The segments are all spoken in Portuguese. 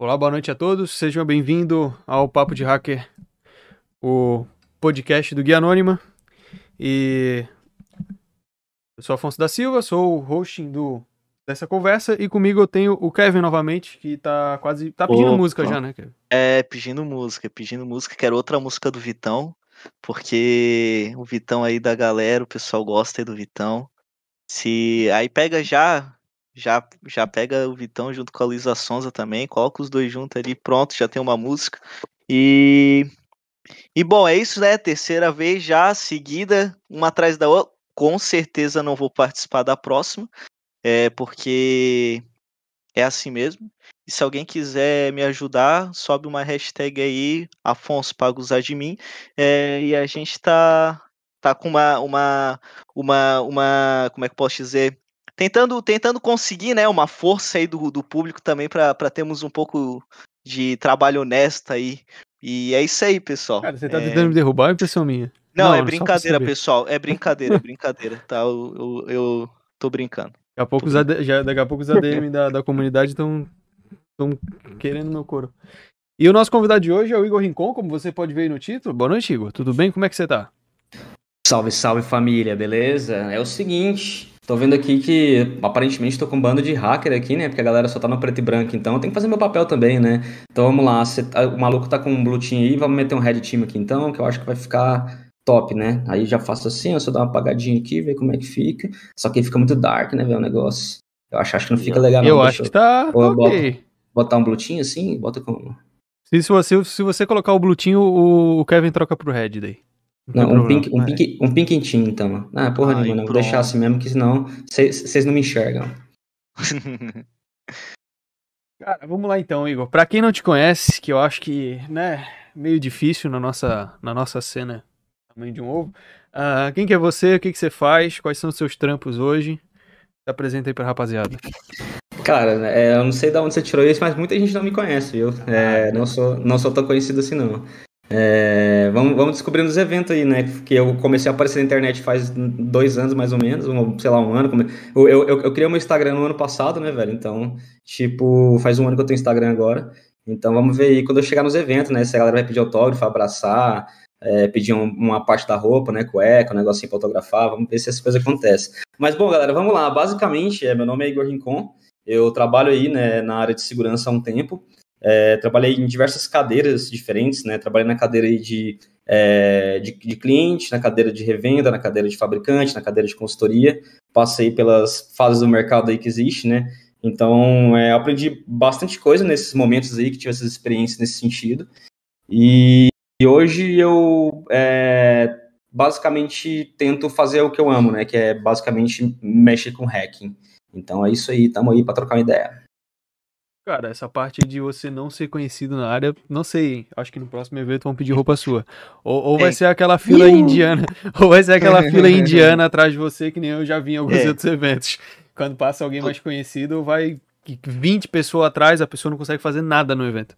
Olá, boa noite a todos. Sejam bem-vindos ao Papo de Hacker, o podcast do Guia Anônima. E eu sou Afonso da Silva, sou o hosting do, dessa conversa e comigo eu tenho o Kevin novamente, que tá quase tá pedindo Opa. música já, né, Kevin? É, pedindo música, pedindo música, quero outra música do Vitão, porque o Vitão aí da galera, o pessoal gosta aí do Vitão. Se aí pega já já, já pega o Vitão junto com a Luísa Sonza também, coloca os dois juntos ali, pronto, já tem uma música. E e bom, é isso, né? Terceira vez já seguida, uma atrás da outra. Com certeza não vou participar da próxima, é porque é assim mesmo. E se alguém quiser me ajudar, sobe uma hashtag aí, Afonso paga usar de mim. É, e a gente tá, tá com uma, uma, uma, uma, como é que posso dizer? Tentando, tentando conseguir né, uma força aí do, do público também para termos um pouco de trabalho honesto aí. E é isso aí, pessoal. Cara, você tá é... tentando me derrubar ou é impressão minha? Não, Não é brincadeira, pessoal. É brincadeira, é brincadeira, tá? Eu, eu, eu tô brincando. Daqui a pouco, os, AD, já, daqui a pouco os ADM da, da comunidade estão querendo meu couro. E o nosso convidado de hoje é o Igor Rincon, como você pode ver aí no título. Boa noite, Igor. Tudo bem? Como é que você tá? Salve, salve família, beleza? É o seguinte, Tô vendo aqui que aparentemente tô com um bando de hacker aqui, né? Porque a galera só tá no preto e branco, então eu tenho que fazer meu papel também, né? Então vamos lá, cê, tá, o maluco tá com um blue team aí, vamos meter um red team aqui então, que eu acho que vai ficar top, né? Aí já faço assim, eu só dar uma apagadinha aqui, ver como é que fica. Só que fica muito dark, né, ver o negócio. Eu acho, acho que não fica legal não. Eu acho que tá, tá ok. botar um blue team assim, bota com... Se, se, você, se você colocar o blue team, o, o Kevin troca pro red daí. Não, um, pink, um, pink, um pink team, então. Ah, porra Ai, nenhuma, não. Vou deixar assim mesmo, que senão vocês não me enxergam. Cara, vamos lá então, Igor. Pra quem não te conhece, que eu acho que, né, meio difícil na nossa, na nossa cena tamanho de um ovo. Uh, quem que é você? O que, que você faz? Quais são os seus trampos hoje? Se apresenta aí pra rapaziada. Cara, é, eu não sei de onde você tirou isso, mas muita gente não me conhece, viu? É, não, sou, não sou tão conhecido assim, não. É, vamos, vamos descobrindo os eventos aí, né? Que eu comecei a aparecer na internet faz dois anos, mais ou menos, um, sei lá, um ano. Eu, eu, eu, criei meu Instagram no ano passado, né, velho? Então, tipo, faz um ano que eu tenho Instagram agora. Então, vamos ver aí quando eu chegar nos eventos, né? Se a galera vai pedir autógrafo, abraçar, é, pedir um, uma parte da roupa, né? Cueca, um negocinho pra autografar. Vamos ver se essas coisas acontecem. Mas, bom, galera, vamos lá. Basicamente, é, meu nome é Igor Rincon. Eu trabalho aí né, na área de segurança há um tempo. É, trabalhei em diversas cadeiras diferentes, né? Trabalhei na cadeira de, é, de, de, cliente, na cadeira de revenda, na cadeira de fabricante, na cadeira de consultoria. Passei pelas fases do mercado aí que existe, né? Então, é, aprendi bastante coisa nesses momentos aí, que tive essas experiências nesse sentido. E, e hoje eu é, basicamente tento fazer o que eu amo, né? Que é basicamente mexer com hacking. Então é isso aí, estamos aí para trocar uma ideia. Cara, essa parte de você não ser conhecido na área, não sei. Acho que no próximo evento vão pedir roupa sua. Ou, ou vai ser aquela fila indiana. Ou vai ser aquela fila indiana atrás de você, que nem eu já vi em alguns é. outros eventos. Quando passa alguém mais conhecido, vai 20 pessoas atrás, a pessoa não consegue fazer nada no evento.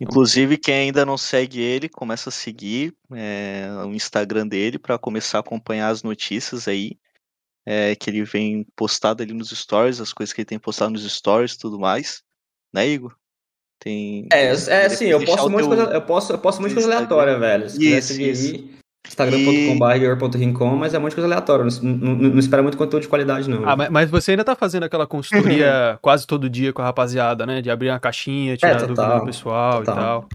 Inclusive, quem ainda não segue ele, começa a seguir é, o Instagram dele para começar a acompanhar as notícias aí. É, que ele vem postado ali nos stories, as coisas que ele tem postado nos stories e tudo mais né, Igor? Tem. É, é assim, eu posto, um monte teu... coisa, eu posto, eu um monte de coisa aleatória, velho. Se isso, seguir isso. instagram.com.br mas é um monte de coisa aleatória. Não, não, não, espera muito conteúdo de qualidade, não. Ah, mas você ainda tá fazendo aquela consultoria quase todo dia com a rapaziada, né? De abrir uma caixinha, tirar é, dúvida do pessoal total. e tal.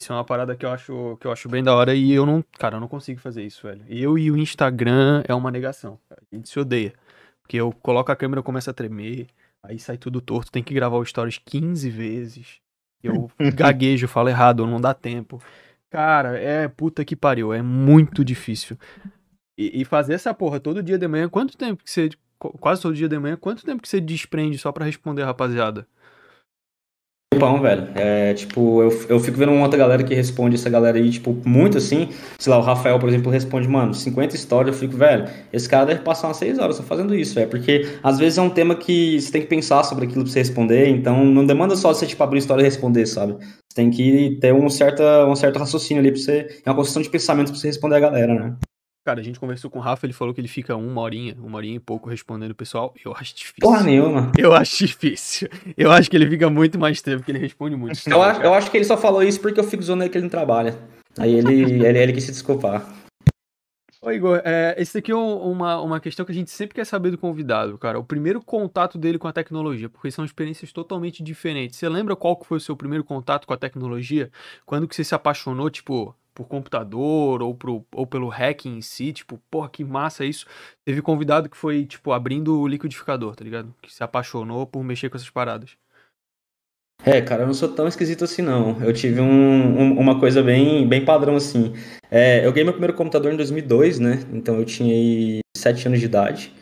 Isso é uma parada que eu acho que eu acho bem da hora e eu não, cara, eu não consigo fazer isso, velho. Eu e o Instagram é uma negação. A gente se odeia. Porque eu coloco a câmera, começa a tremer. Aí sai tudo torto, tem que gravar o stories 15 vezes. Eu gaguejo, falo errado, não dá tempo. Cara, é puta que pariu, é muito difícil. E, e, fazer essa porra todo dia de manhã, quanto tempo que você. Quase todo dia de manhã, quanto tempo que você desprende só para responder rapaziada? Tempão, velho. É, tipo, eu, eu fico vendo uma outra galera que responde essa galera aí, tipo, muito assim. Sei lá, o Rafael, por exemplo, responde, mano, 50 histórias. Eu fico, velho, esse cara deve passar umas 6 horas só fazendo isso, velho. Porque às vezes é um tema que você tem que pensar sobre aquilo pra você responder. Então não demanda só você, tipo, abrir história e responder, sabe? Você tem que ter um certo, um certo raciocínio ali pra você. É uma construção de pensamento pra você responder a galera, né? Cara, a gente conversou com o Rafa, ele falou que ele fica uma horinha, uma horinha e pouco respondendo o pessoal. Eu acho difícil. Porra nenhuma. Eu acho difícil. Eu acho que ele fica muito mais tempo, que ele responde muito. Eu acho, eu acho que ele só falou isso porque eu fico zoando que ele não trabalha. Aí ele, ele, ele quis se desculpar. Ô Igor, é, esse aqui é uma, uma questão que a gente sempre quer saber do convidado, cara. O primeiro contato dele com a tecnologia, porque são experiências totalmente diferentes. Você lembra qual que foi o seu primeiro contato com a tecnologia? Quando que você se apaixonou, tipo, por computador ou, pro, ou pelo hacking em si, tipo, porra, que massa isso. Teve convidado que foi, tipo, abrindo o liquidificador, tá ligado? Que se apaixonou por mexer com essas paradas. É, cara, eu não sou tão esquisito assim, não. Eu tive um, um, uma coisa bem, bem padrão, assim. É, eu ganhei meu primeiro computador em 2002, né? Então eu tinha aí 7 anos de idade.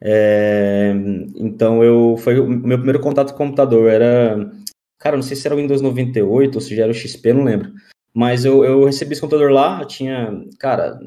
É, então eu foi o meu primeiro contato com o computador era, cara, não sei se era o Windows 98 ou se já era o XP, não lembro. Mas eu, eu recebi esse computador lá, tinha, cara,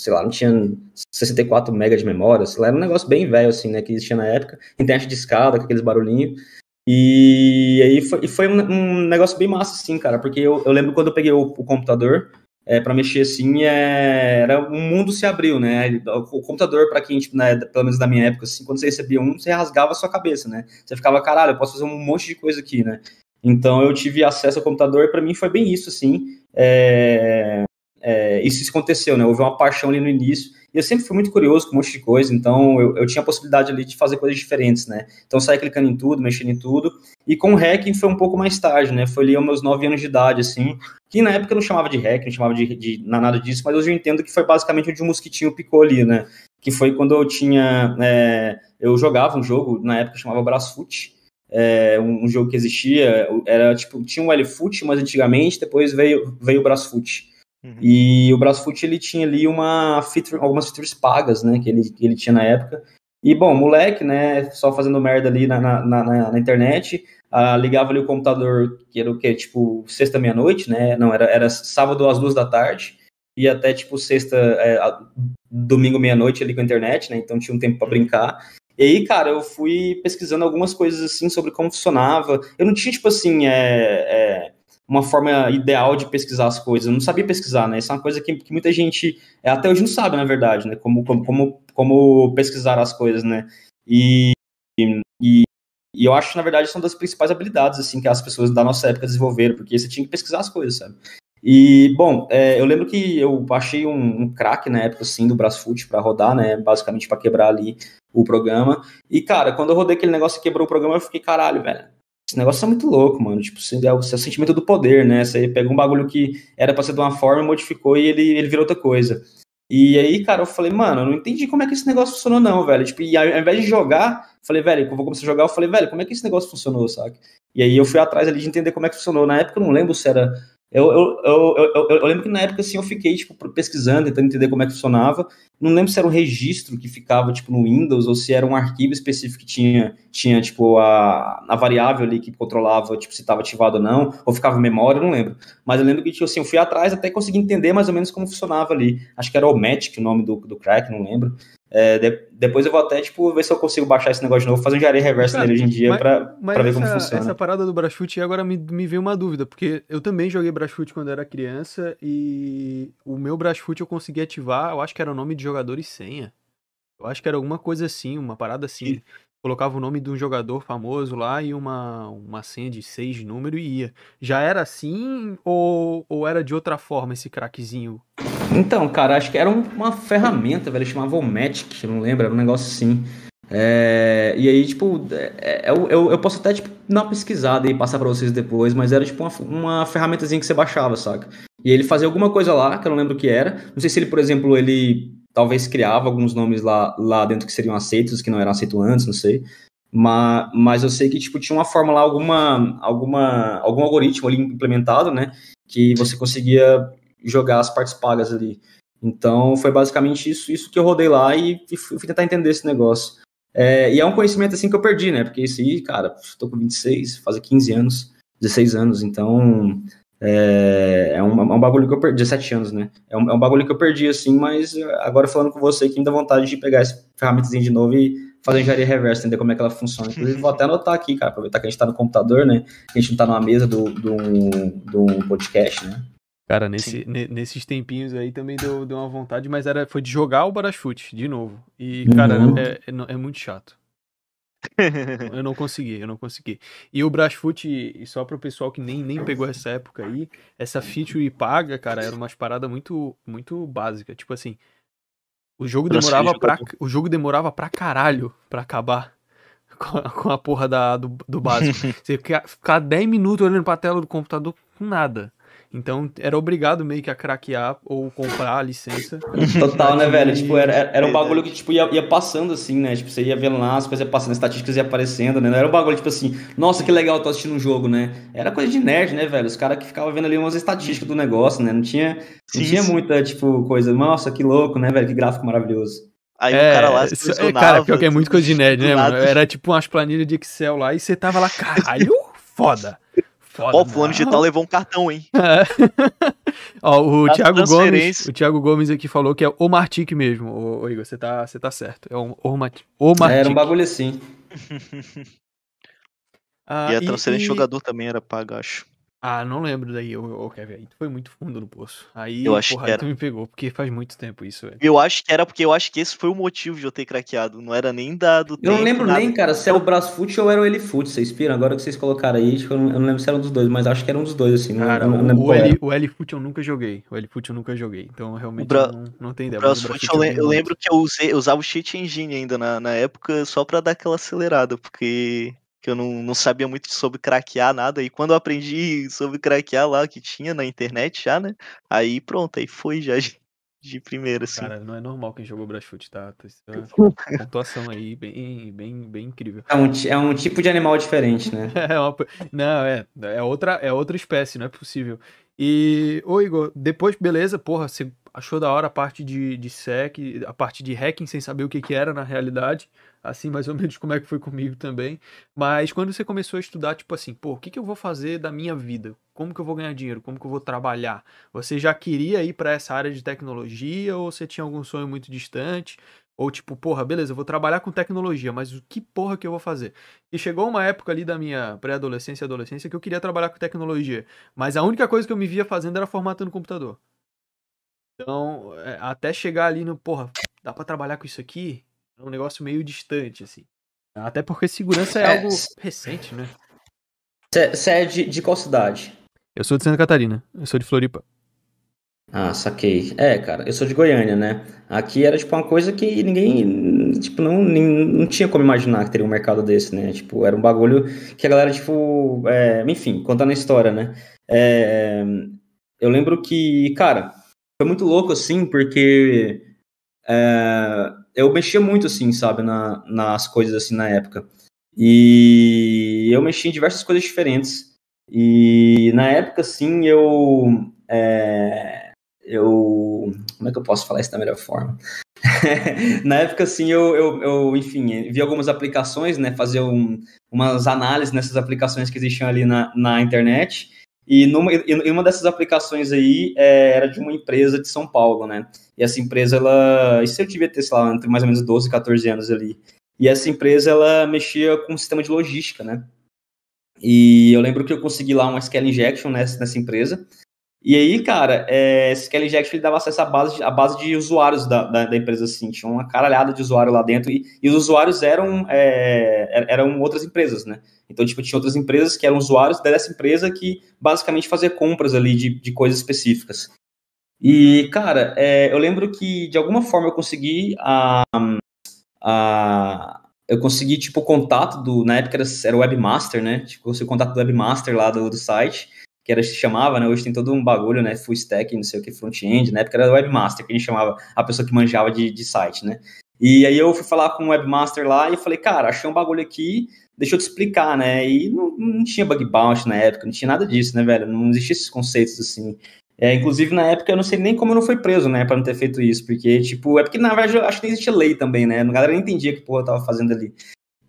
sei lá, não tinha 64 MB de memória, sei lá, era um negócio bem velho, assim, né, que existia na época, internet de escada, com aqueles barulhinhos, e aí foi, e foi um, um, negócio bem massa, assim, cara, porque eu, eu lembro quando eu peguei o, o computador, é, para mexer assim, é, era um mundo se abriu, né? O computador, para quem, tipo, né, pelo menos da minha época, assim, quando você recebia um, você rasgava a sua cabeça, né? Você ficava, caralho, eu posso fazer um monte de coisa aqui, né? Então eu tive acesso ao computador e para mim foi bem isso, assim. É, é, isso aconteceu, né? Houve uma paixão ali no início. E eu sempre fui muito curioso com um monte de coisa, então eu, eu tinha a possibilidade ali de fazer coisas diferentes, né? Então saí clicando em tudo, mexendo em tudo. E com o hacking foi um pouco mais tarde, né? Foi ali aos meus 9 anos de idade, assim. Que na época eu não chamava de hacking, não chamava de, de nada disso, mas hoje eu entendo que foi basicamente onde um mosquitinho picou ali, né? Que foi quando eu tinha. É, eu jogava um jogo, na época chamava Brasfoot é, um, um, jogo que existia, era tipo, tinha um L-Foot, mas antigamente, depois veio, veio o Brasfoot. Uhum. E o Brasfoot, ele tinha ali uma feature, algumas features pagas, né, que ele, que ele tinha na época. E, bom, moleque, né, só fazendo merda ali na, na, na, na internet, ah, ligava ali o computador, que era o quê, tipo, sexta meia-noite, né, não, era, era sábado às duas da tarde, e até, tipo, sexta, é, domingo meia-noite ali com a internet, né, então tinha um tempo para brincar. E aí, cara, eu fui pesquisando algumas coisas assim sobre como funcionava. Eu não tinha, tipo assim, é, é, uma forma ideal de pesquisar as coisas. Eu não sabia pesquisar, né? Isso é uma coisa que, que muita gente é, até hoje não sabe, na verdade, né? Como, como, como, pesquisar as coisas, né? E, e, e eu acho, na verdade, são das principais habilidades, assim, que as pessoas da nossa época desenvolveram, porque você tinha que pesquisar as coisas, sabe? E, bom, é, eu lembro que eu achei um, um crack na época, assim, do Brasfoot para rodar, né? Basicamente para quebrar ali o programa. E, cara, quando eu rodei aquele negócio e quebrou o programa, eu fiquei, caralho, velho. Esse negócio é muito louco, mano. Tipo, você é o, seu sentimento do poder, né? Você pega um bagulho que era pra ser de uma forma, modificou e ele, ele virou outra coisa. E aí, cara, eu falei, mano, eu não entendi como é que esse negócio funcionou, não, velho. Tipo, e ao invés de jogar, falei, velho, eu vou começar a jogar, eu falei, velho, como é que esse negócio funcionou, sabe? E aí eu fui atrás ali de entender como é que funcionou. Na época eu não lembro se era eu, eu, eu, eu, lembro que na época assim, eu fiquei tipo, pesquisando, tentando entender como é que funcionava. Não lembro se era um registro que ficava tipo, no Windows ou se era um arquivo específico que tinha, tinha tipo, a, a variável ali que controlava tipo, se estava ativado ou não, ou ficava memória, não lembro. Mas eu lembro que tipo, assim, eu fui atrás até conseguir entender mais ou menos como funcionava ali. Acho que era o Magic o nome do, do crack, não lembro. É, de, depois eu vou até, tipo, ver se eu consigo baixar esse negócio de novo, fazer um engenharia reversa nele hoje em dia mas, pra, pra ver como funciona. Essa parada do Brasfoot agora me, me veio uma dúvida, porque eu também joguei Brasfoot quando era criança e o meu Brasfoot eu consegui ativar, eu acho que era o nome de jogador e senha. Eu acho que era alguma coisa assim, uma parada assim. E... Colocava o nome de um jogador famoso lá e uma, uma senha de seis números e ia. Já era assim ou, ou era de outra forma esse craquezinho? Então, cara, acho que era uma ferramenta, velho, chamava o Magic, não lembro, era um negócio assim. É, e aí, tipo, é, eu, eu, eu, posso até tipo, dar uma pesquisada e passar para vocês depois, mas era tipo uma, uma ferramentazinha que você baixava, saca? E ele fazia alguma coisa lá, que eu não lembro o que era. Não sei se ele, por exemplo, ele talvez criava alguns nomes lá, lá dentro que seriam aceitos, que não eram aceitos antes, não sei. Mas, mas eu sei que tipo, tinha uma fórmula, alguma, alguma, algum algoritmo ali implementado, né? Que você conseguia jogar as partes pagas ali. Então foi basicamente isso, isso que eu rodei lá e, e fui tentar entender esse negócio. É, e é um conhecimento assim que eu perdi, né? Porque isso aí, cara, estou com 26, faz 15 anos, 16 anos, então é, é, um, é um bagulho que eu perdi, 17 anos, né? É um, é um bagulho que eu perdi, assim, mas agora falando com você que me dá vontade de pegar essa ferramentazinha de novo e fazer engenharia reversa, entender como é que ela funciona. Inclusive, vou até anotar aqui, cara, aproveitar que a gente tá no computador, né? A gente não tá numa mesa do, do, do podcast, né? Cara, nesse, nesses tempinhos aí também deu, deu uma vontade, mas era, foi de jogar o Barasfute de novo. E, cara, uhum. é, é, é, muito chato. eu não consegui, eu não consegui. E o Brasfoot, e só para o pessoal que nem, nem pegou essa época aí, essa feature paga, cara, era umas paradas muito, muito básica. Tipo assim, o jogo demorava pra, o jogo demorava pra caralho pra acabar com a, com a porra da, do, do básico. Você ficar 10 minutos olhando pra tela do computador com nada. Então era obrigado meio que a craquear ou comprar a licença. Total, né, velho? Tipo, era, era um bagulho que tipo, ia, ia passando assim, né? Tipo, você ia vendo lá, as coisas passando, as estatísticas iam aparecendo, né? Não era um bagulho tipo assim, nossa, que legal, tô assistindo um jogo, né? Era coisa de nerd, né, velho? Os caras que ficavam vendo ali umas estatísticas do negócio, né? Não tinha, não sim, tinha sim. muita, tipo, coisa, nossa, que louco, né, velho? Que gráfico maravilhoso. Aí é, o cara lá se é, Cara, pior que é muito coisa de nerd, né, mano? Era tipo umas planilhas de Excel lá e você tava lá, caralho, foda. Foda, Ó, o fulano digital levou um cartão, hein? É. Ó, o Thiago Gomes, o Thiago Gomes aqui falou que é o Martic mesmo. Ô, Igor, você tá, você tá certo. É o, o, Martic. É, era um bagulho assim. ah, e a transferência e... de jogador também era paga, acho. Ah, não lembro daí, ô, Kevin. Aí foi muito fundo no poço. Aí, eu acho porra, que era. tu me pegou, porque faz muito tempo isso, velho. Eu acho que era porque eu acho que esse foi o motivo de eu ter craqueado. Não era nem da, do Eu não lembro nada. nem, cara, se era o Brasfoot ou era o Elifute. Vocês viram? Agora que vocês colocaram aí, tipo, eu, não, eu não lembro se era um dos dois, mas acho que era um dos dois, assim. Cara, não, não o, Eli, o Elifute eu nunca joguei. O Elifute eu nunca joguei. Então, realmente, Bra... não, não tem ideia. O Brasfoot eu, eu, lembro que eu, usei, eu usava o Cheat Engine ainda na, na época só pra dar aquela acelerada, porque que eu não, não sabia muito sobre craquear nada. E quando eu aprendi sobre craquear lá, que tinha na internet já, né? Aí pronto, aí foi já de, de primeira, assim. Cara, não é normal quem jogou Brashfoot, tá? É pontuação aí bem, bem, bem incrível. É um, é um tipo de animal diferente, né? é uma, não, é, é outra, é outra espécie, não é possível. E, ô Igor, depois, beleza, porra, você achou da hora a parte de, de sec, a parte de hacking sem saber o que, que era na realidade assim mais ou menos como é que foi comigo também. Mas quando você começou a estudar, tipo assim, pô, o que, que eu vou fazer da minha vida? Como que eu vou ganhar dinheiro? Como que eu vou trabalhar? Você já queria ir para essa área de tecnologia ou você tinha algum sonho muito distante? Ou tipo, porra, beleza, eu vou trabalhar com tecnologia, mas o que porra que eu vou fazer? E chegou uma época ali da minha pré-adolescência e adolescência que eu queria trabalhar com tecnologia, mas a única coisa que eu me via fazendo era formatando computador. Então, é, até chegar ali no, porra, dá para trabalhar com isso aqui? É um negócio meio distante, assim. Até porque segurança é, é algo recente, né? Você é de, de qual cidade? Eu sou de Santa Catarina. Eu sou de Floripa. Ah, saquei. É, cara, eu sou de Goiânia, né? Aqui era, tipo, uma coisa que ninguém, tipo, não, nem, não tinha como imaginar que teria um mercado desse, né? Tipo, era um bagulho que a galera, tipo, é, enfim, contando a história, né? É, eu lembro que, cara, foi muito louco, assim, porque é, eu mexia muito, assim, sabe, na, nas coisas, assim, na época. E eu mexia em diversas coisas diferentes. E na época, assim, eu. É, eu. Como é que eu posso falar isso da melhor forma? na época, assim, eu, eu, eu, enfim, vi algumas aplicações, né? Fazia um, umas análises nessas aplicações que existiam ali na, na internet. E numa, em uma dessas aplicações aí é, era de uma empresa de São Paulo, né? E essa empresa, ela. Isso eu devia ter, sei lá, entre mais ou menos 12 e 14 anos ali. E essa empresa, ela mexia com um sistema de logística, né? E eu lembro que eu consegui lá uma SQL injection nessa, nessa empresa. E aí, cara, é, esse SQL injection ele dava acesso à base de, à base de usuários da, da, da empresa, assim. Tinha uma caralhada de usuário lá dentro. E, e os usuários eram, é, eram outras empresas, né? Então, tipo, tinha outras empresas que eram usuários dessa empresa que basicamente fazia compras ali de, de coisas específicas. E, cara, é, eu lembro que de alguma forma eu consegui a, a eu consegui, tipo, o contato do, na época era, era o webmaster, né? Tipo, o contato do webmaster lá do, do site, que era, se chamava, né? Hoje tem todo um bagulho, né? Full stack, não sei o que, front-end. Na época era o webmaster, que a gente chamava a pessoa que manjava de, de site, né? E aí eu fui falar com o webmaster lá e falei, cara, achei um bagulho aqui, deixa eu te explicar, né? E não, não tinha bug bounty na época, não tinha nada disso, né, velho? Não existia esses conceitos assim. É, inclusive, na época, eu não sei nem como eu não fui preso, né, pra não ter feito isso, porque, tipo, é porque, na verdade, eu acho que nem existia lei também, né? A galera nem entendia que porra eu tava fazendo ali.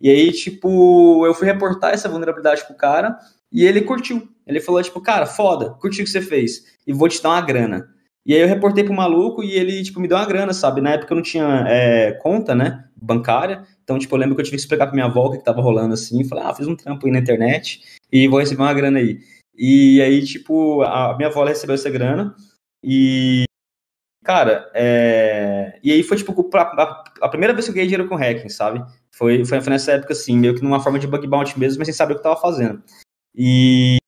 E aí, tipo, eu fui reportar essa vulnerabilidade pro cara e ele curtiu. Ele falou, tipo, cara, foda, curtiu o que você fez e vou te dar uma grana. E aí eu reportei pro maluco e ele, tipo, me deu uma grana, sabe? Na época eu não tinha é, conta, né, bancária. Então, tipo, eu lembro que eu tive que explicar pra minha avó o que tava rolando assim. Falei, ah, fiz um trampo aí na internet e vou receber uma grana aí. E aí, tipo, a minha avó recebeu essa grana e, cara, é... e aí foi, tipo, a, primeira vez que eu ganhei dinheiro com hacking, sabe? Foi, foi nessa época, assim, meio que numa forma de bug bounty mesmo, mas sem saber o que eu tava fazendo. E,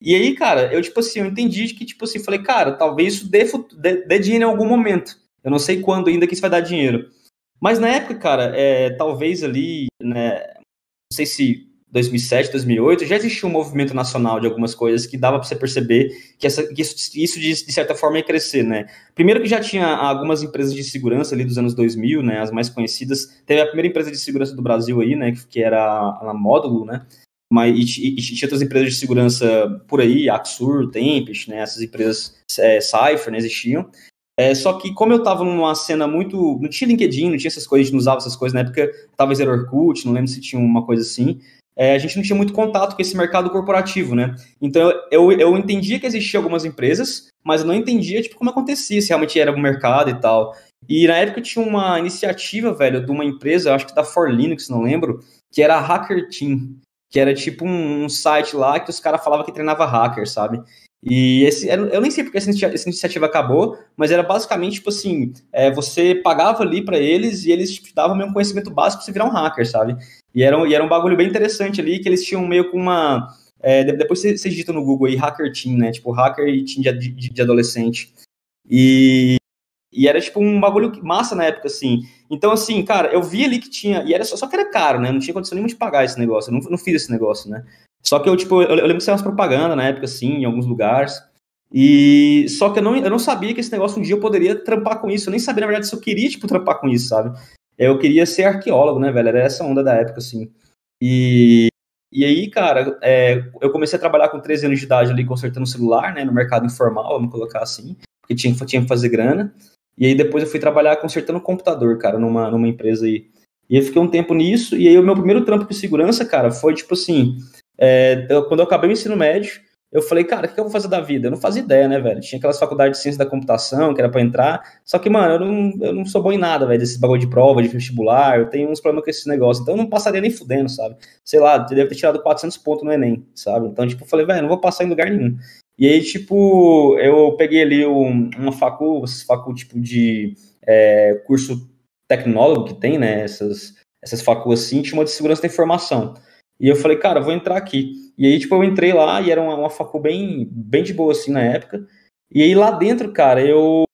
e aí, cara, eu, tipo assim, eu entendi que, tipo assim, falei, cara, talvez isso dê, dê, dê dinheiro em algum momento. Eu não sei quando ainda que isso vai dar dinheiro. Mas na época, cara, é, talvez ali, né, não sei se 2007, 2008, já existia um movimento nacional de algumas coisas que dava para você perceber que, essa, que isso, isso de, de, certa forma ia crescer, né? Primeiro que já tinha algumas empresas de segurança ali dos anos 2000, né? As mais conhecidas. Teve a primeira empresa de segurança do Brasil aí, né? Que era a, a Módulo, né? Mas, e, e, e, tinha outras empresas de segurança por aí, Axur, Tempest, né? Essas empresas é, Cypher, né? Existiam. É, só que como eu tava numa cena muito... Não tinha LinkedIn, não tinha essas coisas, a gente não usava essas coisas na época. Talvez era Orkut, não lembro se tinha uma coisa assim é, a gente não tinha muito contato com esse mercado corporativo, né? Então eu, eu entendia que existiam algumas empresas, mas eu não entendia tipo, como acontecia, se realmente era um mercado e tal. E na época tinha uma iniciativa, velho, de uma empresa, acho que da For Linux, não lembro, que era a Hacker Team, que era tipo um, um site lá que os caras falavam que treinava hacker, sabe? E esse, eu nem sei porque essa iniciativa acabou, mas era basicamente tipo assim: é, você pagava ali para eles e eles te davam mesmo conhecimento básico para você virar um hacker, sabe? E era, um, e era um bagulho bem interessante ali, que eles tinham meio com uma. É, depois você, você digita no Google aí, hacker team, né? Tipo, hacker e team de, de, de adolescente. E, e era tipo um bagulho massa na época, assim. Então, assim, cara, eu vi ali que tinha. E era só, só que era caro, né? Não tinha condição nenhuma de pagar esse negócio. Eu não, não fiz esse negócio, né? Só que eu, tipo, eu, eu lembro que saiu umas propaganda na época, assim, em alguns lugares. E só que eu não, eu não sabia que esse negócio um dia eu poderia trampar com isso. Eu nem sabia, na verdade, se eu queria, tipo, trampar com isso, sabe? eu queria ser arqueólogo, né, velho? Era essa onda da época, assim. E, e aí, cara, é, eu comecei a trabalhar com 13 anos de idade ali, consertando celular, né, no mercado informal, vamos colocar assim, porque tinha, tinha que fazer grana. E aí depois eu fui trabalhar consertando computador, cara, numa, numa empresa aí. E eu fiquei um tempo nisso, e aí o meu primeiro trampo de segurança, cara, foi tipo assim, é, eu, quando eu acabei o ensino médio, eu falei, cara, o que eu vou fazer da vida? Eu não fazia ideia, né, velho? Tinha aquelas faculdades de ciência da computação que era para entrar. Só que, mano, eu não, eu não sou bom em nada, velho, desse bagulho de prova, de vestibular. Eu tenho uns problemas com esse negócio. Então eu não passaria nem fudendo, sabe? Sei lá, deve ter tirado 400 pontos no Enem, sabe? Então, tipo, eu falei, velho, não vou passar em lugar nenhum. E aí, tipo, eu peguei ali um, uma facu, facu, tipo, de é, curso tecnólogo que tem, né? Essas, essas facu assim, tinha uma de segurança da informação. E eu falei, cara, vou entrar aqui. E aí, tipo, eu entrei lá e era uma, uma bem, bem de boa, assim, na época. E aí, lá dentro, cara, eu,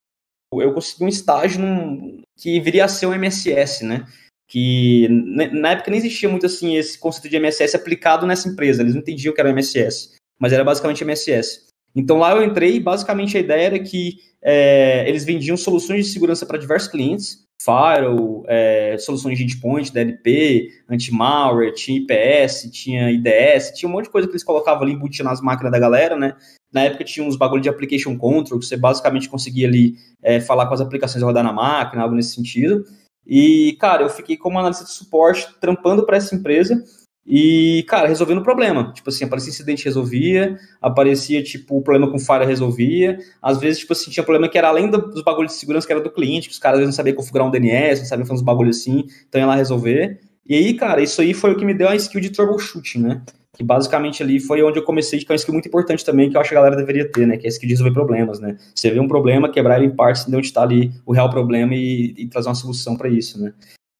eu consegui um estágio num, que viria a ser um MSS, né? Que na época nem existia muito, assim, esse conceito de MSS aplicado nessa empresa. Eles não entendiam que era MSS, mas era basicamente MSS. Então, lá eu entrei e, basicamente, a ideia era que é, eles vendiam soluções de segurança para diversos clientes firewall, é, soluções de endpoint, DLP, anti-malware, tinha IPS, tinha IDS, tinha um monte de coisa que eles colocavam ali, embutindo nas máquinas da galera, né? Na época tinha uns bagulho de application control, que você basicamente conseguia ali é, falar com as aplicações rodar na máquina, algo nesse sentido. E, cara, eu fiquei como analista de suporte, trampando para essa empresa, e, cara, resolvendo o problema. Tipo assim, aparecia incidente, resolvia. Aparecia, tipo, o problema com falha, resolvia. Às vezes, tipo assim, tinha problema que era além dos bagulhos de segurança que era do cliente, que os caras às vezes não sabiam configurar um DNS, não sabiam fazer uns bagulhos assim. Então ia lá resolver. E aí, cara, isso aí foi o que me deu a skill de troubleshooting, né? Que basicamente ali foi onde eu comecei, que é uma skill muito importante também, que eu acho que a galera deveria ter, né? Que é a skill de resolver problemas, né? Você vê um problema, quebrar ele em partes, entender onde está ali o real problema e, e trazer uma solução para isso, né?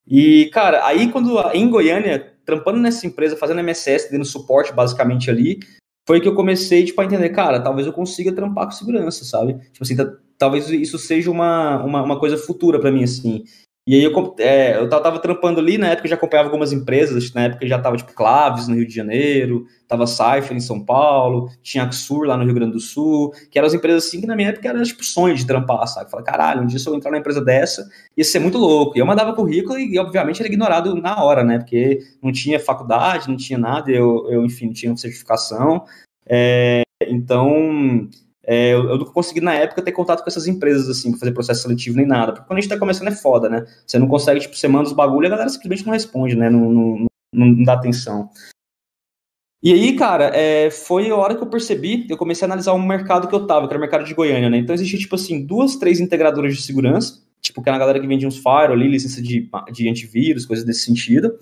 E, cara, aí quando em Goiânia, trampando nessa empresa, fazendo MSS, dando suporte basicamente ali, foi que eu comecei, tipo, a entender, cara, talvez eu consiga trampar com segurança, sabe? Tipo assim, talvez isso seja uma, uma, uma coisa futura para mim, assim. E aí eu, é, eu tava, trampando ali, na época eu já acompanhava algumas empresas, na época já tava tipo Claves no Rio de Janeiro, tava Cypher em São Paulo, tinha Axur lá no Rio Grande do Sul, que eram as empresas assim que na minha época era tipo sonho de trampar, sabe? Falei, caralho, um dia se eu entrar numa empresa dessa, ia ser muito louco. E eu mandava currículo e, obviamente era ignorado na hora, né? Porque não tinha faculdade, não tinha nada, eu, eu enfim, não tinha certificação. É, então, é, eu, nunca consegui, na época, ter contato com essas empresas, assim, pra fazer processo seletivo nem nada. Porque quando a gente tá começando é foda, né? Você não consegue, tipo, você manda os bagulho e a galera simplesmente não responde, né? Não, não, não, não dá atenção. E aí, cara, é, foi a hora que eu percebi, eu comecei a analisar o mercado que eu tava, que era o mercado de Goiânia, né? Então existia, tipo assim, duas, três integradoras de segurança, tipo, que era a galera que vendia uns firewall ali, licença de, de antivírus, coisas desse sentido.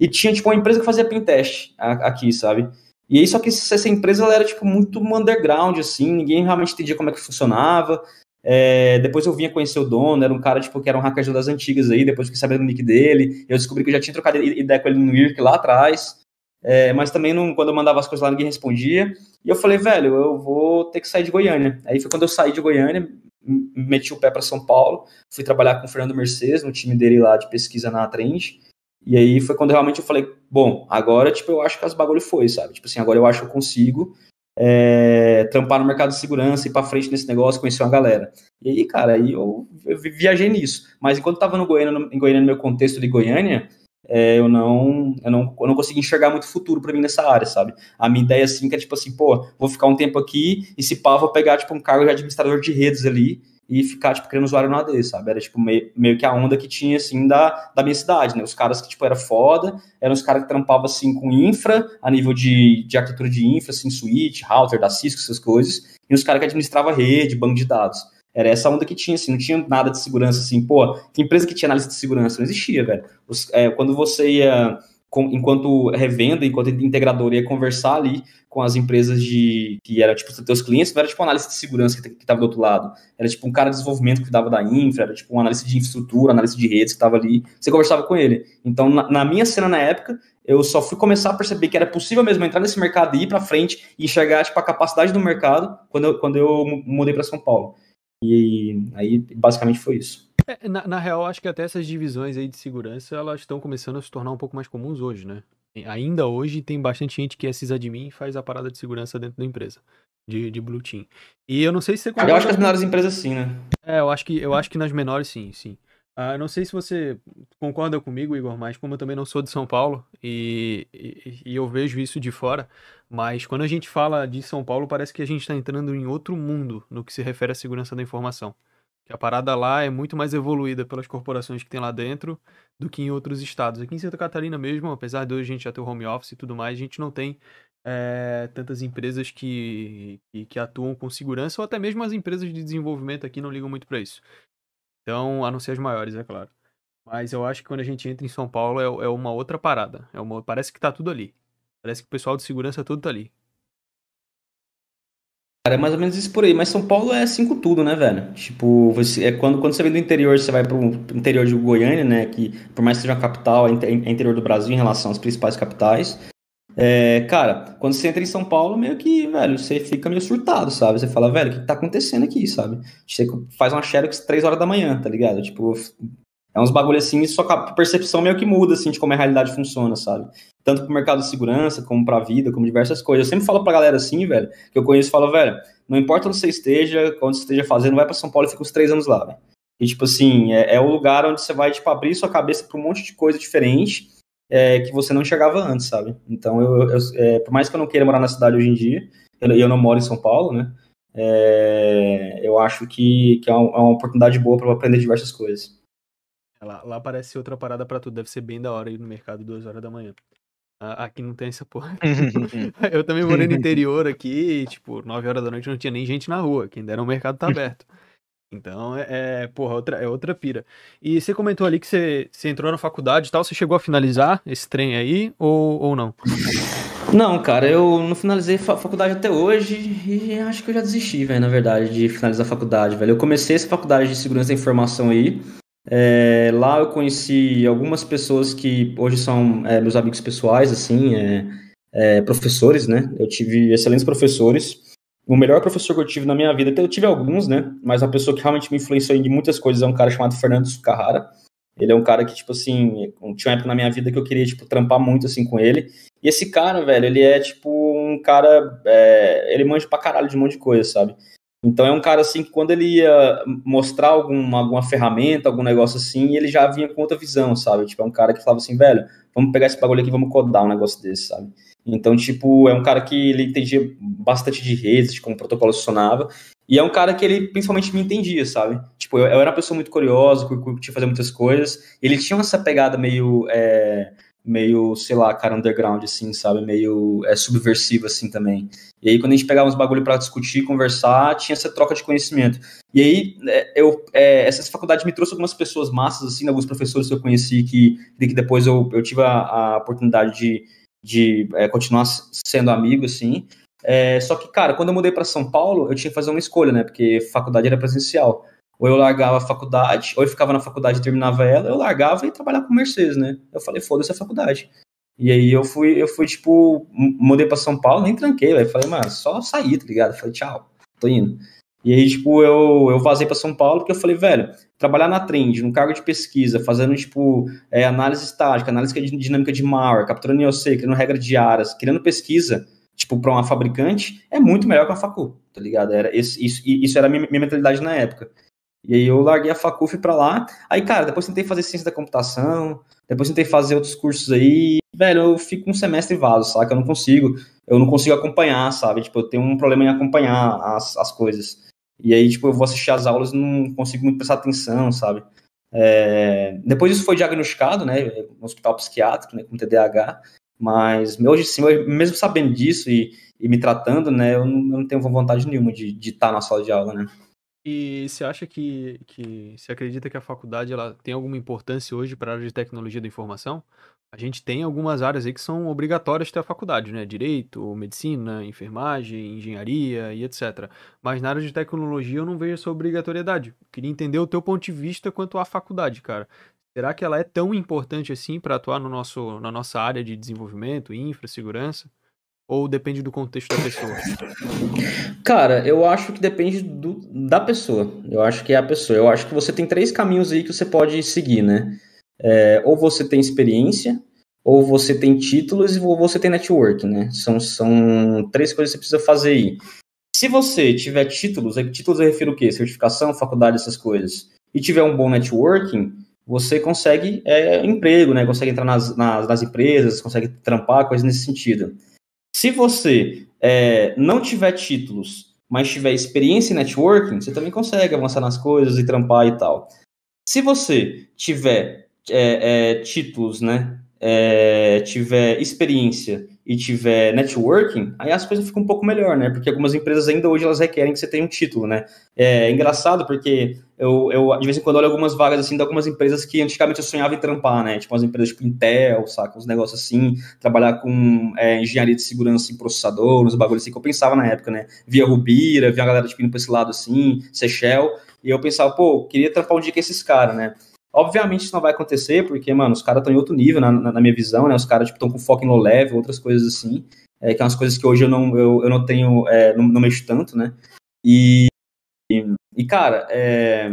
E tinha, tipo, uma empresa que fazia pentest aqui, sabe? E aí, só que essa empresa era, tipo, muito underground, assim, ninguém realmente entendia como é que funcionava. É, depois eu vinha conhecer o dono, era um cara, tipo, que era um hacker das antigas aí, depois fiquei sabendo o nick dele, eu descobri que eu já tinha trocado ideia com ele no IRC lá atrás, é, mas também não, quando eu mandava as coisas lá ninguém respondia, e eu falei, velho, eu vou ter que sair de Goiânia. Aí foi quando eu saí de Goiânia, meti o pé para São Paulo, fui trabalhar com o Fernando Mercedes, no time dele lá de pesquisa na Trend, e aí foi quando realmente eu falei, bom, agora, tipo, eu acho que as bagulho foi, sabe? Tipo assim, agora eu acho que eu consigo é, trampar no mercado de segurança, ir para frente nesse negócio, conhecer uma galera. E aí, cara, aí eu, eu viajei nisso. Mas enquanto eu tava no Goiânia, no, em Goiânia, no meu contexto de Goiânia, é, eu, não, eu, não, eu não consegui enxergar muito futuro para mim nessa área, sabe? A minha ideia, assim, que é tipo assim, pô, vou ficar um tempo aqui e se pá, vou pegar, tipo, um cargo de administrador de redes ali e ficar, tipo, criando usuário no AD, sabe? Era, tipo, meio, meio que a onda que tinha, assim, da, da minha cidade, né? Os caras que, tipo, era foda, eram os caras que trampavam, assim, com infra, a nível de, de arquitetura de infra, assim, switch, router da Cisco, essas coisas, e os caras que administravam rede, banco de dados. Era essa onda que tinha, assim, não tinha nada de segurança, assim, pô, que empresa que tinha análise de segurança? Não existia, velho. Os, é, quando você ia enquanto revenda, enquanto integrador, ia conversar ali com as empresas de que era tipo teus clientes, não era tipo análise de segurança que estava do outro lado, era tipo um cara de desenvolvimento que dava da infra, era tipo um analista de infraestrutura, analista de redes que estava ali, você conversava com ele. Então, na, na, minha cena na época, eu só fui começar a perceber que era possível mesmo entrar nesse mercado e ir para frente e enxergar tipo a capacidade do mercado quando eu, quando eu mudei para São Paulo. E aí basicamente foi isso. É, na, na, real, acho que até essas divisões aí de segurança, elas estão começando a se tornar um pouco mais comuns hoje, né? Ainda hoje tem bastante gente que é sysadmin e faz a parada de segurança dentro da empresa, de, de Blue Team. E eu não sei se você... Eu acho que as menores empresas sim, né? É, eu acho que, eu acho que nas menores sim, sim. Ah, não sei se você concorda comigo, Igor, mas como eu também não sou de São Paulo e, e, e, eu vejo isso de fora, mas quando a gente fala de São Paulo, parece que a gente está entrando em outro mundo no que se refere à segurança da informação. Que a parada lá é muito mais evoluída pelas corporações que tem lá dentro do que em outros estados. Aqui em Santa Catarina mesmo, apesar de hoje a gente já ter o home office e tudo mais, a gente não tem é, tantas empresas que, que, que, atuam com segurança, ou até mesmo as empresas de desenvolvimento aqui não ligam muito para isso. Então, a não ser as maiores, é claro. Mas eu acho que quando a gente entra em São Paulo é, é uma outra parada. É uma, parece que tá tudo ali. Parece que o pessoal de segurança tudo tá ali. É mais ou menos isso por aí, mas São Paulo é assim com tudo, né, velho? Tipo, você, é quando, quando você vem do interior, você vai pro interior de Goiânia, né, que por mais que seja uma capital, é, é interior do Brasil em relação às principais capitais. É, cara, quando você entra em São Paulo, meio que, velho, você fica meio surtado, sabe? Você fala, velho, o que tá acontecendo aqui, sabe? Você faz uma Xerox 3 horas da manhã, tá ligado? Tipo, é uns bagulho assim, só que a percepção meio que muda, assim, de como a realidade funciona, sabe? Tanto pro mercado de segurança, como pra vida, como diversas coisas. Eu sempre falo pra galera assim, velho, que eu conheço, falo, velho, não importa onde você esteja, onde você esteja fazendo, vai para São Paulo e fica uns três anos lá, velho. E, tipo assim, é, é, o lugar onde você vai, tipo, abrir sua cabeça pra um monte de coisa diferente é, que você não enxergava antes, sabe? Então, eu, eu é, por mais que eu não queira morar na cidade hoje em dia, eu, eu não moro em São Paulo, né? É, eu acho que, que é, é uma oportunidade boa para aprender diversas coisas. Lá, lá parece outra parada para tudo. Deve ser bem da hora ir no mercado duas horas da manhã. Aqui não tem essa porra. eu também morei no interior aqui, e, tipo, 9 horas da noite não tinha nem gente na rua, quem dera o mercado tá aberto. Então, é, é, porra, outra, é outra pira. E você comentou ali que você, você entrou na faculdade e tal, você chegou a finalizar esse trem aí, ou, ou não? Não, cara, eu não finalizei a faculdade até hoje e acho que eu já desisti, velho, na verdade, de finalizar a faculdade, velho. Eu comecei essa faculdade de segurança da informação aí, é, lá eu conheci algumas pessoas que hoje são é, meus amigos pessoais, assim, é, é, professores, né? Eu tive excelentes professores. O melhor professor que eu tive na minha vida, eu tive alguns, né? Mas uma pessoa que realmente me influenciou em muitas coisas é um cara chamado Fernando Sucarrara. Ele é um cara que, tipo assim, tinha uma época na minha vida que eu queria, tipo, trampar muito, assim, com ele. E esse cara, velho, ele é, tipo, um cara... É, ele manja pra caralho de um monte de coisa, sabe? Então é um cara assim que quando ele ia mostrar alguma, alguma ferramenta, algum negócio assim, ele já vinha com outra visão, sabe? Tipo, é um cara que falava assim, velho, vamos pegar esse bagulho aqui, vamos codar um negócio desse, sabe? Então, tipo, é um cara que ele entendia bastante de redes, de como o protocolo funcionava, e é um cara que ele principalmente me entendia, sabe? Tipo, eu, eu era uma pessoa muito curiosa, curtia fazer muitas coisas, ele tinha essa pegada meio... É, meio, sei lá, cara, underground, assim, sabe? Meio é, subversivo, assim, também. E aí, quando a gente pegava uns bagulho para discutir, conversar, tinha essa troca de conhecimento. E aí, é, eu, é, essa faculdade me trouxe algumas pessoas massas, assim, alguns professores que eu conheci, que, que depois eu, eu tive a, a oportunidade de, de é, continuar sendo amigo, assim. É, só que, cara, quando eu mudei para São Paulo, eu tinha que fazer uma escolha, né? Porque faculdade era presencial. Ou eu largava a faculdade, ou eu ficava na faculdade e terminava ela, eu largava e trabalhava com Mercedes, né? Eu falei, foda-se a faculdade. E aí eu fui, eu fui, tipo, mudei para São Paulo, nem tranquei, velho. Falei, mano, só sair, tá ligado? Falei, tchau, tô indo. E aí, tipo, eu, eu vazei para São Paulo porque eu falei, velho, trabalhar na Trend, num cargo de pesquisa, fazendo, tipo, é, análise estática, análise de dinâmica de malware, capturando IOC, criando regras diárias, criando pesquisa, tipo, para uma fabricante, é muito melhor que a facu, tá ligado? Era, esse, isso, isso era a minha, minha mentalidade na época. E aí eu larguei a facu, fui pra lá. Aí, cara, depois tentei fazer ciência da computação, depois tentei fazer outros cursos aí. Velho, eu fico um semestre vaso, sabe? Eu não consigo, eu não consigo acompanhar, sabe? Tipo, eu tenho um problema em acompanhar as, as coisas. E aí, tipo, eu vou assistir as aulas e não consigo muito prestar atenção, sabe? É... Depois isso foi diagnosticado, né, no hospital psiquiátrico, né, com TDAH, mas hoje sim, mesmo sabendo disso e, e me tratando, né, eu não, eu não, tenho vontade nenhuma de, de estar na sala de aula, né. E você acha que, que, você acredita que a faculdade ela tem alguma importância hoje para a área de tecnologia da informação? a gente tem algumas áreas aí que são obrigatórias ter a faculdade, né? Direito, medicina, enfermagem, engenharia e etc. Mas na área de tecnologia eu não vejo essa obrigatoriedade. Queria entender o teu ponto de vista quanto à faculdade, cara. Será que ela é tão importante assim para atuar no nosso, na nossa área de desenvolvimento, infra, segurança? Ou depende do contexto da pessoa? Cara, eu acho que depende do, da pessoa. Eu acho que é a pessoa. Eu acho que você tem três caminhos aí que você pode seguir, né? É, ou você tem experiência, ou você tem títulos, ou você tem network, né? São, são três coisas que você precisa fazer aí. Se você tiver títulos, títulos eu refiro o quê? Certificação, faculdade, essas coisas, e tiver um bom networking, você consegue é, emprego, né? Consegue entrar nas, nas, nas, empresas, consegue trampar, coisas nesse sentido. Se você é, não tiver títulos, mas tiver experiência em networking, você também consegue avançar nas coisas e trampar e tal. Se você tiver é, é, títulos, né, é, tiver experiência e tiver networking, aí as coisas ficam um pouco melhor, né? Porque algumas empresas ainda hoje elas requerem que você tenha um título, né? É engraçado porque eu, eu de vez em quando olho algumas vagas assim de algumas empresas que antigamente eu sonhava em trampar, né? Tipo as empresas tipo Intel, saca? Uns negócios assim, trabalhar com é, engenharia de segurança em processador, uns bagulhos assim que eu pensava na época, né? Via Rubira, via a galera tipo indo pra esse lado assim, Seychelles, e eu pensava, pô, queria trampar um dia com esses caras, né? Obviamente isso não vai acontecer, porque, mano, os caras estão em outro nível, na, na, minha visão, né? Os caras, tipo, estão com foco em low level, outras coisas assim, é, que são as coisas que hoje eu não, eu, eu não tenho, é, não, não, mexo tanto, né? E, e cara, é,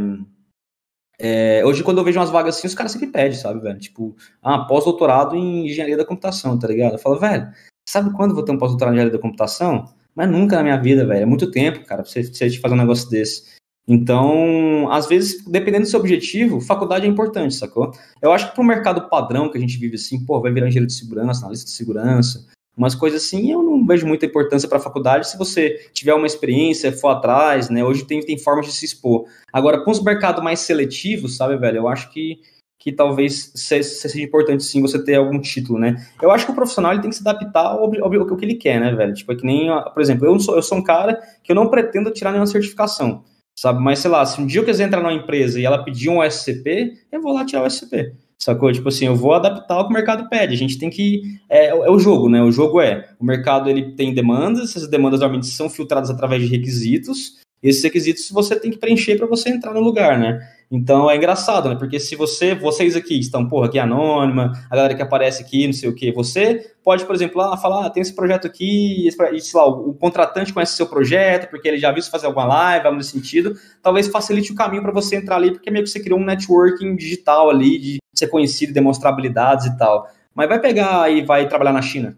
é, hoje quando eu vejo umas vagas assim, os caras sempre pedem, sabe, velho? Tipo, ah, pós-doutorado em engenharia da computação, tá ligado? Eu falo, velho, sabe quando vou ter um pós-doutorado em engenharia da computação? Mas nunca na minha vida, velho. É muito tempo, cara, pra você, pra você fazer um negócio desse. Então, às vezes, dependendo do seu objetivo, faculdade é importante, sacou? Eu acho que para o mercado padrão que a gente vive assim, pô, vai virar engenheiro de segurança, analista de segurança, umas coisas assim, eu não vejo muita importância para a faculdade se você tiver uma experiência, for atrás, né? Hoje tem, tem formas de se expor. Agora, com os mercados mais seletivos, sabe, velho, eu acho que, que talvez seja importante sim você ter algum título, né? Eu acho que o profissional ele tem que se adaptar ao, ao, ao que ele quer, né, velho? Tipo, é que nem, por exemplo, eu sou, eu sou um cara que eu não pretendo tirar nenhuma certificação sabe? Mas sei lá, se um dia eu quiser entrar numa empresa e ela pedir um SCP, eu vou lá tirar o SCP. Sacou? Tipo assim, eu vou adaptar o que o mercado pede. A gente tem que. É, é o jogo, né? O jogo é. O mercado ele tem demandas, essas demandas normalmente são filtradas através de requisitos. Esses requisitos você tem que preencher para você entrar no lugar, né? Então é engraçado, né? Porque se você, vocês aqui estão, porra, aqui anônima, a galera que aparece aqui, não sei o quê, você pode, por exemplo, lá falar, ah, tem esse projeto aqui, e, sei lá, o, contratante conhece seu projeto, porque ele já viu você fazer alguma live, algo nesse sentido, talvez facilite o caminho para você entrar ali, porque meio que você criou um networking digital ali, de ser conhecido, demonstrar habilidades e tal. Mas vai pegar e vai trabalhar na China.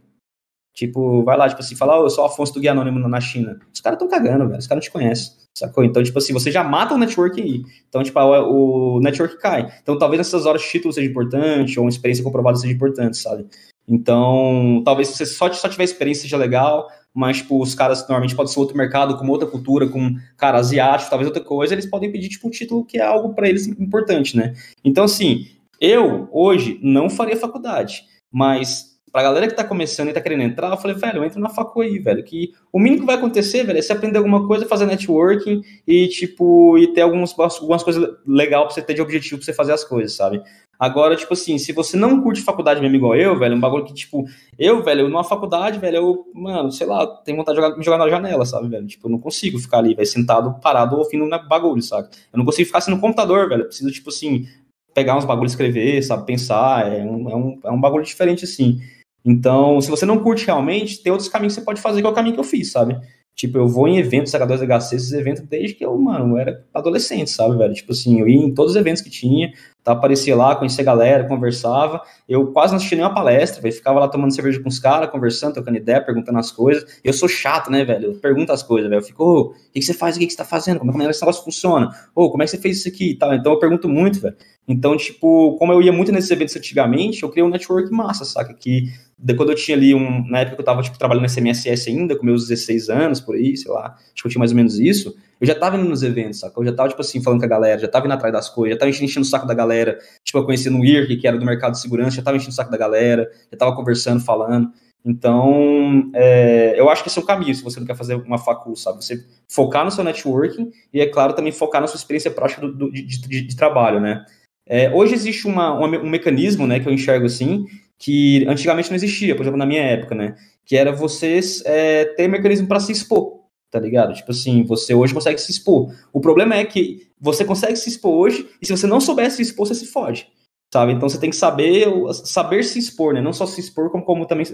Tipo, vai lá, tipo assim, falar, oh, eu sou Afonso do Guia Anônimo na China. Os caras estão cagando, velho. Os caras não te conhecem. Sacou? Então, tipo assim, você já mata o network aí. Então, tipo, o, o network cai. Então, talvez nessas horas título seja importante, ou uma experiência comprovada seja importante, sabe? Então, talvez se você só, só tiver experiência seja legal, mas, tipo, os caras normalmente pode ser outro mercado, com outra cultura, com, cara, asiático, talvez outra coisa, eles podem pedir, tipo, um título que é algo para eles importante, né? Então, assim, eu, hoje, não faria faculdade, mas pra galera que tá começando e tá querendo entrar, eu falei, velho, entra na facu aí, velho, que o mínimo que vai acontecer, velho, é você aprender alguma coisa, fazer networking e, tipo, e ter alguns, algumas coisas legais pra você ter de objetivo pra você fazer as coisas, sabe? Agora, tipo assim, se você não curte faculdade mesmo igual eu, velho, um bagulho que, tipo, eu, velho, numa faculdade, velho, eu, mano, sei lá, tenho vontade de jogar, me jogar na janela, sabe, velho? Tipo, eu não consigo ficar ali, velho, sentado, parado, ouvindo bagulho, sabe? Eu não consigo ficar assim no computador, velho. Eu preciso, tipo assim, pegar uns bagulhos, escrever, sabe, pensar. É um, é um, é um bagulho diferente, assim. Então, se você não curte realmente, tem outros caminhos que você pode fazer, que é o caminho que eu fiz, sabe? Tipo, eu vou em eventos, H2HC, esses eventos desde que eu, mano, era adolescente, sabe, velho? Tipo assim, eu ia em todos os eventos que tinha, tá, aparecia lá, conhecia a galera, conversava. Eu quase não assisti nenhuma palestra, velho. Ficava lá tomando cerveja com os caras, conversando, trocando ideia, perguntando as coisas. Eu sou chato, né, velho? Eu pergunto as coisas, velho. Eu fico, ô, o que, que você faz? O que, que você tá fazendo? Como é que esse negócio funciona? Ô, como é que você fez isso aqui e tal? Então eu pergunto muito, velho. Então, tipo, como eu ia muito nesses eventos antigamente, eu criei um network massa, saca? Que de, quando eu tinha ali um. Na época eu tava, tipo, trabalhando nesse MSS ainda, com meus 16 anos, por aí, sei lá, acho que eu tinha mais ou menos isso. Eu já tava indo nos eventos, saca? Eu já tava, tipo assim, falando com a galera, já tava indo atrás das coisas, já tava enchendo o saco da galera. Tipo, eu conhecendo o IRC, que era do mercado de segurança, já tava enchendo o saco da galera, já tava conversando, falando. Então, é, eu acho que esse é o caminho, se você não quer fazer uma facul, sabe? Você focar no seu networking e, é claro, também focar na sua experiência prática do, do, de, de, de, trabalho, né? É, hoje existe uma, uma, um mecanismo, né, que eu enxergo assim, que antigamente não existia, por exemplo, na minha época, né? Que era vocês é, ter mecanismo para se expor, tá ligado? Tipo assim, você hoje consegue se expor. O problema é que você consegue se expor hoje, e se você não souber se expor, você se fode. Sabe? Então você tem que saber saber se expor, né? Não só se expor, como, como também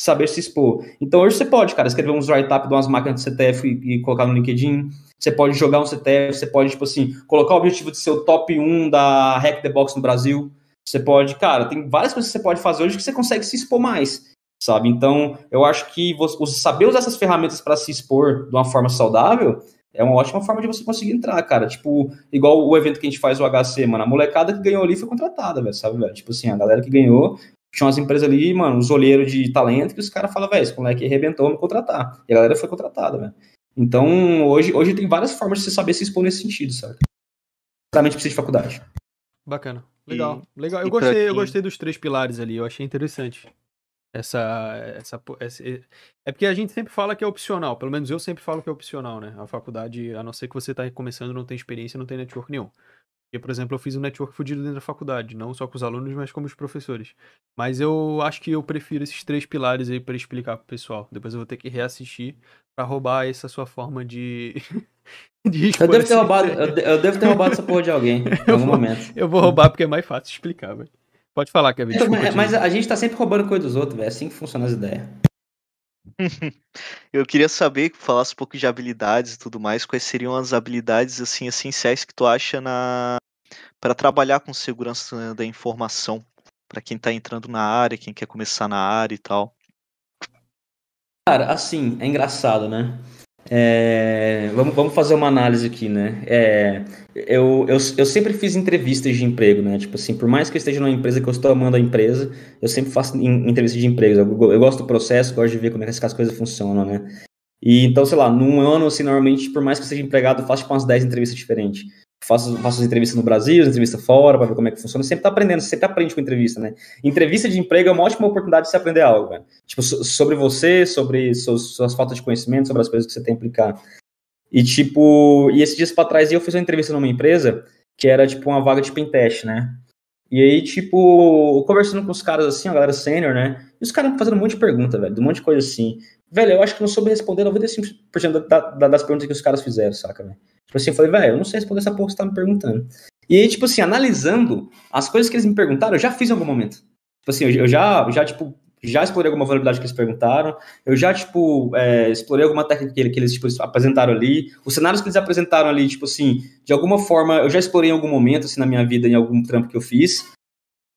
saber se expor. Então hoje você pode, cara, escrever uns write-up de umas máquinas de CTF e, e, colocar no LinkedIn. Você pode jogar um CTF, você pode, tipo assim, colocar o objetivo de ser o top 1 da Hack the Box no Brasil. Você pode, cara, tem várias coisas que você pode fazer hoje que você consegue se expor mais, sabe? Então, eu acho que você, saber usar essas ferramentas para se expor de uma forma saudável é uma ótima forma de você conseguir entrar, cara. Tipo, igual o evento que a gente faz, o HC, mano. A molecada que ganhou ali foi contratada, velho, sabe, velho? Tipo assim, a galera que ganhou tinha umas empresas ali, mano, uns olheiros de talento que os caras falam, velho, esse moleque arrebentou me contratar. E a galera foi contratada, velho. Então, hoje, hoje tem várias formas de você saber se expor nesse sentido, sabe? Realmente precisa de faculdade. Bacana. Legal. E, Legal. Eu gostei, eu gostei dos três pilares ali, eu achei interessante. Essa, essa, essa, é porque a gente sempre fala que é opcional, pelo menos eu sempre falo que é opcional, né? A faculdade, a não ser que você está começando, não tem experiência, não tem network nenhum. Porque, por exemplo, eu fiz um network fudido dentro da faculdade, não só com os alunos, mas como os professores. Mas eu acho que eu prefiro esses três pilares aí para explicar pro pessoal. Depois eu vou ter que reassistir para roubar essa sua forma de. de eu, devo ter roubado, eu, devo ter roubado essa porra de alguém em algum momento. Eu vou roubar porque é mais fácil explicar, velho. Pode falar, Kevin. Então, mas, mas a gente tá sempre roubando coisa dos outros, velho. É assim que funciona as ideias. Eu queria saber, que falasse um pouco de habilidades e tudo mais, quais seriam as habilidades assim essenciais que tu acha na para trabalhar com segurança da informação, para quem está entrando na área, quem quer começar na área e tal. Cara, assim, é engraçado, né? É, vamos, vamos fazer uma análise aqui, né? É, eu, eu, eu sempre fiz entrevistas de emprego, né? Tipo assim, por mais que eu esteja numa empresa que eu estou amando a empresa, eu sempre faço entrevistas de emprego. Eu, eu, gosto do processo, gosto de ver como é que as coisas funcionam, né? E então, sei lá, num ano, assim, normalmente, por mais que eu seja empregado, eu faço tipo umas 10 entrevistas diferentes faço, faço as entrevistas no Brasil, as entrevistas fora, para ver como é que funciona. Sempre tá aprendendo, sempre aprende com entrevista, né? Entrevista de emprego é uma ótima oportunidade de você aprender algo, velho. Tipo, sobre você, sobre suas, suas faltas de conhecimento, sobre as coisas que você tem que aplicar. E, tipo, e esses dias para trás eu fiz uma entrevista numa empresa que era, tipo, uma vaga de pentest, né? E aí, tipo, conversando com os caras assim, a galera sênior, né? E os caras fazendo um monte de pergunta, velho, um monte de coisa assim. Velho, eu acho que não soube responder 95% da, da, das perguntas que os caras fizeram, saca, velho? Tipo assim, eu falei, velho, eu não sei responder essa porra que você tá me perguntando. E aí, tipo assim, analisando as coisas que eles me perguntaram, eu já fiz em algum momento. Tipo assim, eu, já, já, tipo, já explorei alguma vulnerabilidade que eles perguntaram, eu já, tipo, é, explorei alguma técnica que, eles, tipo, apresentaram ali, os cenários que eles apresentaram ali, tipo assim, de alguma forma, eu já explorei em algum momento, assim, na minha vida, em algum trampo que eu fiz,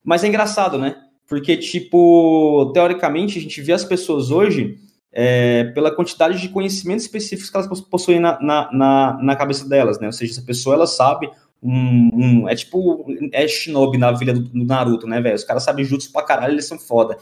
mas é engraçado, né? Porque, tipo, teoricamente, a gente vê as pessoas hoje é, pela quantidade de conhecimentos específicos que elas possuem na, na, na, na cabeça delas, né? Ou seja, essa pessoa, ela sabe um, um, é tipo é Shinobi na vila do, do Naruto, né, velho? Os caras sabem jutsu pra caralho, eles são foda.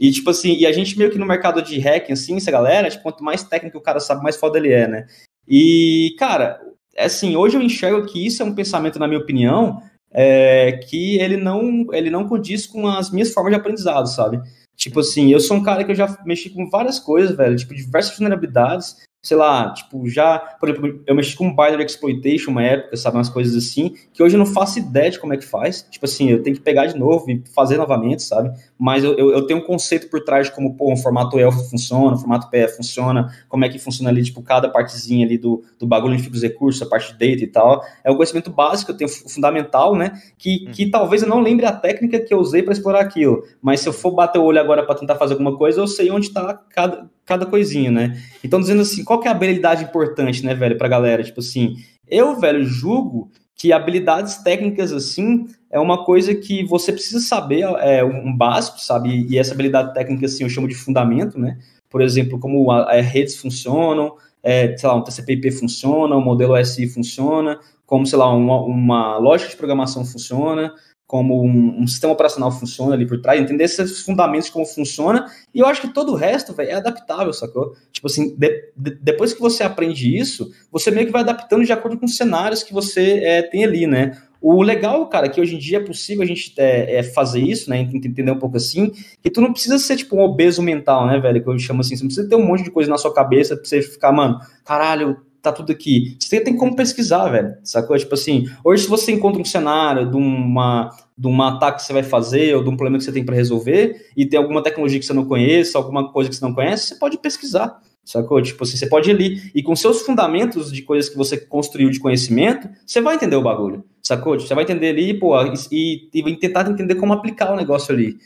E tipo assim, e a gente meio que no mercado de hacking, assim, essa galera, tipo, quanto mais técnico o cara sabe, mais foda ele é, né? E, cara, é assim, hoje eu enxergo que isso é um pensamento, na minha opinião, é, que ele não, ele não condiz com as minhas formas de aprendizado, sabe? Tipo assim, eu sou um cara que eu já mexi com várias coisas, velho, tipo, diversas vulnerabilidades, sei lá, tipo, já, por exemplo, eu mexi com Binary Exploitation uma época, sabe, umas coisas assim, que hoje eu não faço ideia de como é que faz. Tipo assim, eu tenho que pegar de novo e fazer novamente, sabe? Mas eu, eu, eu tenho um conceito por trás de como, pô, um formato ELF funciona, um formato PF funciona, como é que funciona ali, tipo, cada partezinha ali do, do bagulho onde fica os recursos, a parte de data e tal. É um conhecimento básico, eu tenho fundamental, né? Que, que talvez eu não lembre a técnica que eu usei para explorar aquilo, mas se eu for bater o olho agora para tentar fazer alguma coisa, eu sei onde está cada, cada coisinha, né? Então, dizendo assim, qual que é a habilidade importante, né, velho, pra galera? Tipo assim, eu, velho, julgo que habilidades técnicas, assim, é uma coisa que você precisa saber, é um básico, sabe? E essa habilidade técnica, assim, eu chamo de fundamento, né? Por exemplo, como a, a redes funcionam, é, sei lá, um TCP/IP funciona, um modelo OSI funciona, como, sei lá, uma, uma lógica de programação funciona, como um, um, sistema operacional funciona ali por trás, entender esses fundamentos de como funciona, e eu acho que todo o resto, véio, é adaptável, sacou? Tipo assim, de, de, depois que você aprende isso, você meio que vai adaptando de acordo com os cenários que você é, tem ali, né? O legal, cara, é que hoje em dia é possível a gente é, é, fazer isso, né? Entender um pouco assim, que tu não precisa ser, tipo, um obeso mental, né, velho? Que eu chamo assim, você não precisa ter um monte de coisa na sua cabeça pra você ficar, mano, caralho, tá tudo aqui. Você tem como pesquisar, velho, sacou? Tipo assim, hoje se você encontra um cenário de uma, de um ataque que você vai fazer ou de um problema que você tem para resolver e tem alguma tecnologia que você não conhece, alguma coisa que você não conhece, você pode pesquisar, sacou? Tipo assim, você pode ir ali e com seus fundamentos de coisas que você construiu de conhecimento, você vai entender o bagulho, sacou? Você vai entender ali, pô, e, e, e tentar entender como aplicar o negócio ali.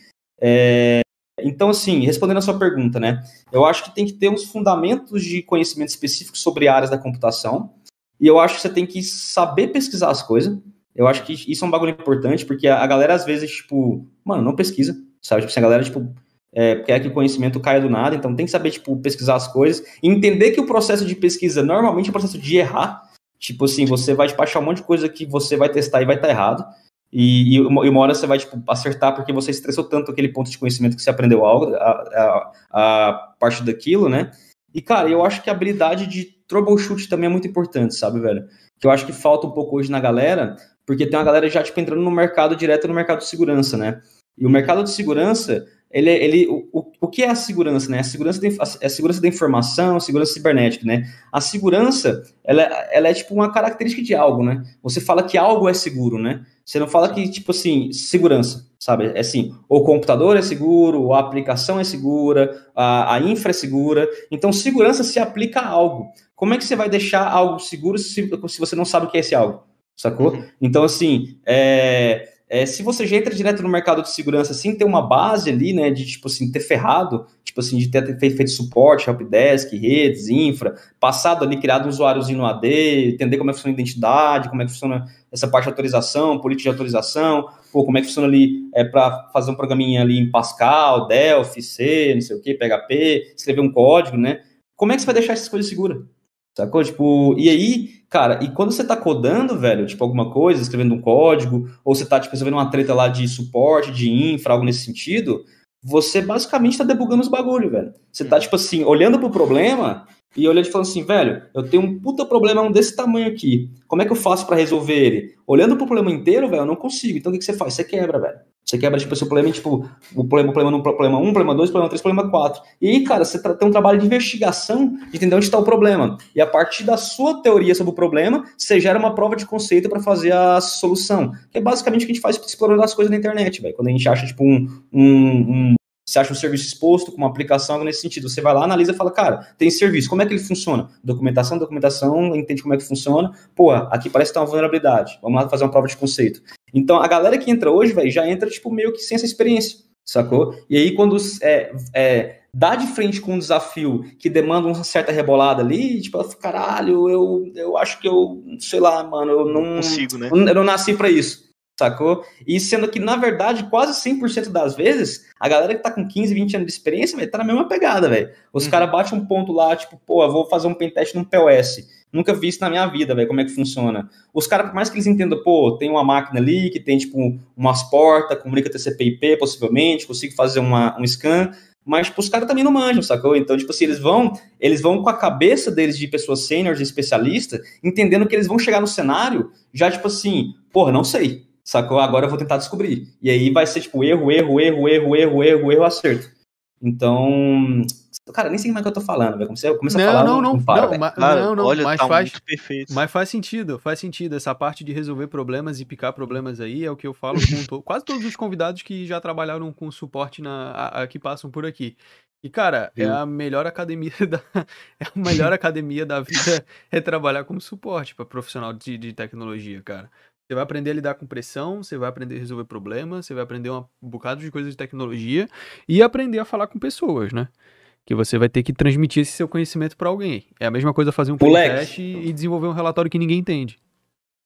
É, então, assim, respondendo a sua pergunta, né? Eu acho que tem que ter uns fundamentos de conhecimento específico sobre áreas da computação. E eu acho que você tem que saber pesquisar as coisas. Eu acho que isso é um bagulho importante, porque a galera, às vezes, tipo, mano, não pesquisa, sabe? Tipo, assim, a galera, tipo, é, quer que o conhecimento caia do nada, então tem que saber, tipo, pesquisar as coisas. Entender que o processo de pesquisa normalmente é o processo de errar. Tipo assim, você vai despachar um monte de coisa que você vai testar e vai estar tá errado. E, e, uma, hora você vai tipo, acertar porque você estressou tanto aquele ponto de conhecimento que você aprendeu algo, a, a, a parte daquilo, né? E, cara, eu acho que a habilidade de troubleshoot também é muito importante, sabe, velho? Que eu acho que falta um pouco hoje na galera, porque tem uma galera já, tipo, entrando no mercado direto no mercado de segurança, né? E o mercado de segurança, ele, ele o, o que é a segurança, né? A segurança, de, a, segurança da informação, a segurança cibernética, né? A segurança, ela, ela é tipo uma característica de algo, né? Você fala que algo é seguro, né? Você não fala que, tipo assim, segurança, sabe? É assim, o computador é seguro, a aplicação é segura, a, a infra é segura. Então, segurança se aplica a algo. Como é que você vai deixar algo seguro se, se você não sabe o que é esse algo? Sacou? Uhum. Então, assim, é, é, se você já entra direto no mercado de segurança sem ter uma base ali, né, de tipo assim, ter ferrado, tipo assim, de ter feito, feito suporte, helpdesk, redes, infra, passado ali, criado um usuáriozinho no AD, entender como é que funciona a identidade, como é que funciona essa parte de autorização, política de autorização, pô, como é que funciona ali é, para fazer um programinha ali em Pascal, Delphi, C, não sei o que, PHP, escrever um código, né? Como é que você vai deixar essas coisas seguras? Sacou? Tipo, e aí, cara, e quando você tá codando, velho, tipo, alguma coisa, escrevendo um código, ou você tá, tipo, resolvendo uma treta lá de suporte, de infra, algo nesse sentido, você basicamente tá debugando os bagulho, velho. Você tá, tipo assim, olhando pro problema e olhando e falando assim, velho, eu tenho um puta problema desse tamanho aqui. Como é que eu faço para resolver ele? Olhando pro problema inteiro, velho, eu não consigo. Então o que, que você faz? Você quebra, velho. Você quebra, tipo, seu problema, tipo, o problema, o problema 1, problema 1, problema 2, problema 3, problema 4. E aí, cara, você tem um trabalho de investigação de entender onde está o problema. E a partir da sua teoria sobre o problema, você gera uma prova de conceito para fazer a solução. Que é basicamente o que a gente faz explorando as coisas na internet, velho. Quando a gente acha, tipo, um, um, um você acha um serviço exposto com uma aplicação algo nesse sentido. Você vai lá, analisa e fala, cara, tem serviço, como é que ele funciona? Documentação, documentação, entende como é que funciona. Pô, aqui parece que tem uma vulnerabilidade. Vamos lá fazer uma prova de conceito. Então, a galera que entra hoje, velho, já entra, tipo, meio que sem essa experiência, sacou? E aí, quando é, é, dá de frente com um desafio que demanda uma certa rebolada ali, tipo, caralho, eu, eu acho que eu, sei lá, mano, eu não, não consigo, né? Eu não nasci para isso sacou? E sendo que, na verdade, quase 100% das vezes, a galera que tá com 15, 20 anos de experiência, vai tá na mesma pegada, velho. Os uhum. caras batem um ponto lá, tipo, pô, eu vou fazer um pentest num POS. Nunca vi isso na minha vida, velho, como é que funciona. Os caras, por mais que eles entendam, pô, tem uma máquina ali que tem, tipo, umas portas, comunica TCP IP, possivelmente, consigo fazer uma, um scan, mas tipo, os caras também não manjam, sacou? Então, tipo assim, eles vão, eles vão com a cabeça deles de pessoas sêniores, de especialista, entendendo que eles vão chegar no cenário já, tipo assim, porra, não sei, Sacou? Agora eu vou tentar descobrir. E aí vai ser tipo erro, erro, erro, erro, erro, erro, erro, acerto. Então, Cara, nem sei como é que eu tô falando, velho. Comecei, comecei não, a falar. Não, não, não, para, não, mas, não, não, olha, mas tá faz, perfeito. Mas faz sentido, faz sentido. Essa parte de resolver problemas e picar problemas aí é o que eu falo com to, quase todos os convidados que já trabalharam com suporte na, a, a, que passam por aqui. E, cara, é a melhor academia da, é a melhor academia da vida é trabalhar como suporte para profissional de, de tecnologia, cara. Você vai aprender a lidar com pressão, você vai aprender a resolver problemas, você vai aprender um bocado de coisas de tecnologia e aprender a falar com pessoas, né? Que você vai ter que transmitir esse seu conhecimento para alguém. É a mesma coisa fazer um podcast e desenvolver um relatório que ninguém entende.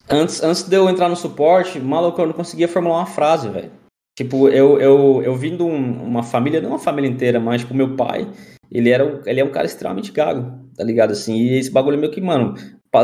Antes, antes de eu entrar no suporte, maluco, eu não conseguia formular uma frase, velho. Tipo, eu, eu, eu vim de um, uma família, não uma família inteira, mas, tipo, meu pai, ele, era, ele é um cara extremamente gago, tá ligado? Assim, e esse bagulho meio que, mano,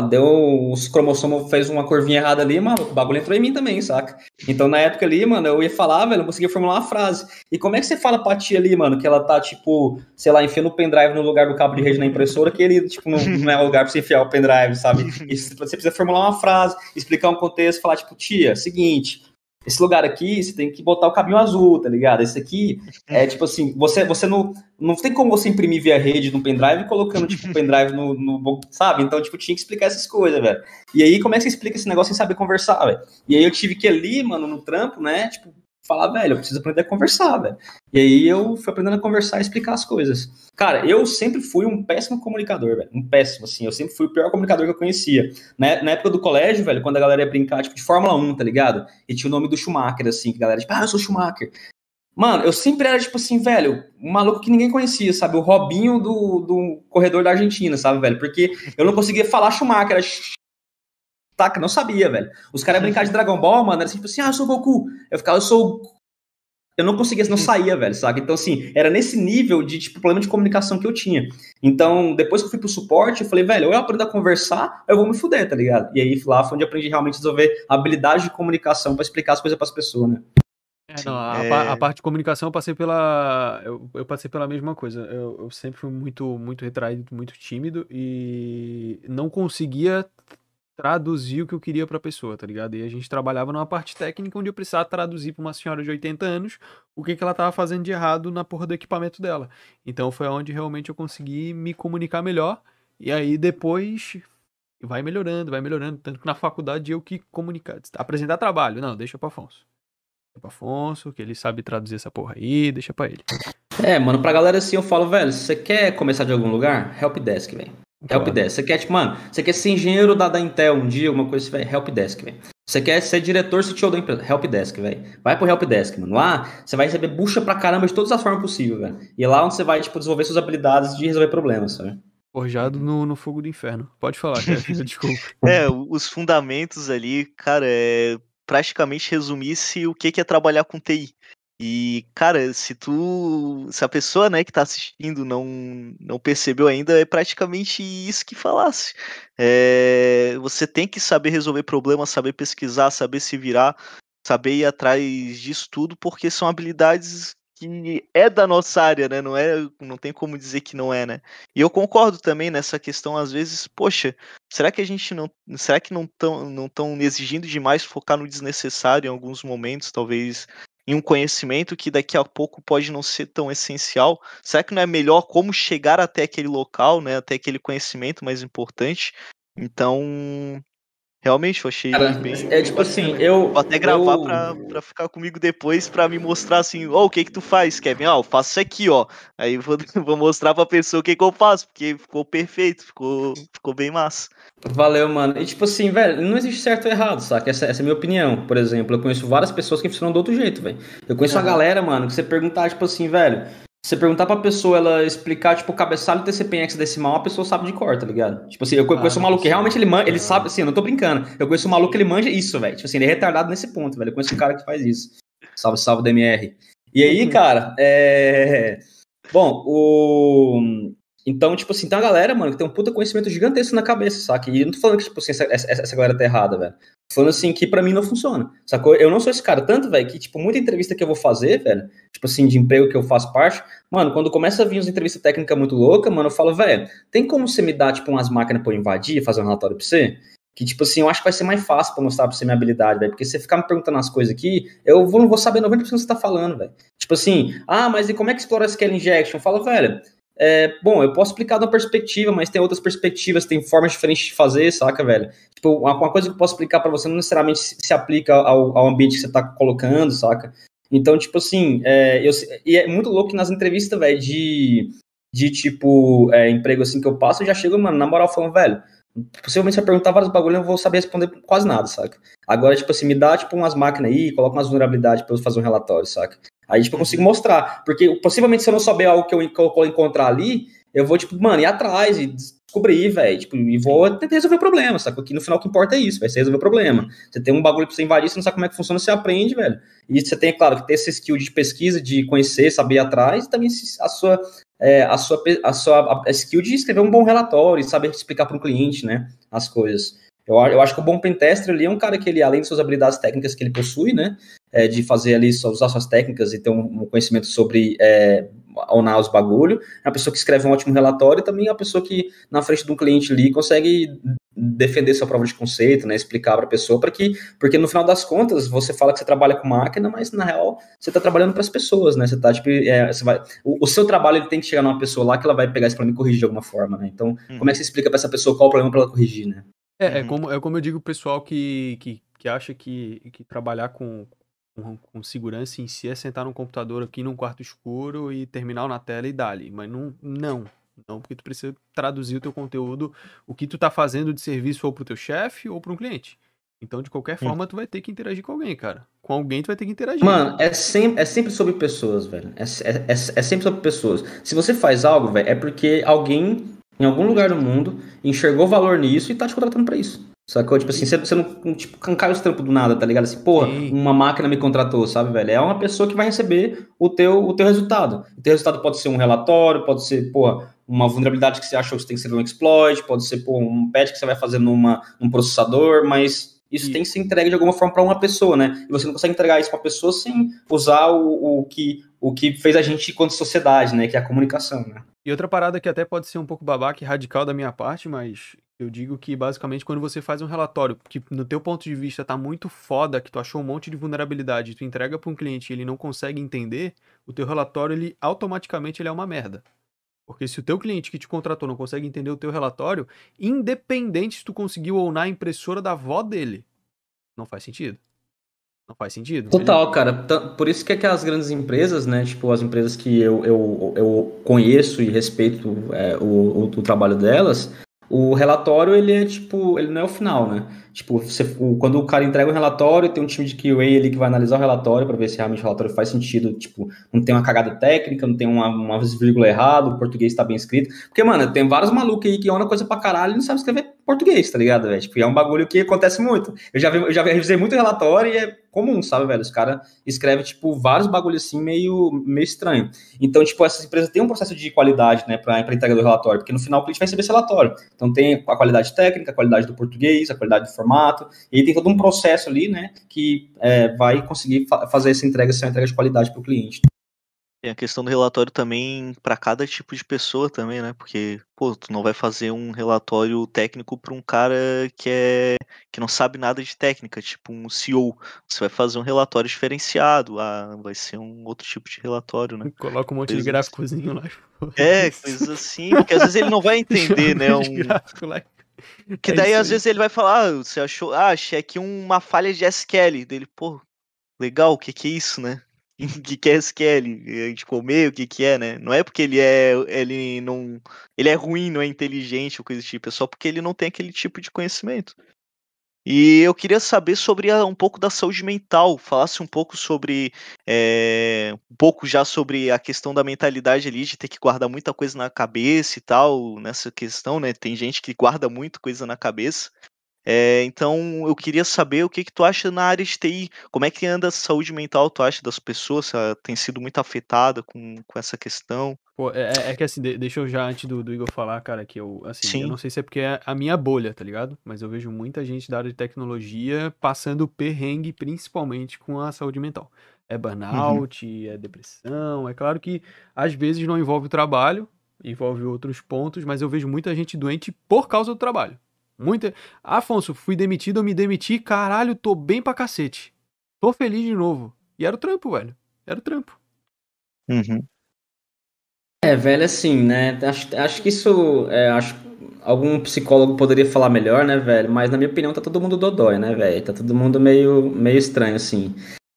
deu os cromossomos fez uma curvinha errada ali, mano, o bagulho entrou em mim também, saca? Então na época ali, mano, eu ia falar, velho, não conseguia formular uma frase. E como é que você fala pra tia ali, mano, que ela tá, tipo, sei lá, enfiando o pendrive no lugar do cabo de rede na impressora, que ele, tipo, não, não é o lugar pra você enfiar o pendrive, sabe? E você precisa formular uma frase, explicar um contexto, falar, tipo, tia, seguinte, esse lugar aqui, você tem que botar o caminho azul, tá ligado? Esse aqui é tipo assim, você, você não, não tem como você imprimir via rede no pendrive colocando, tipo, o pendrive no, no, sabe? Então, tipo, tinha que explicar essas coisas, velho. E aí, como é que você explica esse negócio sem saber conversar, velho? E aí eu tive que ali, mano, no trampo, né, tipo, falar, velho, eu preciso aprender a conversar, velho. E aí eu fui aprendendo a conversar e explicar as coisas. Cara, eu sempre fui um péssimo comunicador, velho. Um péssimo, assim. Eu sempre fui o pior comunicador que eu conhecia. Na, na época do colégio, velho, quando a galera ia brincar, tipo, de Fórmula 1, tá ligado? E tinha o nome do Schumacher, assim, que a galera, tipo, ah, eu sou Schumacher. Mano, eu sempre era, tipo assim, velho, um maluco que ninguém conhecia, sabe? O Robinho do, do corredor da Argentina, sabe, velho? Porque eu não conseguia falar Schumacher, era Taca, não sabia, velho. Os caras brincar de Dragon Ball, mano, era tipo assim, ah, eu sou Goku. Eu ficava, eu sou. Eu não conseguia, não saía, velho, saca? Então, assim, era nesse nível de, tipo, problema de comunicação que eu tinha. Então, depois que eu fui pro suporte, eu falei, velho, ou eu aprendo a conversar, ou eu vou me fuder, tá ligado? E aí, lá foi onde eu aprendi realmente a desenvolver habilidade de comunicação para explicar as coisas para as pessoas, né? É, não, a, é... a, parte de comunicação eu passei pela. Eu, eu passei pela mesma coisa. Eu, eu sempre fui muito, muito retraído, muito tímido e não conseguia traduzir o que eu queria para a pessoa, tá ligado? E a gente trabalhava numa parte técnica onde eu precisava traduzir para uma senhora de 80 anos o que, que ela tava fazendo de errado na porra do equipamento dela. Então foi onde realmente eu consegui me comunicar melhor. E aí depois vai melhorando, vai melhorando. Tanto que na faculdade eu que comunicar, apresentar trabalho. Não, deixa para Afonso. Deixa pra Afonso, que ele sabe traduzir essa porra aí, deixa pra ele. É, mano, pra galera assim eu falo, velho, se você quer começar de algum lugar, helpdesk, velho. Helpdesk. Você quer, tipo, mano, você quer ser engenheiro da, da Intel um dia, alguma coisa assim, Helpdesk, velho. Você quer ser diretor CTO da empresa, Helpdesk, velho. Vai pro Helpdesk, mano. Lá, você vai receber bucha pra caramba de todas as formas possíveis, velho. E é lá onde você vai, tipo, desenvolver suas habilidades de resolver problemas, sabe? Forjado no, no fogo do inferno. Pode falar, cara. Desculpa. É, os fundamentos ali, cara, é praticamente resumisse o que é trabalhar com TI. E, cara, se tu. Se a pessoa, né, que tá assistindo não, não percebeu ainda, é praticamente isso que falasse. É, você tem que saber resolver problemas, saber pesquisar, saber se virar, saber ir atrás disso tudo, porque são habilidades que é da nossa área, né? Não é, não tem como dizer que não é, né? E eu concordo também nessa questão às vezes, poxa, será que a gente não, será que não estão não tão exigindo demais focar no desnecessário em alguns momentos, talvez em um conhecimento que daqui a pouco pode não ser tão essencial? Será que não é melhor como chegar até aquele local, né, até aquele conhecimento mais importante? Então, Realmente, eu achei Cara, bem. É tipo assim, eu. Vou até gravar eu... pra, pra ficar comigo depois pra me mostrar assim, ó, oh, o que que tu faz, Kevin? Ah, eu faço isso aqui, ó. Aí vou, vou mostrar pra pessoa o que que eu faço, porque ficou perfeito, ficou, ficou bem massa. Valeu, mano. E tipo assim, velho, não existe certo ou errado, saca? Essa, essa é a minha opinião. Por exemplo, eu conheço várias pessoas que funcionam do outro jeito, velho. Eu conheço uhum. uma galera, mano, que você perguntar, tipo assim, velho, você perguntar pra pessoa, ela explicar, tipo, o cabeçalho TCP em hexadecimal, a pessoa sabe de cor, tá ligado? Tipo assim, eu conheço ah, um maluco que realmente ele manja, ele sabe, assim, eu não tô brincando. Eu conheço um maluco que ele manja isso, velho. Tipo assim, ele é retardado nesse ponto, velho. Eu conheço um cara que faz isso. Salve, salve, DMR. E aí, uhum. cara, é... Bom, o... Então, tipo assim, tem uma galera, mano, que tem um puta conhecimento gigantesco na cabeça, saca? E eu não tô falando que, tipo assim, essa, essa, galera tá errada, velho. Falando assim, que para mim não funciona. Sacou? Eu não sou esse cara. Tanto, velho, que, tipo, muita entrevista que eu vou fazer, velho, tipo assim, de emprego que eu faço parte, mano, quando começa a vir umas entrevistas técnicas muito loucas, mano, eu falo, velho, tem como você me dar, tipo, umas máquinas pra eu invadir, fazer um relatório pra você? Que, tipo assim, eu acho que vai ser mais fácil pra mostrar pra você minha habilidade, velho. Porque você ficar me perguntando as coisas aqui, eu vou, não vou saber 90% do que você tá falando, velho. Tipo assim, ah, mas e como é que explora SQL Injection? Eu falo, velho, é, bom, eu posso explicar da perspectiva, mas tem outras perspectivas, tem formas diferentes de fazer, saca, velho? Tipo, uma, coisa que eu posso explicar para você não necessariamente se, se aplica ao, ao, ambiente que você tá colocando, saca? Então, tipo assim, é, eu, e é muito louco que nas entrevistas, velho, de, de tipo, é, emprego assim que eu passo, eu já chego, mano, na moral, falando, velho, possivelmente você vai perguntar vários bagulhos, eu vou saber responder quase nada, saca? Agora, tipo assim, me dá, tipo, umas máquinas aí, coloca umas vulnerabilidades pra eu fazer um relatório, saca? Aí, tipo, eu consigo uhum. mostrar. Porque, possivelmente, se eu não souber algo que eu, que eu encontrar ali, eu vou, tipo, mano, ir atrás e descobrir, velho. Tipo, e vou tentar resolver o problema, sabe? Porque no final o que importa é isso, vai ser resolver o problema. Você tem um bagulho pra você invadir, você não sabe como é que funciona, você aprende, velho. E você tem, claro, que ter esse skill de pesquisa, de conhecer, saber ir atrás, e também a sua, é, a sua, a sua a skill de escrever um bom relatório, saber explicar para um cliente, né, as coisas. Eu, eu acho que o bom pentester ali é um cara que ele, além de suas habilidades técnicas que ele possui, né, é, de fazer ali, usar suas técnicas e ter um, um conhecimento sobre é, onar os bagulho, é uma pessoa que escreve um ótimo relatório e também é uma pessoa que, na frente de um cliente ali, consegue defender sua prova de conceito, né, explicar para a pessoa, para que, porque no final das contas, você fala que você trabalha com máquina, mas na real, você está trabalhando para as pessoas, né, você tá, tipo, é, você vai, o, o, seu trabalho, ele tem que chegar numa pessoa lá que ela vai pegar isso para me corrigir de alguma forma, né, então, hum. como é que você explica para essa pessoa qual o problema para ela corrigir, né? É, é, uhum. como, é como eu digo o pessoal que, que, que acha que, que trabalhar com, com, com, segurança em si é sentar num computador aqui num quarto escuro e terminal na tela e dali. Mas não, não. Não, porque tu precisa traduzir o teu conteúdo, o que tu tá fazendo de serviço ou pro teu chefe ou para um cliente. Então, de qualquer forma, tu vai ter que interagir com alguém, cara. Com alguém tu vai ter que interagir. Mano, é sempre, é sempre sobre pessoas, velho. É, é, é, é sempre sobre pessoas. Se você faz algo, velho, é porque alguém em algum lugar do mundo, enxergou valor nisso e tá te contratando para isso. Sacou? Tipo assim, você, você não, tipo, cai os trampos do nada, tá ligado? Assim, porra, uma máquina me contratou, sabe, velho? É uma pessoa que vai receber o teu, o teu resultado. O teu resultado pode ser um relatório, pode ser, porra, uma vulnerabilidade que você achou que tem que ser um exploit, pode ser, porra, um patch que você vai fazer numa, num processador, mas isso e... tem que ser entregue de alguma forma para uma pessoa, né? E você não consegue entregar isso para uma pessoa sem usar o, o, que, o que fez a gente enquanto sociedade, né? Que é a comunicação, né? E outra parada que até pode ser um pouco babaca e radical da minha parte, mas eu digo que basicamente quando você faz um relatório que no teu ponto de vista tá muito foda, que tu achou um monte de vulnerabilidade, tu entrega para um cliente e ele não consegue entender, o teu relatório ele automaticamente ele é uma merda. Porque se o teu cliente que te contratou não consegue entender o teu relatório, independente se tu conseguiu ou não a impressora da avó dele, não faz sentido. Não faz sentido. Total, cara. Por isso que aquelas grandes empresas, né? Tipo, as empresas que eu, eu, eu conheço e respeito é, o, o, o, trabalho delas, o relatório, ele é tipo, ele não é o final, né? Tipo, você, o, quando o cara entrega um relatório, tem um time de QA ali que vai analisar o relatório para ver se realmente o relatório faz sentido, tipo, não tem uma cagada técnica, não tem uma, uma vírgula errada, o português está bem escrito. Porque, mano, tem vários malucos aí que olham coisa pra caralho e não sabe escrever português, tá ligado, velho? Tipo, é um bagulho que acontece muito. Eu já, vi, eu já revisei muito relatório e é comum, sabe, velho? Os caras escrevem, tipo, vários bagulhos assim meio, meio estranho. Então, tipo, essas empresas têm um processo de qualidade, né, pra, pra entrega do relatório, porque no final o cliente vai receber esse relatório. Então, tem a qualidade técnica, a qualidade do português, a qualidade do formato, e tem todo um processo ali, né, que é, vai conseguir fa fazer essa entrega, essa entrega de qualidade para o cliente. A questão do relatório também para cada tipo de pessoa também, né? Porque, pô, tu não vai fazer um relatório técnico para um cara que é que não sabe nada de técnica, tipo um CEO. Você vai fazer um relatório diferenciado, ah, vai ser um outro tipo de relatório, né? Coloca um monte coisas de gráficozinho lá. É, coisas assim, porque às vezes ele não vai entender, né? Um... Gráfico lá. Que é daí, às vezes, ele vai falar, ah, você achou, ah, achei aqui uma falha de SQL. Dele, pô, legal, o que que é isso, né? Que que é SQL? A gente comer, o que que é, né? Não é porque ele é, ele não, ele é ruim, não é inteligente ou coisa do tipo, é só porque ele não tem aquele tipo de conhecimento. E eu queria saber sobre a, um pouco da saúde mental, falasse um pouco sobre é, um pouco já sobre a questão da mentalidade ali, de ter que guardar muita coisa na cabeça e tal, nessa questão, né? Tem gente que guarda muito coisa na cabeça. É, então eu queria saber o que, que tu acha na área de TI, como é que anda a saúde mental, tu acha, das pessoas, se tem sido muito afetada com, com essa questão? Pô, é, é, é que assim, deixa eu já, antes do, do, Igor falar, cara, que eu, assim, Sim. eu não sei se é porque é a minha bolha, tá ligado? Mas eu vejo muita gente da área de tecnologia passando perrengue, principalmente com a saúde mental. É uhum. burnout, uhum. é depressão, é claro que às vezes não envolve o trabalho, envolve outros pontos, mas eu vejo muita gente doente por causa do trabalho. Muita. Afonso, fui demitido, eu me demiti, caralho, tô bem pra cacete. Tô feliz de novo. E era o trampo, velho. Era o trampo. Uhum. É, velho, assim, né? Acho, acho que isso. É, acho algum psicólogo poderia falar melhor, né, velho? Mas na minha opinião tá todo mundo dodói, né, velho? Tá todo mundo meio, meio estranho, assim.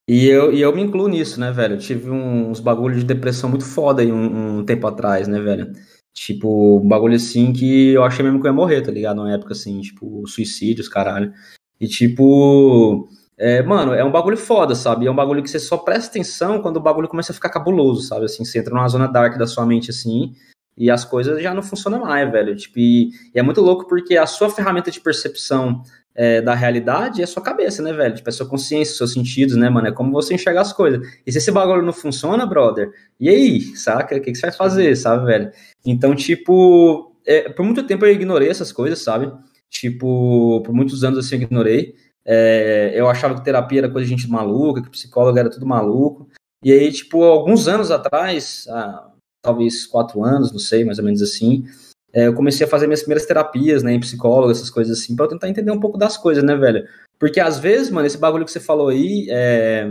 E eu, e eu me incluo nisso, né, velho? Eu tive uns bagulhos de depressão muito foda aí um, um, tempo atrás, né, velho? Tipo, um bagulho assim que eu achei mesmo que eu ia morrer, tá ligado? Numa época assim, tipo, suicídios, caralho. E tipo. É, mano, é um bagulho foda, sabe? É um bagulho que você só presta atenção quando o bagulho começa a ficar cabuloso, sabe? Assim, você entra numa zona dark da sua mente, assim, e as coisas já não funcionam mais, velho. Tipo, e, e é muito louco porque a sua ferramenta de percepção é, da realidade é a sua cabeça, né, velho? Tipo, é a sua consciência, seus sentidos, né, mano? É como você enxerga as coisas. E se esse bagulho não funciona, brother, e aí, saca? O que, que você vai fazer, sabe, velho? Então, tipo, é, por muito tempo eu ignorei essas coisas, sabe? Tipo, por muitos anos assim eu ignorei. É, eu achava que terapia era coisa de gente maluca, que psicólogo era tudo maluco. E aí, tipo, alguns anos atrás, ah, talvez quatro anos, não sei, mais ou menos assim, é, eu comecei a fazer minhas primeiras terapias, né, em psicólogo, essas coisas assim, eu tentar entender um pouco das coisas, né, velho? Porque às vezes, mano, esse bagulho que você falou aí é,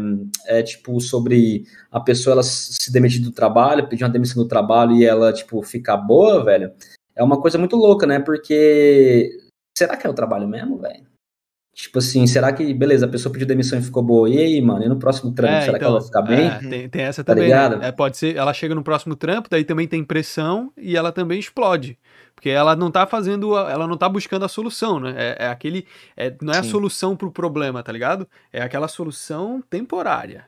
é tipo sobre a pessoa ela se demitir do trabalho, pedir uma demissão do trabalho e ela, tipo, ficar boa, velho. É uma coisa muito louca, né? Porque será que é o trabalho mesmo, velho? Tipo assim, será que, beleza, a pessoa pediu demissão e ficou boa, e aí, mano, e no próximo trampo, é, será então, que ela vai ficar bem? É, tem, tem, essa tá também, né? é, pode ser, ela chega no próximo trampo, daí também tem pressão e ela também explode. Porque ela não tá fazendo, ela não tá buscando a solução, né? É, é aquele, é, não é Sim. a solução pro problema, tá ligado? É aquela solução temporária.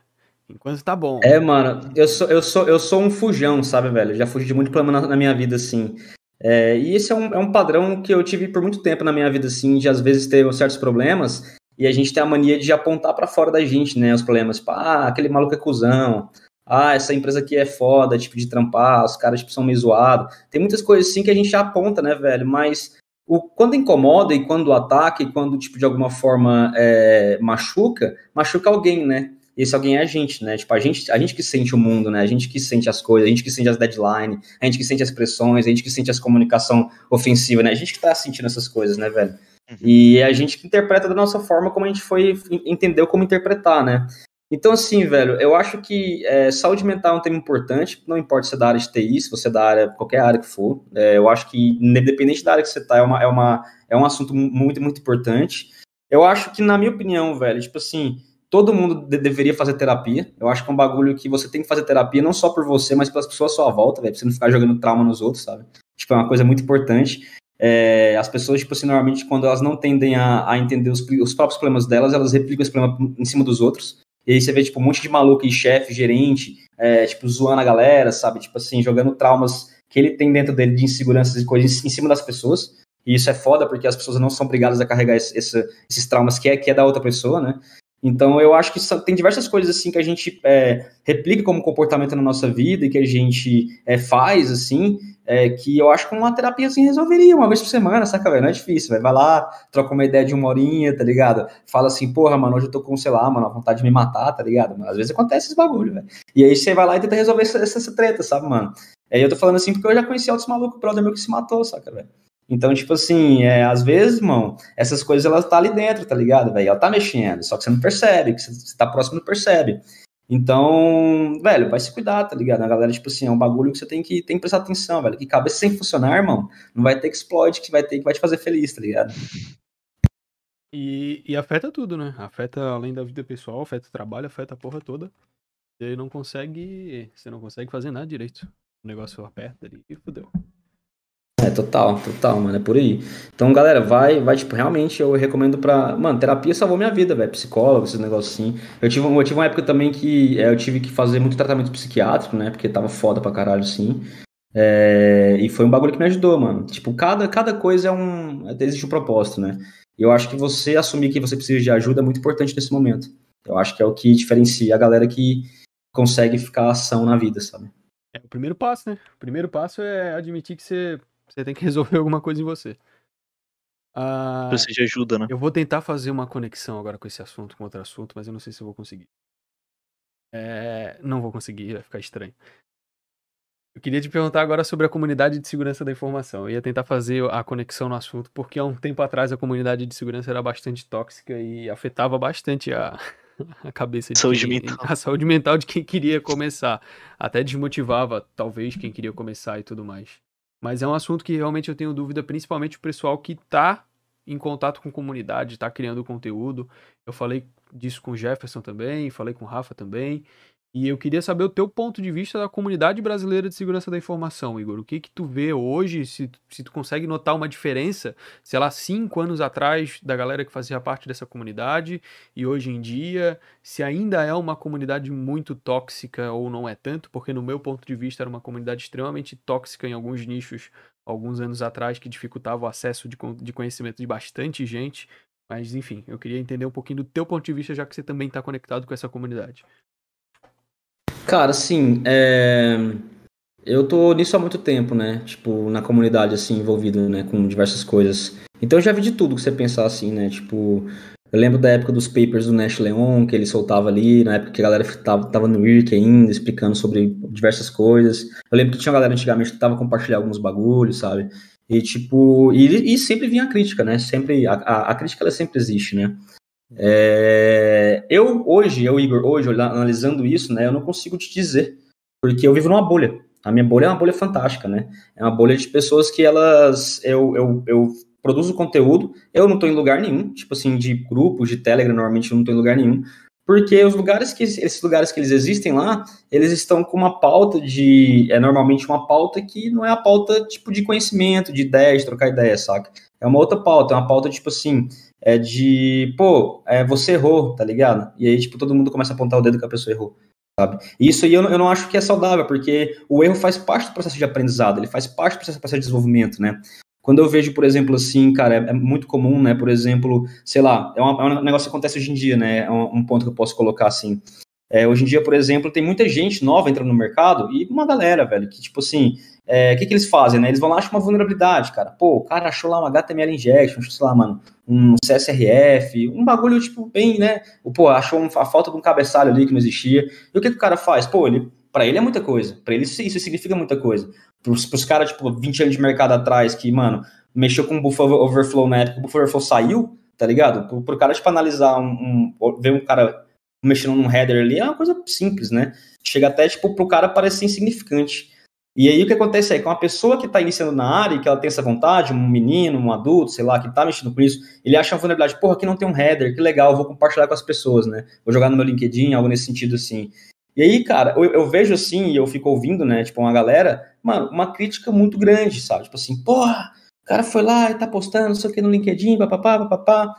Enquanto tá bom. É, mano, eu sou, eu sou, eu sou um fujão, sabe, velho? Já fugi de muito problema na, na minha vida, assim. É, e esse é um, é um padrão que eu tive por muito tempo na minha vida, assim, de às vezes ter certos problemas e a gente tem a mania de apontar para fora da gente, né, os problemas. Tipo, ah, aquele maluco é cuzão, ah, essa empresa aqui é foda, tipo, de trampar, os caras, tipo, são meio zoados. Tem muitas coisas, assim, que a gente aponta, né, velho? Mas o, quando incomoda e quando ataca e quando, tipo, de alguma forma é, machuca, machuca alguém, né? Esse alguém é a gente, né? Tipo, a gente, a gente que sente o mundo, né? A gente que sente as coisas, a gente que sente as deadlines, a gente que sente as pressões, a gente que sente as comunicação ofensiva, né? A gente que tá sentindo essas coisas, né, velho? Uhum. E a gente que interpreta da nossa forma como a gente foi, entendeu como interpretar, né? Então, assim, velho, eu acho que é, saúde mental é um tema importante, não importa se é da área de TI, se você é da área, qualquer área que for. É, eu acho que, independente da área que você tá, é, uma, é, uma, é um assunto muito, muito importante. Eu acho que, na minha opinião, velho, tipo assim, todo mundo de deveria fazer terapia. Eu acho que é um bagulho que você tem que fazer terapia não só por você, mas pelas pessoas à sua volta, velho, pra você não ficar jogando trauma nos outros, sabe? Tipo, é uma coisa muito importante. É, as pessoas, tipo assim, normalmente, quando elas não tendem a, a entender os, os próprios problemas delas, elas replicam esse problema em cima dos outros. E aí você vê, tipo, um monte de maluco e chefe, gerente, é, tipo, zoando a galera, sabe? Tipo assim, jogando traumas que ele tem dentro dele de inseguranças e coisas em cima das pessoas. E isso é foda, porque as pessoas não são obrigadas a carregar esse, esse, esses traumas que é, que é da outra pessoa, né? Então, eu acho que tem diversas coisas assim que a gente é, replica como comportamento na nossa vida e que a gente é, faz, assim, é, que eu acho que uma terapia assim resolveria uma vez por semana, saca, velho? Não é difícil, velho. Vai lá, troca uma ideia de uma horinha, tá ligado? Fala assim, porra, mano, hoje eu tô com, sei lá, mano, a vontade de me matar, tá ligado? Mas às vezes acontece esse bagulho, velho. E aí você vai lá e tenta resolver essa, essa treta, sabe, mano? Aí eu tô falando assim porque eu já conheci outros malucos, brother meu que se matou, saca, velho? Então, tipo assim, é, às vezes, irmão, essas coisas elas tá ali dentro, tá ligado, velho? Ela tá mexendo, só que você não percebe, que você tá próximo não percebe. Então, velho, vai se cuidar, tá ligado? A galera, tipo assim, é um bagulho que você tem que, tem que prestar atenção, velho. Que cabeça sem funcionar, irmão, não vai ter que explode, que vai ter que vai te fazer feliz, tá ligado? E, e afeta tudo, né? Afeta além da vida pessoal, afeta o trabalho, afeta a porra toda. Você não consegue. Você não consegue fazer nada direito. O negócio aperta ali e fudeu. É, total, total, mano, é por aí. Então, galera, vai, vai, tipo, realmente eu recomendo pra. Mano, terapia salvou minha vida, velho. Psicólogo, esses negócios assim. Eu tive, eu tive uma época também que é, eu tive que fazer muito tratamento psiquiátrico, né? Porque tava foda pra caralho, assim. É, e foi um bagulho que me ajudou, mano. Tipo, cada, cada coisa é um. Existe um propósito, né? E eu acho que você assumir que você precisa de ajuda é muito importante nesse momento. Eu acho que é o que diferencia a galera que consegue ficar ação na vida, sabe? É o primeiro passo, né? O primeiro passo é admitir que você você tem que resolver alguma coisa em você. Ah, Precisa de ajuda, né? Eu vou tentar fazer uma conexão agora com esse assunto, com outro assunto, mas eu não sei se eu vou conseguir. É, não vou conseguir, vai ficar estranho. Eu queria te perguntar agora sobre a comunidade de segurança da informação. Eu ia tentar fazer a conexão no assunto, porque há um tempo atrás a comunidade de segurança era bastante tóxica e afetava bastante a, a cabeça de saúde quem, mental. a saúde mental de quem queria começar. Até desmotivava, talvez, quem queria começar e tudo mais. Mas é um assunto que realmente eu tenho dúvida, principalmente o pessoal que tá em contato com comunidade, tá criando conteúdo. Eu falei disso com o Jefferson também, falei com o Rafa também. E eu queria saber o teu ponto de vista da comunidade brasileira de segurança da informação, Igor. O que que tu vê hoje, se, se tu consegue notar uma diferença, sei lá, cinco anos atrás da galera que fazia parte dessa comunidade e hoje em dia, se ainda é uma comunidade muito tóxica ou não é tanto, porque no meu ponto de vista era uma comunidade extremamente tóxica em alguns nichos, alguns anos atrás, que dificultava o acesso de, de conhecimento de bastante gente. Mas enfim, eu queria entender um pouquinho do teu ponto de vista, já que você também está conectado com essa comunidade. Cara, sim, é... eu tô nisso há muito tempo, né? Tipo, na comunidade, assim, envolvido, né, com diversas coisas. Então eu já vi de tudo que você pensar, assim, né? Tipo, eu lembro da época dos papers do Nash Leon, que ele soltava ali, na época que a galera tava, tava no IRC ainda, explicando sobre diversas coisas. Eu lembro que tinha uma galera antigamente que tava compartilhando alguns bagulhos, sabe? E, tipo, e, e sempre vinha a crítica, né? Sempre, a, a, a crítica, ela sempre existe, né? É, eu hoje, eu Igor, hoje analisando isso, né, eu não consigo te dizer, porque eu vivo numa bolha. A minha bolha é uma bolha fantástica, né? É uma bolha de pessoas que elas, eu, eu, eu produzo conteúdo, eu não estou em lugar nenhum, tipo assim, de grupos, de Telegram, normalmente eu não estou em lugar nenhum, porque os lugares que esses lugares que eles existem lá, eles estão com uma pauta de é normalmente uma pauta que não é a pauta tipo de conhecimento, de ideia, de trocar ideia, saca? É uma outra pauta, é uma pauta tipo assim, é de, pô, é, você errou, tá ligado? E aí, tipo, todo mundo começa a apontar o dedo que a pessoa errou, sabe? E isso aí eu, eu não acho que é saudável, porque o erro faz parte do processo de aprendizado, ele faz parte do processo, processo de desenvolvimento, né? Quando eu vejo, por exemplo, assim, cara, é, é muito comum, né? Por exemplo, sei lá, é, uma, é um negócio que acontece hoje em dia, né? É um, um ponto que eu posso colocar assim. É, hoje em dia, por exemplo, tem muita gente nova entrando no mercado e uma galera, velho, que tipo assim, é, o que, que eles fazem, né? Eles vão lá achar uma vulnerabilidade, cara. Pô, o cara achou lá uma HTML injection, sei lá, mano, um CSRF, um bagulho, tipo, bem, né? Pô, achou um, a falta de um cabeçalho ali que não existia. E o que, que o cara faz? Pô, ele, pra ele é muita coisa. Pra ele isso significa muita coisa. Pros, pros caras, tipo, 20 anos de mercado atrás, que, mano, mexeu com o Buffer Overflow na época, o Buffer Overflow saiu, tá ligado? Pro, pro cara, tipo, analisar um, um ver um cara mexendo num header ali é uma coisa simples, né? Chega até, tipo, pro cara parecer insignificante. E aí o que acontece é que uma pessoa que está iniciando na área e que ela tem essa vontade, um menino, um adulto, sei lá, que está mexendo com isso, ele acha uma vulnerabilidade, porra, aqui não tem um header, que legal, vou compartilhar com as pessoas, né? Vou jogar no meu LinkedIn, algo nesse sentido assim. E aí, cara, eu, eu vejo assim, e eu fico ouvindo, né, tipo, uma galera, mano, uma crítica muito grande, sabe? Tipo assim, porra, o cara foi lá e tá postando, não sei o que, no LinkedIn, papapá, papapá.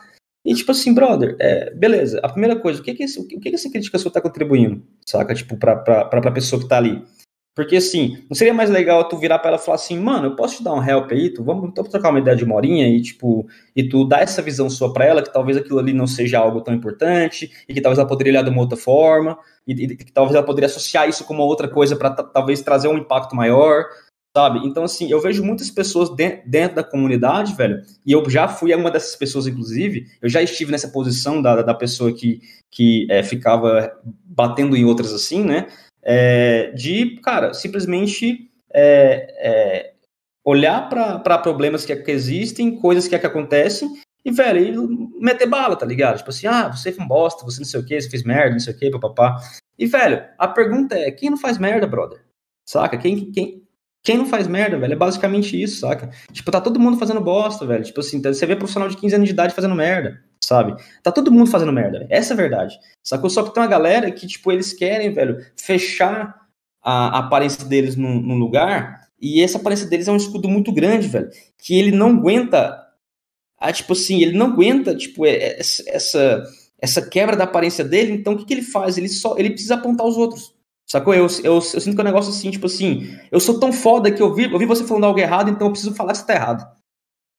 E tipo assim, brother, é, beleza, a primeira coisa, o que que, o que que essa crítica sua tá contribuindo, saca? Tipo, pra, pra, pra, pra pessoa que tá ali. Porque assim, não seria mais legal tu virar para ela e falar assim, mano, eu posso te dar um help aí, tu vamos então, trocar uma ideia de uma horinha e tipo, e tu dar essa visão sua para ela, que talvez aquilo ali não seja algo tão importante, e que talvez ela poderia olhar de uma outra forma, e, e que talvez ela poderia associar isso com uma outra coisa para talvez trazer um impacto maior, sabe? Então, assim, eu vejo muitas pessoas de dentro da comunidade, velho, e eu já fui uma dessas pessoas, inclusive, eu já estive nessa posição da, da pessoa que, que é, ficava batendo em outras assim, né? é, de, cara, simplesmente é, é, olhar para problemas que, que, existem, coisas que, que acontecem, e, velho, e meter bala, tá ligado? Tipo assim, ah, você foi um bosta, você não sei o que, você fez merda, não sei o que, papapá. E, velho, a pergunta é, quem não faz merda, brother? Saca? Quem, quem, quem não faz merda, velho? É basicamente isso, saca? Tipo, tá todo mundo fazendo bosta, velho. Tipo assim, você vê profissional de 15 anos de idade fazendo merda sabe? Tá todo mundo fazendo merda, essa é a verdade. Sacou? Só que tem uma galera que, tipo, eles querem, velho, fechar a, aparência deles num, num, lugar, e essa aparência deles é um escudo muito grande, velho, que ele não aguenta, ah, tipo assim, ele não aguenta, tipo, essa, essa quebra da aparência dele, então o que, que ele faz? Ele só, ele precisa apontar os outros. Sacou? Eu, eu, eu, sinto que é um negócio assim, tipo assim, eu sou tão foda que eu vi, eu vi você falando algo errado, então eu preciso falar que você tá errado.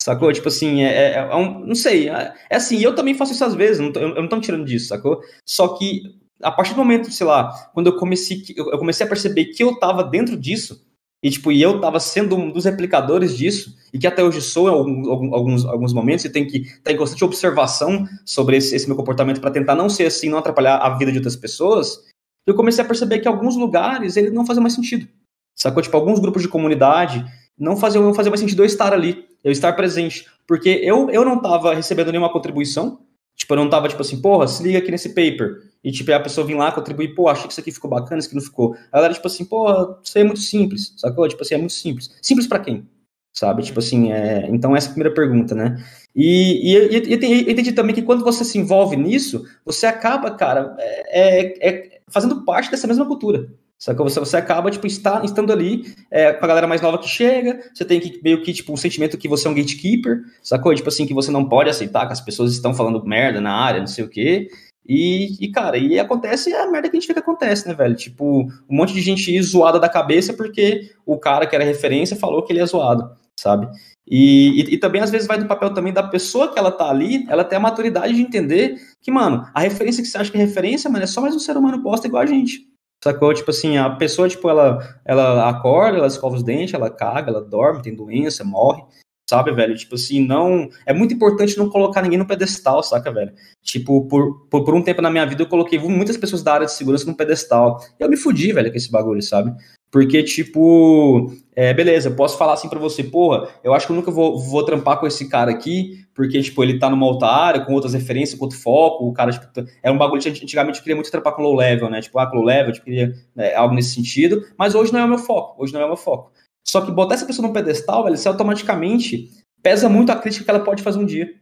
Sacou? Tipo assim, é, é, é um. Não sei. É, é, assim, eu também faço isso às vezes, não tô, eu, eu não tô me tirando disso, sacou? Só que a partir do momento, sei lá, quando eu comecei, eu comecei a perceber que eu tava dentro disso, e tipo, e eu tava sendo um dos replicadores disso, e que até hoje sou em alguns, alguns momentos, e tenho que estar tá em constante observação sobre esse, esse meu comportamento para tentar não ser assim, não atrapalhar a vida de outras pessoas, eu comecei a perceber que alguns lugares ele não fazem mais sentido. Sacou? Tipo, alguns grupos de comunidade não faziam, não fazia mais sentido eu estar ali eu estar presente. Porque eu, eu não estava recebendo nenhuma contribuição, Tipo, eu não tava, tipo assim, porra, se liga aqui nesse paper. E, tipo, a pessoa vir lá contribuir, pô, achei que isso aqui ficou bacana, isso aqui não ficou. A galera, tipo assim, porra, isso aí é muito simples, sacou? Tipo assim, é muito simples. Simples para quem? Sabe? Tipo assim, é... então essa é a primeira pergunta, né? E, e, e, e entendi também que quando você se envolve nisso, você acaba, cara, é, é, é fazendo parte dessa mesma cultura. Sacou? Você, você acaba, tipo, estando ali é, com a galera mais nova que chega, você tem que, meio que, tipo, um sentimento que você é um gatekeeper, sacou? Tipo assim, que você não pode aceitar que as pessoas estão falando merda na área, não sei o quê. E, e, cara, e acontece a merda que a gente vê que acontece, né, velho? Tipo, um monte de gente zoada da cabeça porque o cara que era referência falou que ele é zoado, sabe? E, e, e, também, às vezes, vai do papel também da pessoa que ela tá ali, ela tem a maturidade de entender que, mano, a referência que você acha que é referência, mano, é só mais um ser humano posta igual a gente. Sacou? Tipo assim, a pessoa, tipo, ela, ela acorda, ela escova os dentes, ela caga, ela dorme, tem doença, morre, sabe, velho? Tipo assim, não. É muito importante não colocar ninguém no pedestal, saca, velho? Tipo, por, por, por um tempo na minha vida eu coloquei muitas pessoas da área de segurança no pedestal. E eu me fudi, velho, com esse bagulho, sabe? Porque, tipo, é, beleza, eu posso falar assim pra você, porra, eu acho que eu nunca vou, vou trampar com esse cara aqui, porque, tipo, ele tá numa outra área, com outras referências, com outro foco, o cara, tipo, era é um bagulho que antigamente eu queria muito trampar com low level, né? Tipo, ah, low level, eu tipo, queria né, algo nesse sentido, mas hoje não é o meu foco, hoje não é o meu foco. Só que botar essa pessoa no pedestal, velho, você automaticamente pesa muito a crítica que ela pode fazer um dia,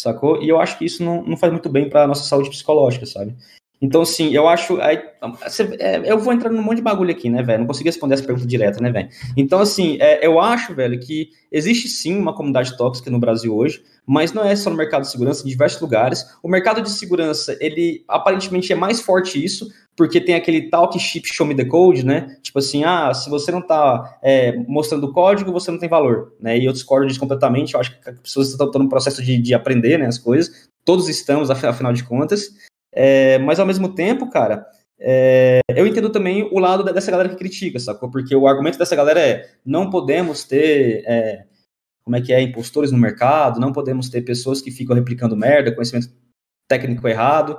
sacou? E eu acho que isso não, não faz muito bem pra nossa saúde psicológica, sabe? Então, assim, eu acho. Aí, é, eu vou entrar num monte de bagulho aqui, né, velho? Não consegui responder essa pergunta direta, né, velho? Então, assim, é, eu acho, velho, que existe sim uma comunidade tóxica no Brasil hoje, mas não é só no mercado de segurança, em diversos lugares. O mercado de segurança, ele aparentemente é mais forte isso, porque tem aquele talk chip show me the code, né? Tipo assim, ah, se você não tá é, mostrando o código, você não tem valor, né? E eu discordo disso completamente. Eu acho que as pessoas estão no processo de, de aprender, né, as coisas. Todos estamos, afinal de contas. É, mas ao mesmo tempo, cara, é, eu entendo também o lado dessa galera que critica, sacou? Porque o argumento dessa galera é: não podemos ter, é, como é que é, impostores no mercado, não podemos ter pessoas que ficam replicando merda, conhecimento técnico errado.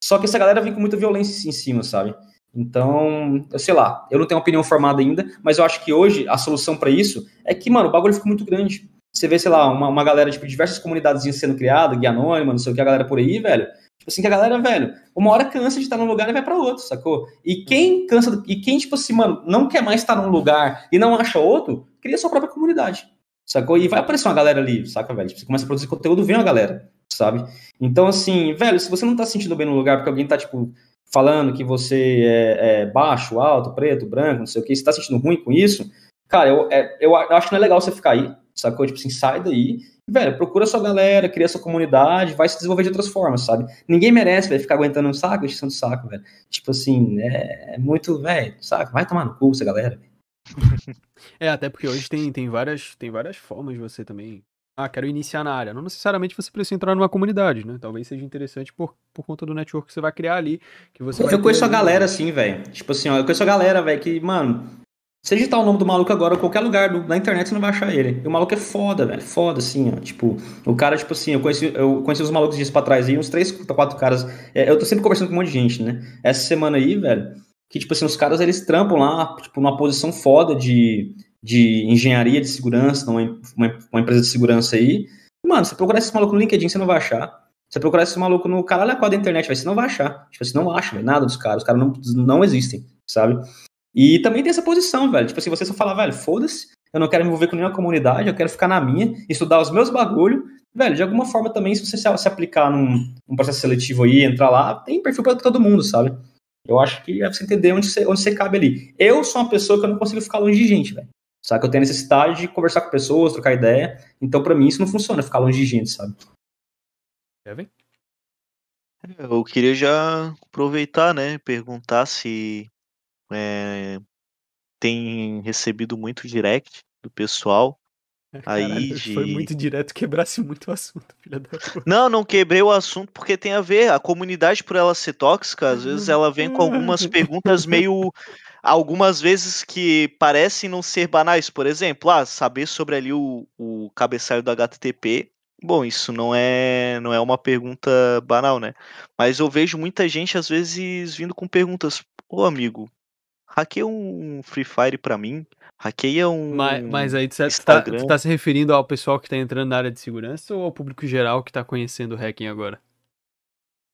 Só que essa galera vem com muita violência em cima, sabe? Então, eu sei lá, eu não tenho opinião formada ainda, mas eu acho que hoje a solução para isso é que, mano, o bagulho ficou muito grande. Você vê, sei lá, uma, uma galera, tipo, diversas comunidades sendo criadas, guia anônima, não sei o que, a galera por aí, velho Tipo assim, que a galera, velho, uma hora cansa de estar num lugar e vai para outro, sacou? E quem cansa, e quem, tipo assim, mano, não quer mais estar num lugar e não acha outro, cria sua própria comunidade, sacou? E vai aparecer uma galera ali, saca, velho? Tipo, você começa a produzir conteúdo, vem uma galera, sabe? Então, assim, velho, se você não tá se sentindo bem no lugar porque alguém tá, tipo, falando que você é, é baixo, alto, preto, branco, não sei o que, você tá sentindo ruim com isso, cara, eu, é, eu acho que não é legal você ficar aí, sacou? Tipo assim, sai daí velho, procura sua galera, cria sua comunidade, vai se desenvolver de outras formas, sabe? Ninguém merece, velho, ficar aguentando um saco, enchendo o saco, velho. Tipo assim, é, é muito, velho, saco, vai tomar no cu essa galera, velho. é, até porque hoje tem, tem, várias, tem várias formas de você também. Ah, quero iniciar na área. Não necessariamente você precisa entrar numa comunidade, né? Talvez seja interessante por, por conta do network que você vai criar ali. Que você eu conheço a galera assim, velho. Tipo assim, ó, eu conheço a galera, velho, que, mano, se digitar o nome do maluco agora, qualquer lugar do, na internet você não vai achar ele. E o maluco é foda, velho. Foda, assim, ó. Tipo, o cara, tipo assim, eu conheci, eu conheci os malucos dias pra trás aí, uns três, quatro caras. É, eu tô sempre conversando com um monte de gente, né? Essa semana aí, velho, que, tipo assim, os caras eles trampam lá, tipo, numa posição foda de, de engenharia de segurança, numa uma, uma empresa de segurança aí. Mano, você procurar esse maluco no LinkedIn, você não vai achar. Você procurar esse maluco no caralho a quadra da internet, você não vai achar. Tipo, você não acha, véio, nada dos caras. Os caras não, não existem, sabe? E também tem essa posição, velho. Tipo assim, você só fala, velho, foda-se, eu não quero me envolver com nenhuma comunidade, eu quero ficar na minha, estudar os meus bagulho. Velho, de alguma forma também, se você se aplicar num, num processo seletivo aí, entrar lá, tem perfil para todo mundo, sabe? Eu acho que é você entender onde você, onde você cabe ali. Eu sou uma pessoa que eu não consigo ficar longe de gente, velho. Sabe? Que eu tenho necessidade de conversar com pessoas, trocar ideia. Então, para mim, isso não funciona, ficar longe de gente, sabe? Kevin? Eu queria já aproveitar, né? Perguntar se é, tem recebido muito direct do pessoal. Caralho, aí de... Foi muito direto, quebrasse muito o assunto, filha da puta. Não, não quebrei o assunto porque tem a ver. A comunidade, por ela ser tóxica, às vezes ela vem com algumas perguntas meio. Algumas vezes que parecem não ser banais. Por exemplo, ah, saber sobre ali o, o cabeçalho do HTTP. Bom, isso não é, não é uma pergunta banal, né? Mas eu vejo muita gente, às vezes, vindo com perguntas. Ô, amigo, hackeia um Free Fire pra mim, hackeia um. Mas, mas aí você tá, tá, se referindo ao pessoal que tá entrando na área de segurança ou ao público geral que tá conhecendo o hacking agora?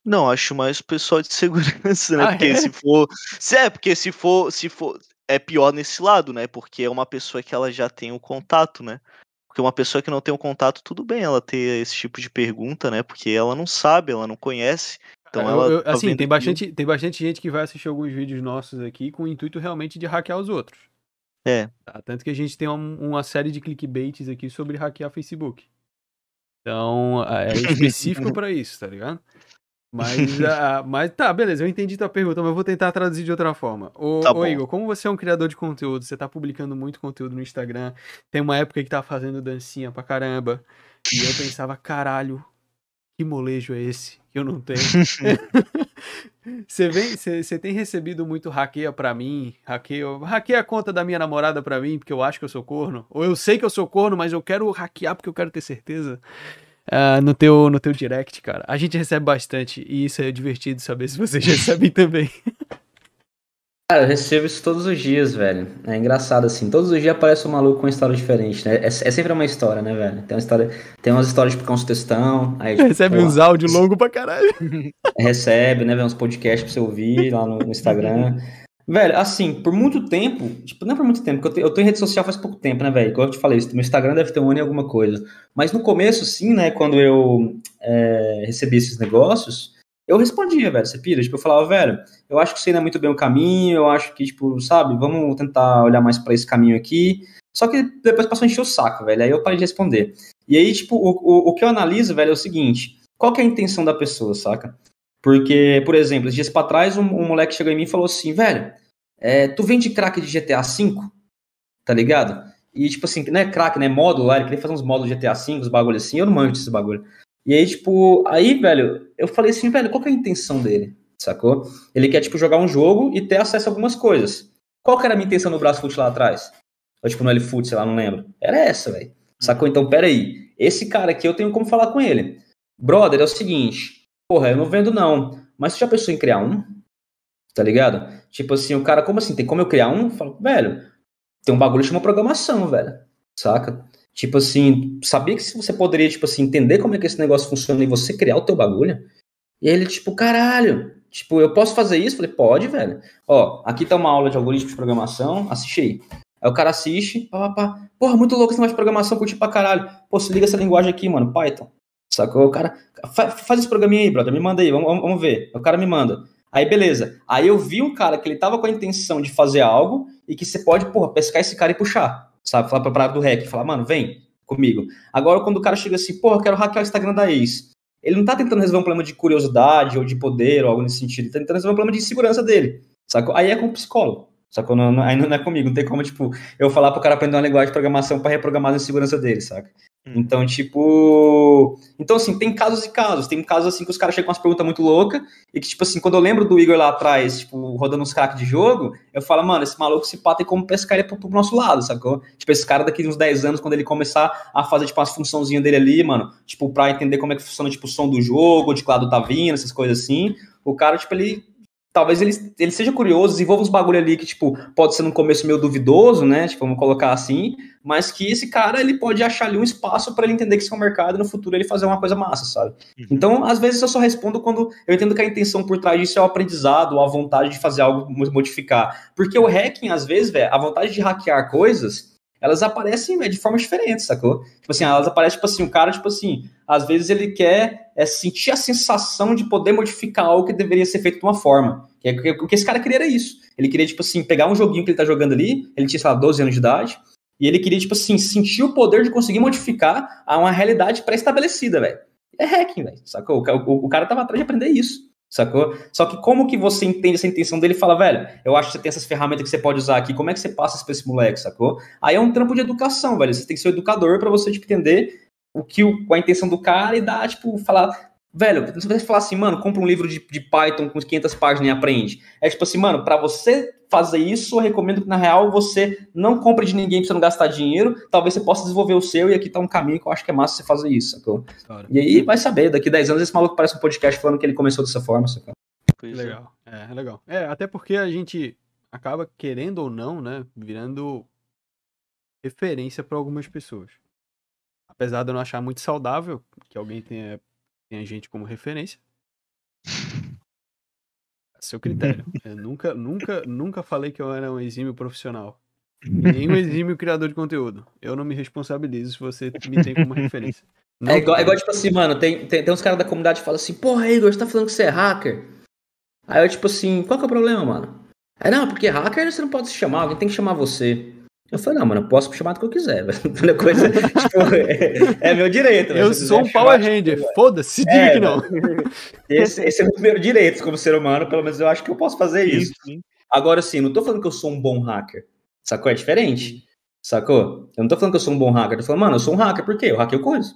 Não, acho mais o pessoal de segurança, né? Ah, porque é? se for. Se é, porque se for, se for. É pior nesse lado, né? Porque é uma pessoa que ela já tem o contato, né? Porque uma pessoa que não tem o contato, tudo bem ela ter esse tipo de pergunta, né? Porque ela não sabe, ela não conhece. Então ela. Eu, tá assim, tem bastante, tem bastante gente que vai assistir alguns vídeos nossos aqui com o intuito realmente de hackear os outros. É. Tá? Tanto que a gente tem uma, uma série de clickbaits aqui sobre hackear Facebook. Então, é específico para isso, tá ligado? Mas, uh, mas tá, beleza, eu entendi tua pergunta, mas eu vou tentar traduzir de outra forma. Ô, tá ô Igor, como você é um criador de conteúdo, você tá publicando muito conteúdo no Instagram, tem uma época que tá fazendo dancinha pra caramba, e eu pensava, caralho, que molejo é esse que eu não tenho? você, vem, você, tem recebido muito hackeia pra mim, hackeia, hackeia a conta da minha namorada pra mim, porque eu acho que eu sou corno, ou eu sei que eu sou corno, mas eu quero hackear porque eu quero ter certeza uh, no, teu, no teu direct, cara. A gente recebe bastante e isso é divertido saber se vocês recebem também. Cara, eu recebo isso todos os dias, velho. É engraçado assim. Todos os dias aparece um maluco com uma história diferente, né? É, é sempre uma história, né, velho? Tem uma história, tem umas histórias tipo uns textão. Aí, tipo, recebe pô, uns áudios longos pra caralho. Recebe, né? Uns podcasts pra você ouvir lá no, no Instagram. Velho, assim, por muito tempo, tipo, não é por muito tempo, porque eu, te, eu tô em rede social faz pouco tempo, né, velho? Igual eu te falei, meu Instagram deve ter um ano e alguma coisa. Mas no começo, sim, né, quando eu é, recebi esses negócios, eu respondia, velho, você pira? Tipo, eu falava, velho, eu acho que isso não é muito bem o caminho, eu acho que, tipo, sabe, vamos tentar olhar mais para esse caminho aqui. Só que depois passou a encher o saco, velho, aí eu parei de responder. E aí, tipo, o, o, o que eu analiso, velho, é o seguinte, qual que é a intenção da pessoa, saca? Porque, por exemplo, dias para trás, um, um, moleque chegou em mim e falou assim, velho, é, tu vende crack de GTA V? Tá ligado? E, tipo assim, não é crack, né? Módulo ele queria fazer uns módulos GTA V, os bagulho assim, eu não manjo desses bagulho. E aí, tipo, aí, velho, eu falei assim, velho, qual que é a intenção dele? Sacou? Ele quer, tipo, jogar um jogo e ter acesso a algumas coisas. Qual que era a minha intenção no Brasfoot lá atrás? Ou, tipo, no L-Foot, sei lá, não lembro. Era essa, velho. Sacou? Então, peraí. Esse cara aqui, eu tenho como falar com ele. Brother, é o seguinte, Porra, eu não vendo não. Mas você já pensou em criar um? Tá ligado? Tipo assim, o cara, como assim? Tem como eu criar um? Eu falo, velho, tem um bagulho que chama programação, velho. Saca? Tipo assim, sabia que você poderia, tipo assim, entender como é que esse negócio funciona e você criar o teu bagulho? E ele, tipo, caralho, tipo, eu posso fazer isso? Falei, pode, velho. Ó, aqui tá uma aula de algoritmo de programação, assiste aí. Aí o cara assiste, pá, pá, pá. Porra, muito louco esse negócio de programação, curti pra caralho. Pô, se liga essa linguagem aqui, mano, Python. Sacou? O cara, faz, faz esse programinha aí, brother, me manda aí, vamos, vamos ver. O cara me manda. Aí, beleza. Aí eu vi um cara que ele tava com a intenção de fazer algo e que você pode, porra, pescar esse cara e puxar. Sabe? Falar pra parada do rec, falar, mano, vem comigo. Agora, quando o cara chega assim, porra, eu quero hackear o Instagram da ex. Ele não tá tentando resolver um problema de curiosidade ou de poder ou algo nesse sentido. Ele tá tentando resolver um problema de segurança dele. Sacou? Aí é com o psicólogo. Sacou? Não, não, aí não é comigo. Não tem como, tipo, eu falar pro cara aprender uma linguagem de programação para reprogramar a segurança dele, saca? Hum. Então, tipo. Então, assim, tem casos e casos. Tem casos assim que os caras chegam com umas perguntas muito loucas. E que, tipo assim, quando eu lembro do Igor lá atrás, tipo, rodando uns cracks de jogo, eu falo, mano, esse maluco se pá tem como pescar ele pro, pro nosso lado, sacou? Tipo, esse cara daqui uns 10 anos, quando ele começar a fazer, tipo, umas funçãozinhas dele ali, mano, tipo, pra entender como é que funciona, tipo, o som do jogo, de que lado tá vindo, essas coisas assim. O cara, tipo, ele talvez ele, ele seja curioso, desenvolva uns bagulho ali que, tipo, pode ser no começo meio duvidoso, né? Tipo, vamos colocar assim, mas que esse cara, ele pode achar ali um espaço para ele entender que isso é um mercado e no futuro ele fazer uma coisa massa, sabe? Uhum. Então, às vezes eu só respondo quando eu entendo que a intenção por trás disso é o aprendizado, ou a vontade de fazer algo modificar. Porque o hacking, às vezes, velho, a vontade de hackear coisas elas aparecem véio, de formas diferentes, sacou? Tipo assim, elas aparecem, tipo assim, o cara, tipo assim, às vezes ele quer é, sentir a sensação de poder modificar algo que deveria ser feito de uma forma. É o que esse cara queria era isso. Ele queria, tipo assim, pegar um joguinho que ele tá jogando ali, ele tinha, sei lá, 12 anos de idade, e ele queria, tipo assim, sentir o poder de conseguir modificar a uma realidade pré-estabelecida, velho. É hacking, velho, sacou? O, o, o, cara tava atrás de aprender isso, sacou? Só que como que você entende essa intenção dele e fala, velho, eu acho que você tem essas ferramentas que você pode usar aqui, como é que você passa isso pra esse moleque, sacou? Aí é um trampo de educação, velho. Você tem que ser educador para você, tipo, entender o que o, a intenção do cara e dar, tipo, falar, Velho, se você falar assim, mano, compra um livro de, de Python com 500 páginas e aprende. É tipo assim, mano, para você fazer isso, eu recomendo que na real você não compre de ninguém pra você não gastar dinheiro. Talvez você possa desenvolver o seu e aqui tá um caminho que eu acho que é massa você fazer isso, sacou? Claro. E aí vai saber, daqui 10 anos esse maluco parece um podcast falando que ele começou dessa forma, sacou? É. Legal, é, é legal. É, até porque a gente acaba querendo ou não, né, virando referência para algumas pessoas. Apesar de eu não achar muito saudável que alguém tenha tem a gente como referência. Seu critério. eu nunca, nunca, nunca falei que eu era um exímio profissional. Nem um exímio criador de conteúdo. Eu não me responsabilizo se você me tem como referência. Não é igual, é igual, tipo assim, mano, tem, tem, tem uns caras da comunidade que falam assim, porra, Igor, você tá falando que você é hacker? Aí eu, tipo assim, qual que é o problema, mano? Aí, não, porque hacker você não pode se chamar, alguém tem que chamar você. Eu falei, não, mano, posso chamar do que eu quiser, velho. Coisa, tipo, é, é, meu direito. Eu sou um Power Ranger, tipo, foda-se, diga é, que não. Esse, esse, é o meu direito como ser humano, pelo menos eu acho que eu posso fazer isso. Sim. Agora, sim, não tô falando que eu sou um bom hacker. Sacou? É diferente. Sacou? Eu não tô falando que eu sou um bom hacker. Eu tô falando, mano, eu sou um hacker, por quê? Eu hackeio coisas.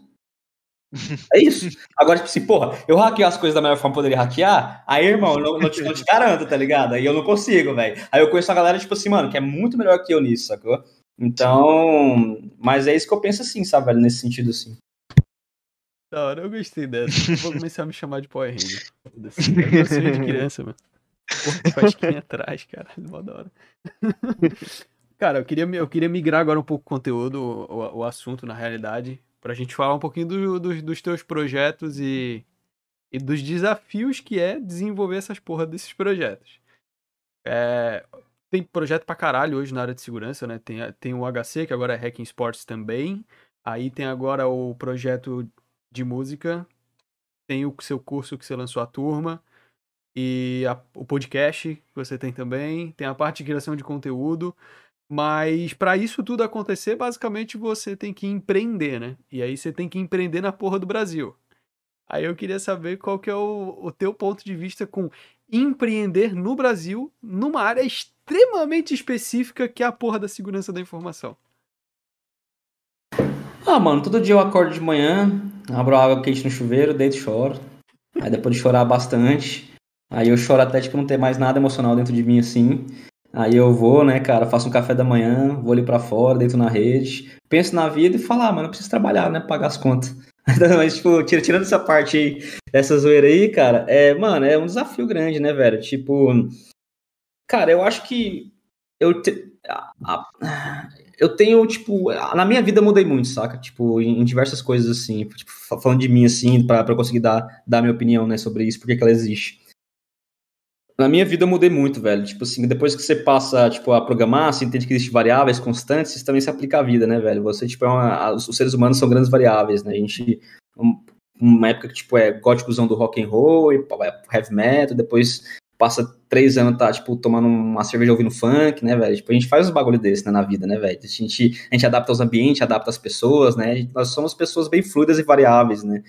É isso. Agora, tipo assim, porra, eu hackeo as coisas da melhor forma que poderia hackear, aí, irmão, eu não, não, te, não te garanto, tá ligado? Aí eu não consigo, velho. Aí eu conheço a galera, tipo assim, mano, que é muito melhor que eu nisso, sacou? Então, mas é isso que eu penso assim, sabe, velho, nesse sentido assim. Da hora, eu gostei dessa. Eu vou começar a me chamar de Power Ranger. Eu sou de criança, mano. Porra, fasquinha atrás, cara. Mó da hora. Cara, eu queria, eu queria migrar agora um pouco o conteúdo, o, o assunto, na realidade, pra gente falar um pouquinho do, do, dos teus projetos e, e dos desafios que é desenvolver essas porra desses projetos. É, tem projeto pra caralho hoje na área de segurança, né? Tem, tem o HC, que agora é Hacking Sports também. Aí tem agora o projeto de música. Tem o seu curso que você lançou a turma. E a, o podcast que você tem também. Tem a parte de criação de conteúdo. Mas para isso tudo acontecer, basicamente você tem que empreender, né? E aí você tem que empreender na porra do Brasil. Aí eu queria saber qual que é o, o teu ponto de vista com empreender no Brasil numa área extremamente específica que é a porra da segurança da informação. Ah, mano, todo dia eu acordo de manhã, abro água quente no chuveiro, deito e choro. Aí depois de chorar bastante, aí eu choro até tipo não ter mais nada emocional dentro de mim assim. Aí eu vou, né, cara, faço um café da manhã, vou ali para fora, deito na rede, penso na vida e falo, ah, mano, eu preciso trabalhar, né, pagar as contas. Mas, tipo, tirando essa parte aí, essa zoeira aí, cara, é, mano, é um desafio grande, né, velho? Tipo, cara, eu acho que eu, te, eu tenho, tipo, na minha vida mudei muito, saca? Tipo, em, em diversas coisas, assim, tipo, falando de mim, assim, pra, pra eu conseguir dar, dar minha opinião, né, sobre isso, porque que ela existe na minha vida eu mudei muito, velho. Tipo assim, depois que você passa, tipo, a programar, você entende que existem variáveis constantes, isso também se aplica à vida, né, velho? Você, tipo, é uma, os seres humanos são grandes variáveis, né? A gente, uma época que, tipo, é góticozão do rock and roll, e heavy metal, depois passa três anos, tá, tipo, tomando uma cerveja ouvindo funk, né, velho? Tipo, a gente faz uns bagulho desse, né, na vida, né, velho? A gente, a gente adapta aos ambientes, adapta as pessoas, né? Nós somos pessoas bem fluidas e variáveis, né?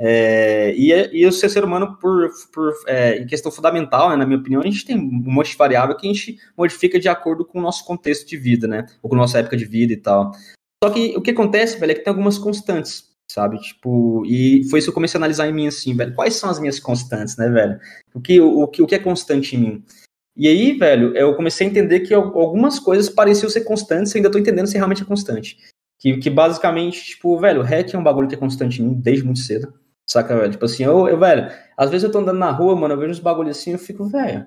É, e, e o ser humano, por, por é, em questão fundamental, né, na minha opinião, a gente tem um monte de variável que a gente modifica de acordo com o nosso contexto de vida, né? Ou com a nossa época de vida e tal. Só que o que acontece, velho, é que tem algumas constantes, sabe? Tipo, e foi isso que eu comecei a analisar em mim, assim, velho. Quais são as minhas constantes, né, velho? O que, o, o, que, o que é constante em mim? E aí, velho, eu comecei a entender que algumas coisas pareciam ser constantes e ainda tô entendendo se realmente é constante. Que, que basicamente, tipo, velho, hack é um bagulho que é constante em mim desde muito cedo. Saca, velho? Tipo assim, eu, eu, velho, às vezes eu tô andando na rua, mano, eu vejo uns bagulho assim, eu fico, velho.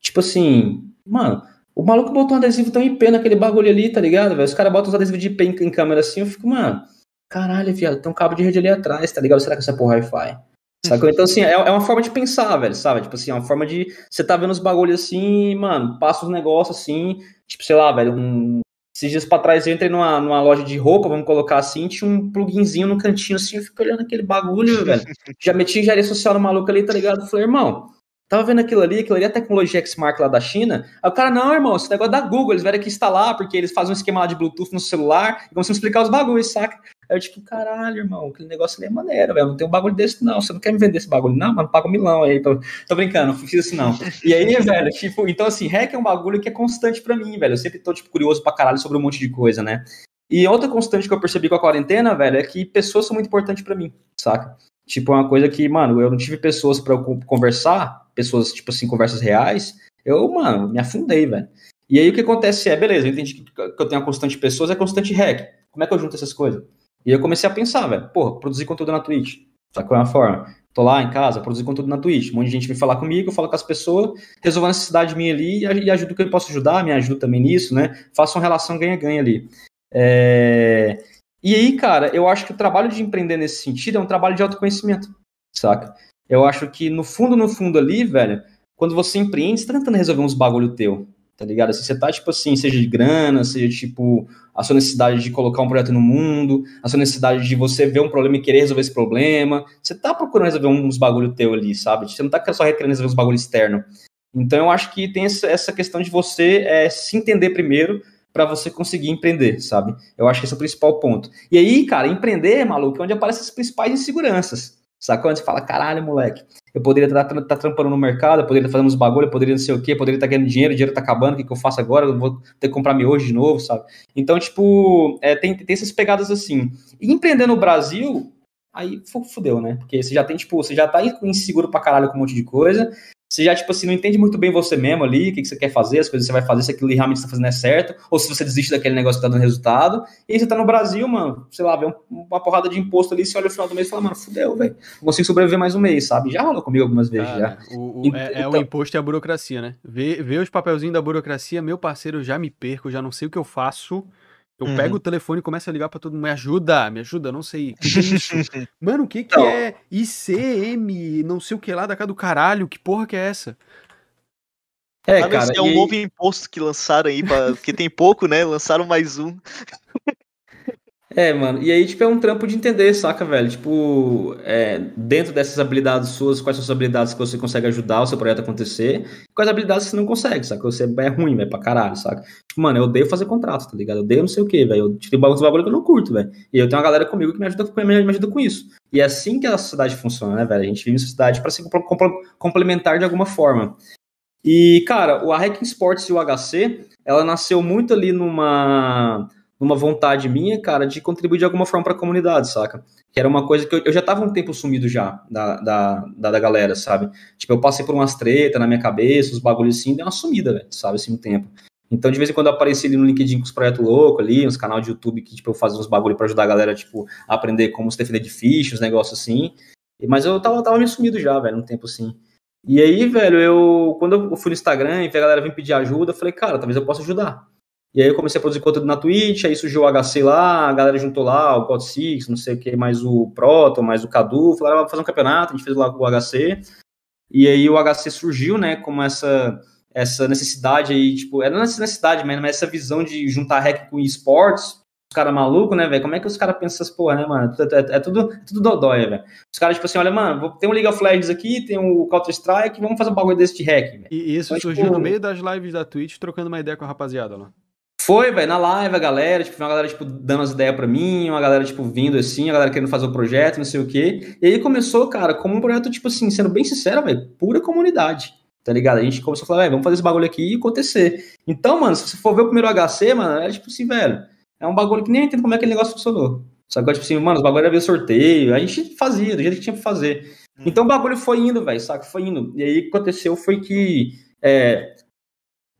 Tipo assim, mano, o maluco botou um adesivo tão IP naquele bagulho ali, tá ligado, velho? Os caras botam uns adesivos de IP em, em, câmera assim, eu fico, mano, caralho, viado, tem um cabo de rede ali atrás, tá ligado? Será que essa porra é Wi-Fi? Sacou? Então, assim, é, é uma forma de pensar, velho, sabe? Tipo assim, é uma forma de. Você tá vendo os bagulhos assim, mano, passa os negócios assim, tipo, sei lá, velho, um, esses dias pra trás eu entrei numa, numa loja de roupa, vamos colocar assim, tinha um pluginzinho no cantinho assim, eu fico olhando aquele bagulho, velho. Já meti engenharia social no maluco ali, tá ligado? Falei, irmão, tava vendo aquilo ali, aquilo ali é a tecnologia X-Mark lá da China. Aí o cara, não, irmão, esse negócio é da Google, eles vieram aqui instalar, porque eles fazem um esquema lá de Bluetooth no celular, e começam a explicar os bagulhos, saca? Aí eu, tipo, caralho, irmão, aquele negócio ali é maneiro, velho. Não tem um bagulho desse, não. Você não quer me vender esse bagulho? Não, mano, paga um milão aí. Tô, tô brincando, não fiz isso, não. E aí, velho, tipo, então assim, hack é um bagulho que é constante pra mim, velho. Eu sempre tô, tipo, curioso pra caralho sobre um monte de coisa, né? E outra constante que eu percebi com a quarentena, velho, é que pessoas são muito importantes para mim, saca? Tipo, é uma coisa que, mano, eu não tive pessoas para conversar, pessoas, tipo assim, conversas reais, eu, mano, me afundei, velho. E aí o que acontece é, beleza, eu entendi que eu tenho a constante pessoas, é constante hack. Como é que eu junto essas coisas? E eu comecei a pensar, velho, porra, produzir conteúdo na Twitch. Sabe qual é a forma? Tô lá em casa, produzir conteúdo na Twitch. Um monte de gente vem falar comigo, eu falo com as pessoas, resolvo a necessidade minha ali e ajudo o que eu posso ajudar, me ajuda também nisso, né? Faço uma relação ganha-ganha ali. É... E aí, cara, eu acho que o trabalho de empreender nesse sentido é um trabalho de autoconhecimento, saca? Eu acho que no fundo, no fundo ali, velho, quando você empreende, você tá tentando resolver uns bagulho teu, tá ligado? Assim, você tá, tipo assim, seja de grana, seja, tipo, a sua necessidade de colocar um projeto no mundo, a sua necessidade de você ver um problema e querer resolver esse problema. Você tá procurando resolver uns bagulho teu ali, sabe? Você não tá só querendo resolver uns bagulho externo. Então, eu acho que tem essa questão de você é, se entender primeiro para você conseguir empreender, sabe? Eu acho que esse é o principal ponto. E aí, cara, empreender, maluco, é onde aparecem as principais inseguranças. Quando você fala, caralho, moleque, eu poderia estar tá, tá trampando no mercado, eu poderia estar fazendo uns bagulho, eu poderia não sei o quê, poderia estar ganhando dinheiro, o dinheiro tá acabando, o que, que eu faço agora? Eu vou ter que comprar hoje de novo, sabe? Então, tipo, é, tem, tem essas pegadas assim. E empreender no Brasil, aí fudeu, né? Porque você já tem, tipo, você já tá inseguro pra caralho com um monte de coisa, você já, tipo assim, não entende muito bem você mesmo ali, o que, que você quer fazer, as coisas que você vai fazer, se aquilo realmente está fazendo é certo, ou se você desiste daquele negócio que tá dando resultado. E aí você tá no Brasil, mano, sei lá, vê uma porrada de imposto ali, você olha no final do mês e fala, mano, fudeu, velho. Não consigo sobreviver mais um mês, sabe? Já rolou comigo algumas vezes, Cara, já. O, o, então, é, é, o imposto e a burocracia, né? Ver, ver os papelzinhos da burocracia, meu parceiro, já me perco, já não sei o que eu faço. Eu uhum. pego o telefone e começo a ligar pra todo mundo. Me ajuda, me ajuda, não sei. Que que é isso? Mano, o que, que é ICM, não sei o que lá da cara do caralho? Que porra que é essa? É, ah, cara, é um e... novo imposto que lançaram aí, pra... porque tem pouco, né? Lançaram mais um. É, mano, e aí, tipo, é um trampo de entender, saca, velho? Tipo, é, dentro dessas habilidades suas, quais são as habilidades que você consegue ajudar o seu projeto a acontecer, quais habilidades você não consegue, saca? Você é ruim, velho, pra caralho, saca? Tipo, mano, eu odeio fazer contrato, tá ligado? Eu odeio não sei o quê, velho. Eu tipo, bagulho, bagulho que eu não curto, velho. E eu tenho uma galera comigo que me ajuda, me ajuda com isso. E é assim que a sociedade funciona, né, velho? A gente vive em sociedade para se complementar de alguma forma. E, cara, o Hacking Sports e o HC, ela nasceu muito ali numa, numa vontade minha, cara, de contribuir de alguma forma para a comunidade, saca? Que era uma coisa que eu, eu já tava um tempo sumido já da, da, da, da, galera, sabe? Tipo, eu passei por umas tretas na minha cabeça, os bagulhos assim, deu uma sumida, velho, sabe, assim, um tempo. Então, de vez em quando eu apareci ali no LinkedIn com os projetos loucos ali, uns canal de YouTube que, tipo, eu fazia uns bagulho para ajudar a galera, tipo, a aprender como se defender de fichas, negócio assim. Mas eu tava, tava meio sumido já, velho, um tempo assim. E aí, velho, eu quando eu fui no Instagram e a galera vir pedir ajuda, eu falei, cara, talvez eu possa ajudar. E aí eu comecei a produzir conteúdo na Twitch, aí surgiu o HC lá, a galera juntou lá, o Code Six, não sei o que, mais o Proto, mais o Cadu, falaram, vamos fazer um campeonato, a gente fez lá o HC. E aí o HC surgiu, né, como essa essa necessidade aí, tipo, era não necessidade, mas essa visão de juntar hack com esportes, os caras malucos, né, velho? Como é que os caras pensam essas porra, né, mano? É, é, é tudo, é tudo dodóia, velho. Os caras, tipo assim, olha, mano, tem um League of Legends aqui, tem o um Counter-Strike, vamos fazer um bagulho desse de hack, velho. E isso então, surgiu tipo... no meio das lives da Twitch, trocando uma ideia com a rapaziada lá. Foi, velho, na live a galera, tipo, uma galera, tipo, dando as ideias pra mim, uma galera, tipo, vindo assim, a galera querendo fazer o projeto, não sei o quê. E aí começou, cara, como um projeto, tipo assim, sendo bem sincero, velho, pura comunidade, tá ligado? A gente começou a falar, velho, vamos fazer esse bagulho aqui e acontecer. Então, mano, se você for ver o primeiro HC, mano, é tipo assim, velho, é um bagulho que nem entendo como é que aquele negócio funcionou. Só que, tipo assim, mano, os bagulho era ver sorteio, a gente fazia, do jeito que tinha pra fazer. Hum. Então o bagulho foi indo, velho, saca? Foi indo. E aí o que aconteceu foi que, é,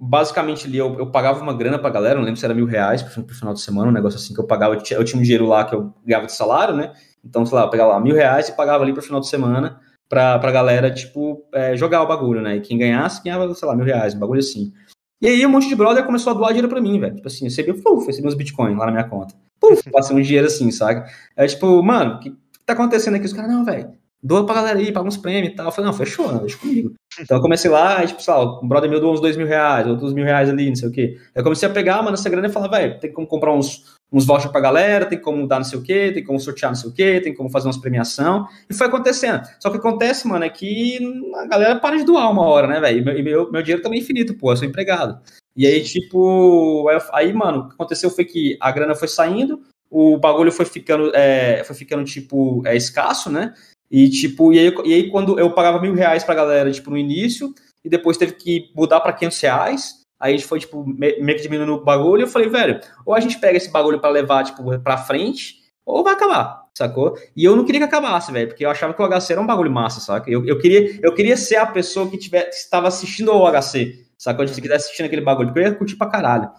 basicamente ali eu, eu, pagava uma grana pra galera, não lembro se era mil reais pro, pro final de semana, um negócio assim que eu pagava, eu tinha, eu tinha um dinheiro lá que eu ganhava de salário, né? Então, sei lá, eu pegava lá mil reais e pagava ali pro final de semana pra, pra galera, tipo, é, jogar o bagulho, né? E quem ganhasse, ganhava, sei lá, mil reais, um bagulho assim. E aí um monte de brother começou a doar dinheiro pra mim, velho. Tipo assim, recebi, puf, recebi uns bitcoins lá na minha conta. Puf, passei um dinheiro assim, sabe? É tipo, mano, o que tá acontecendo aqui? Os caras, não, velho, doa pra galera aí, paga uns prêmios e tal. Eu falei, não, fechou, não, deixa comigo. Então eu comecei lá, e, tipo, sei lá, um brother meu doou uns dois mil reais, outros mil reais ali, não sei o quê. Eu comecei a pegar, mano, essa grana e falar, velho, tem como comprar uns, uns vouchers pra galera, tem como dar não sei o quê, tem como sortear não sei o quê, tem como fazer umas premiação. E foi acontecendo. Só que acontece, mano, é que a galera para de doar uma hora, né, velho? E meu, meu, meu dinheiro também é infinito, pô, eu sou empregado. E aí, tipo, aí, mano, o que aconteceu foi que a grana foi saindo, o bagulho foi ficando, é, foi ficando, tipo, é, escasso, né? E, tipo, e aí, e aí quando eu pagava mil reais pra galera, tipo, no início, e depois teve que mudar pra 500 reais, aí a gente foi, tipo, meio que diminuindo o bagulho, eu falei, velho, ou a gente pega esse bagulho para levar, tipo, pra frente, ou vai acabar, sacou? E eu não queria que acabasse, velho, porque eu achava que o HC era um bagulho massa, saca? Eu, eu, queria, eu queria ser a pessoa que, estava assistindo o HC, sacou? Se quiser assistir aquele bagulho, porque eu ia curtir pra caralho.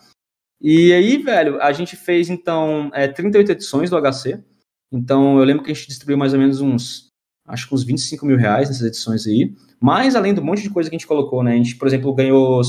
E aí, velho, a gente fez, então, é, 38 edições do HC. Então, eu lembro que a gente distribuiu mais ou menos uns acho que uns 25 mil reais nessas edições aí. Mas além do monte de coisa que a gente colocou, né? A gente, por exemplo, ganhou.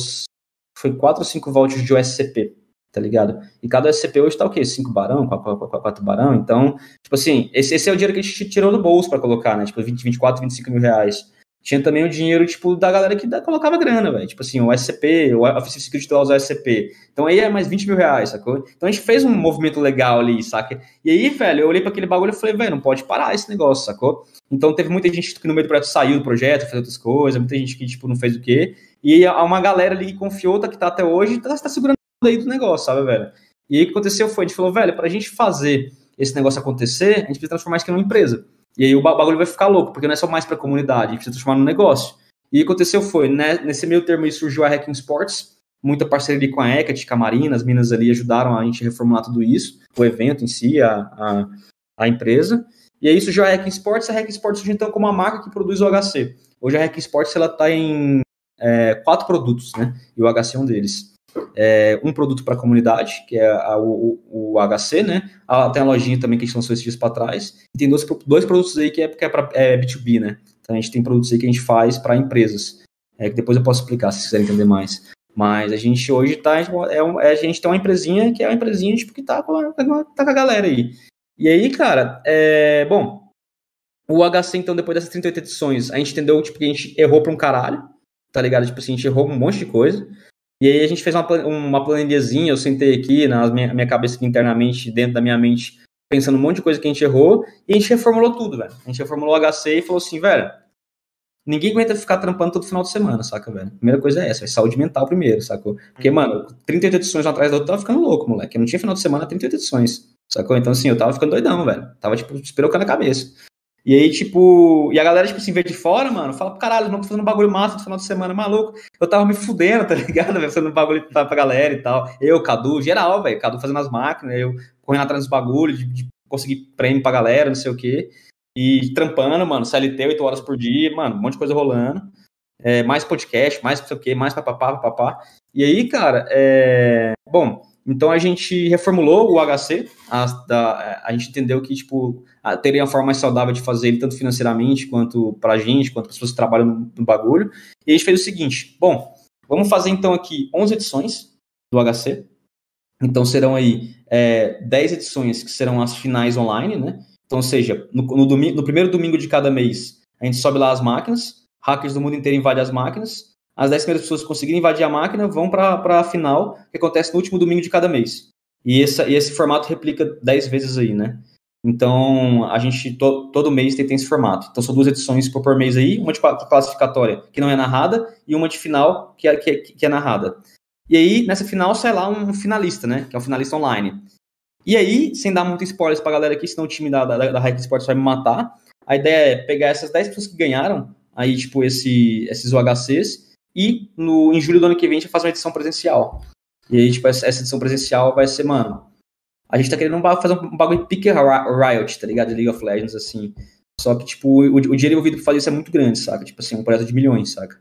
Foi 4 ou 5 vouchers de USCP, tá ligado? E cada USCP hoje tá o quê? 5 barão, 4 barão. Então, tipo assim, esse, esse é o dinheiro que a gente tirou do bolso para colocar, né? Tipo, 20, 24, 25 mil reais. Tinha também o dinheiro, tipo, da galera que colocava grana, velho. Tipo assim, o SCP, o Office Security o SCP. Então aí é mais 20 mil reais, sacou? Então a gente fez um movimento legal ali, saca? E aí, velho, eu olhei para aquele bagulho e falei, velho, não pode parar esse negócio, sacou? Então teve muita gente que no meio do projeto saiu do projeto, fez outras coisas, muita gente que, tipo, não fez o quê. E há uma galera ali que confiou, tá, que tá até hoje, tá, tá segurando aí do negócio, sabe, velho? E aí o que aconteceu foi, a gente falou, velho, pra gente fazer esse negócio acontecer, a gente precisa transformar isso aqui numa empresa. E aí o bagulho vai ficar louco, porque não é só mais para a comunidade, a gente precisa transformar num negócio. E o que aconteceu foi, né, nesse meio termo aí surgiu a Hacking Sports, muita parceria com a Hecate, com a Marina, as minas ali ajudaram a gente reformular tudo isso, o evento em si, a, a, a empresa. E aí surgiu a Hacking Sports, a Hacking Sports surgiu então como uma marca que produz o HC. Hoje a Hacking Sports está em é, quatro produtos, né? E o HC é um deles é, um produto para a comunidade, que é a, o, o, HC, né? A, tem a lojinha também que a gente lançou esses dias para trás. E tem dois, dois produtos aí que é, que é para é B2B, né? Então a gente tem produtos aí que a gente faz para empresas. É, que depois eu posso explicar se quiserem entender mais. Mas a gente hoje tá. É, um, é, a gente tem uma empresinha que é uma empresinha tipo, que tá com, a, tá com a galera aí. E aí, cara, é, bom, o HC, então, depois dessas 38 edições, a gente entendeu tipo, que a gente errou pra um caralho, tá ligado? Tipo assim, a gente errou um monte de coisa. E aí a gente fez uma, uma planilhazinha, eu sentei aqui na minha, minha cabeça aqui, internamente, dentro da minha mente, pensando um monte de coisa que a gente errou, e a gente reformulou tudo, velho. A gente reformulou o HC e falou assim, velho, ninguém aguenta ficar trampando todo final de semana, saca, velho? Primeira coisa é essa, é saúde mental primeiro, sacou? Porque, uhum. mano, 38 edições atrás da outra, eu tava ficando louco, moleque. Eu não tinha final de semana, 38 edições, sacou? Então, assim, eu tava ficando doidão, velho. Tava, tipo, esperando na cabeça. E aí, tipo, e a galera, tipo assim, vê de fora, mano, fala pro caralho, não tô fazendo um bagulho massa no final de semana, maluco. Eu tava me fudendo, tá ligado? Fazendo um bagulho pra, pra galera e tal. Eu, Cadu, geral, velho, Cadu fazendo as máquinas, eu correndo atrás dos bagulhos, de, de, conseguir prêmio pra galera, não sei o quê. E trampando, mano, CLT, 8 horas por dia, mano, um monte de coisa rolando. É, mais podcast, mais não sei o quê, mais papapá, papapá. E aí, cara, é... Bom, então a gente reformulou o HC, a, a gente entendeu que tipo teria uma forma mais saudável de fazer ele tanto financeiramente quanto para a gente, quanto para as pessoas que trabalham no, no, bagulho. E a gente fez o seguinte: bom, vamos fazer então aqui 11 edições do HC. Então serão aí é, 10 edições que serão as finais online, né? Então, ou seja, no, no, domingo, no primeiro domingo de cada mês a gente sobe lá as máquinas, hackers do mundo inteiro invadem as máquinas as 10 primeiras pessoas que conseguirem invadir a máquina vão para a final, que acontece no último domingo de cada mês. E, essa, e esse formato replica 10 vezes aí, né? Então, a gente to, todo mês tem, tem, esse formato. Então, são duas edições por, por mês aí, uma de classificatória, que não é narrada, e uma de final, que é, que, que é narrada. E aí, nessa final, sai lá um finalista, né? Que é um finalista online. E aí, sem dar muito spoilers pra galera aqui, senão o time da, da, da Hack Sports vai me matar, a ideia é pegar essas 10 pessoas que ganharam, aí, tipo, esse, esses UHCs, e no, em julho do ano que vem a gente fazer uma edição presencial. E aí, tipo, essa, edição presencial vai ser, mano. A gente tá querendo fazer um bagulho pique Riot, tá ligado? League of Legends, assim. Só que, tipo, o, o dinheiro envolvido pra fazer isso é muito grande, saca? Tipo assim, um projeto de milhões, saca?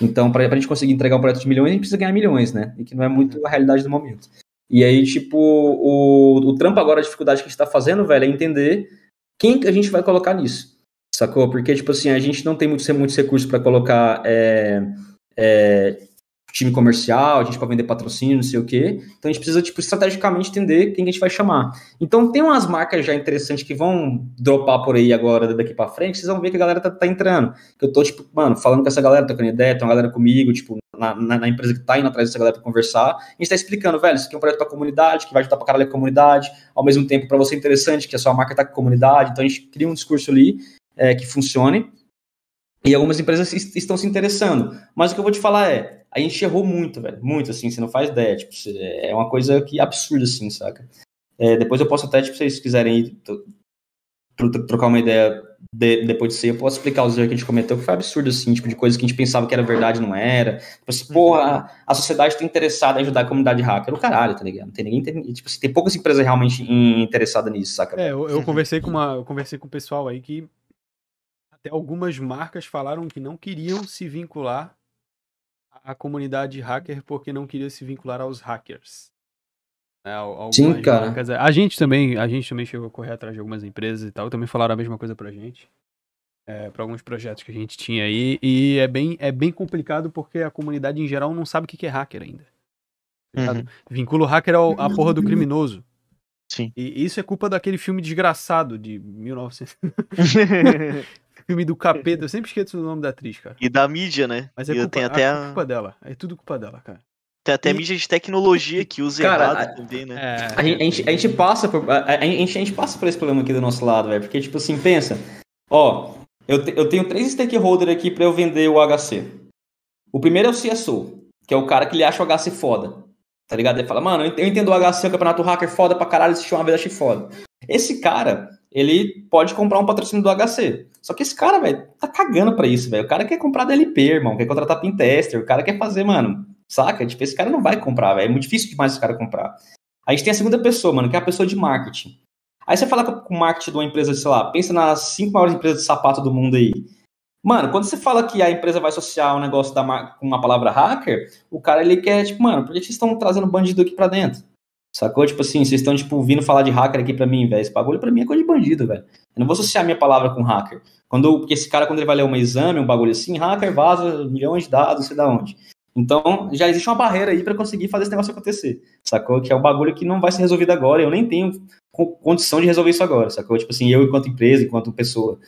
Então, pra, pra gente conseguir entregar um projeto de milhões, a gente precisa ganhar milhões, né? E que não é muito a realidade do momento. E aí, tipo, o, o trampo agora, a dificuldade que a gente tá fazendo, velho, é entender quem que a gente vai colocar nisso. Sacou? Porque, tipo assim, a gente não tem muitos, muitos recursos para colocar. É, é, time comercial, a gente pode vender patrocínio, não sei o quê. Então a gente precisa, tipo, estrategicamente entender quem a gente vai chamar. Então tem umas marcas já interessantes que vão dropar por aí agora, daqui para frente, vocês vão ver que a galera tá, tá, entrando. Eu tô, tipo, mano, falando com essa galera, trocando ideia, tem uma galera comigo, tipo, na, na, na, empresa que tá indo atrás dessa galera pra conversar. A gente tá explicando, velho, isso aqui é um projeto pra comunidade, que vai ajudar pra caralho a comunidade, ao mesmo tempo para você é interessante, que a sua marca tá com comunidade, então a gente cria um discurso ali é, que funcione. E algumas empresas estão se interessando. Mas o que eu vou te falar é, a gente errou muito, velho. Muito, assim, você não faz ideia. Tipo, é uma coisa que absurda, assim, saca? É, depois eu posso até, tipo, se vocês quiserem ir trocar uma ideia de, depois de ser, eu posso explicar os erros que a gente cometeu, que foi absurdo, assim, tipo, de coisas que a gente pensava que era verdade não era. Tipo assim, porra, a sociedade está interessada em ajudar a comunidade hacker. O caralho, tá ligado? Não tem ninguém, tem, tipo assim, tem poucas empresas realmente interessadas nisso, saca? É, eu, eu conversei com uma, eu conversei com o pessoal aí que até algumas marcas falaram que não queriam se vincular à comunidade hacker porque não queriam se vincular aos hackers. É, Sim, cara. Marcas, a gente também, a gente também chegou a correr atrás de algumas empresas e tal, também falaram a mesma coisa pra gente. É, para alguns projetos que a gente tinha aí, e é bem, é bem complicado porque a comunidade em geral não sabe o que é hacker ainda. Uhum. Vincula o hacker ao, à porra do criminoso. Sim. E isso é culpa daquele filme desgraçado de 1900. filme do capeta, eu sempre esqueço o nome da atriz, cara. E da mídia, né? Mas é e culpa, até a... culpa dela. É tudo culpa dela, cara. Tem até e... mídia de tecnologia que usa cara, errado a... também, né? É... A, gente, a, gente, passa por. A, gente, a gente passa por esse problema aqui do nosso lado, velho. Porque, tipo assim, pensa. Ó, eu, te, eu tenho três stakeholders aqui para eu vender o HC. O primeiro é o CSO, que é o cara que ele acha o HC foda. Tá ligado? Ele fala, mano, eu entendo o HC, o campeonato hacker foda pra caralho, assisti uma vez, achei foda. Esse cara, ele pode comprar um patrocínio do HC. Só que esse cara, velho, tá cagando pra isso, velho. O cara quer comprar DLP, irmão, quer contratar Pintester, o cara quer fazer, mano, saca? Tipo, esse cara não vai comprar, velho. É muito difícil demais esse cara comprar. A gente tem a segunda pessoa, mano, que é a pessoa de marketing. Aí você fala com o marketing de uma empresa, sei lá, pensa nas cinco maiores empresas de sapato do mundo aí. Mano, quando você fala que a empresa vai associar um negócio da com uma palavra hacker, o cara ele quer, tipo, mano, por que vocês estão trazendo bandido aqui pra dentro? Sacou? Tipo assim, vocês estão, tipo, vindo falar de hacker aqui pra mim, velho. Esse bagulho pra mim é coisa de bandido, velho. Eu não vou associar minha palavra com hacker. Quando, porque esse cara, quando ele vai ler um exame, um bagulho assim, hacker vaza milhões de dados, não sei da onde. Então, já existe uma barreira aí para conseguir fazer esse negócio acontecer, sacou? Que é um bagulho que não vai ser resolvido agora, eu nem tenho condição de resolver isso agora, sacou? Tipo assim, eu enquanto empresa, enquanto pessoa.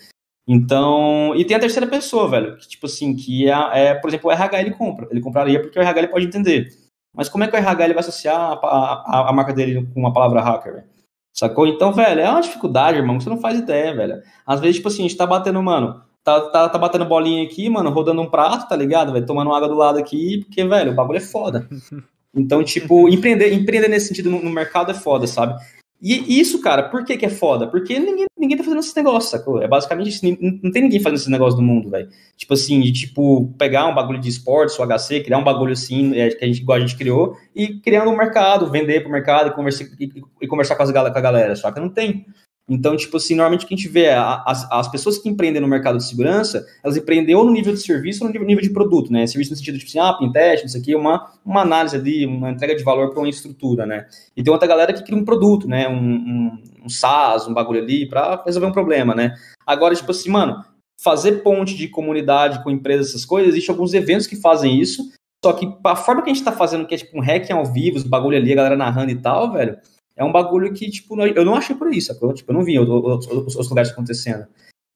Então, e tem a terceira pessoa, velho, que tipo assim, que é, é, por exemplo, o RH ele compra, ele compraria porque o RH ele pode entender. Mas como é que o RH ele vai associar a, a, a marca dele com a palavra hacker, velho? Sacou? Então, velho, é uma dificuldade, irmão, que você não faz ideia, velho. Às vezes, tipo assim, a gente tá batendo, mano, tá, tá, tá batendo bolinha aqui, mano, rodando um prato, tá ligado? Vai tomando água do lado aqui, porque, velho, o bagulho é foda. Então, tipo, empreender, empreender nesse sentido no, no mercado é foda, sabe? E isso, cara, por que, que é foda? Porque ninguém, ninguém tá fazendo esses negócios, sacou? É basicamente isso. Não, tem ninguém fazendo esses negócios no mundo, velho. Tipo assim, de tipo, pegar um bagulho de esportes, o HC, criar um bagulho assim, é, que a gente, igual a gente criou, e criar no mercado, vender pro mercado e e, e conversar com, as, com a galera. Só que não tem. Então, tipo assim, normalmente o que a gente vê é as, as pessoas que empreendem no mercado de segurança, elas empreendem ou no nível de serviço ou no nível, nível de produto, né? Serviço no sentido tipo assim, ah, pentest, isso aqui uma, uma análise ali, uma entrega de valor para uma estrutura, né? E tem outra galera que cria um produto, né? Um, um, um SaaS, um bagulho ali, para resolver um problema, né? Agora, tipo assim, mano, fazer ponte de comunidade com empresas, essas coisas, existem alguns eventos que fazem isso, só que a forma que a gente tá fazendo, que é tipo um hacking ao vivo, os bagulho ali, a galera narrando e tal, velho é um bagulho que, tipo, eu não achei por isso? Tipo, eu não vi os, lugares acontecendo.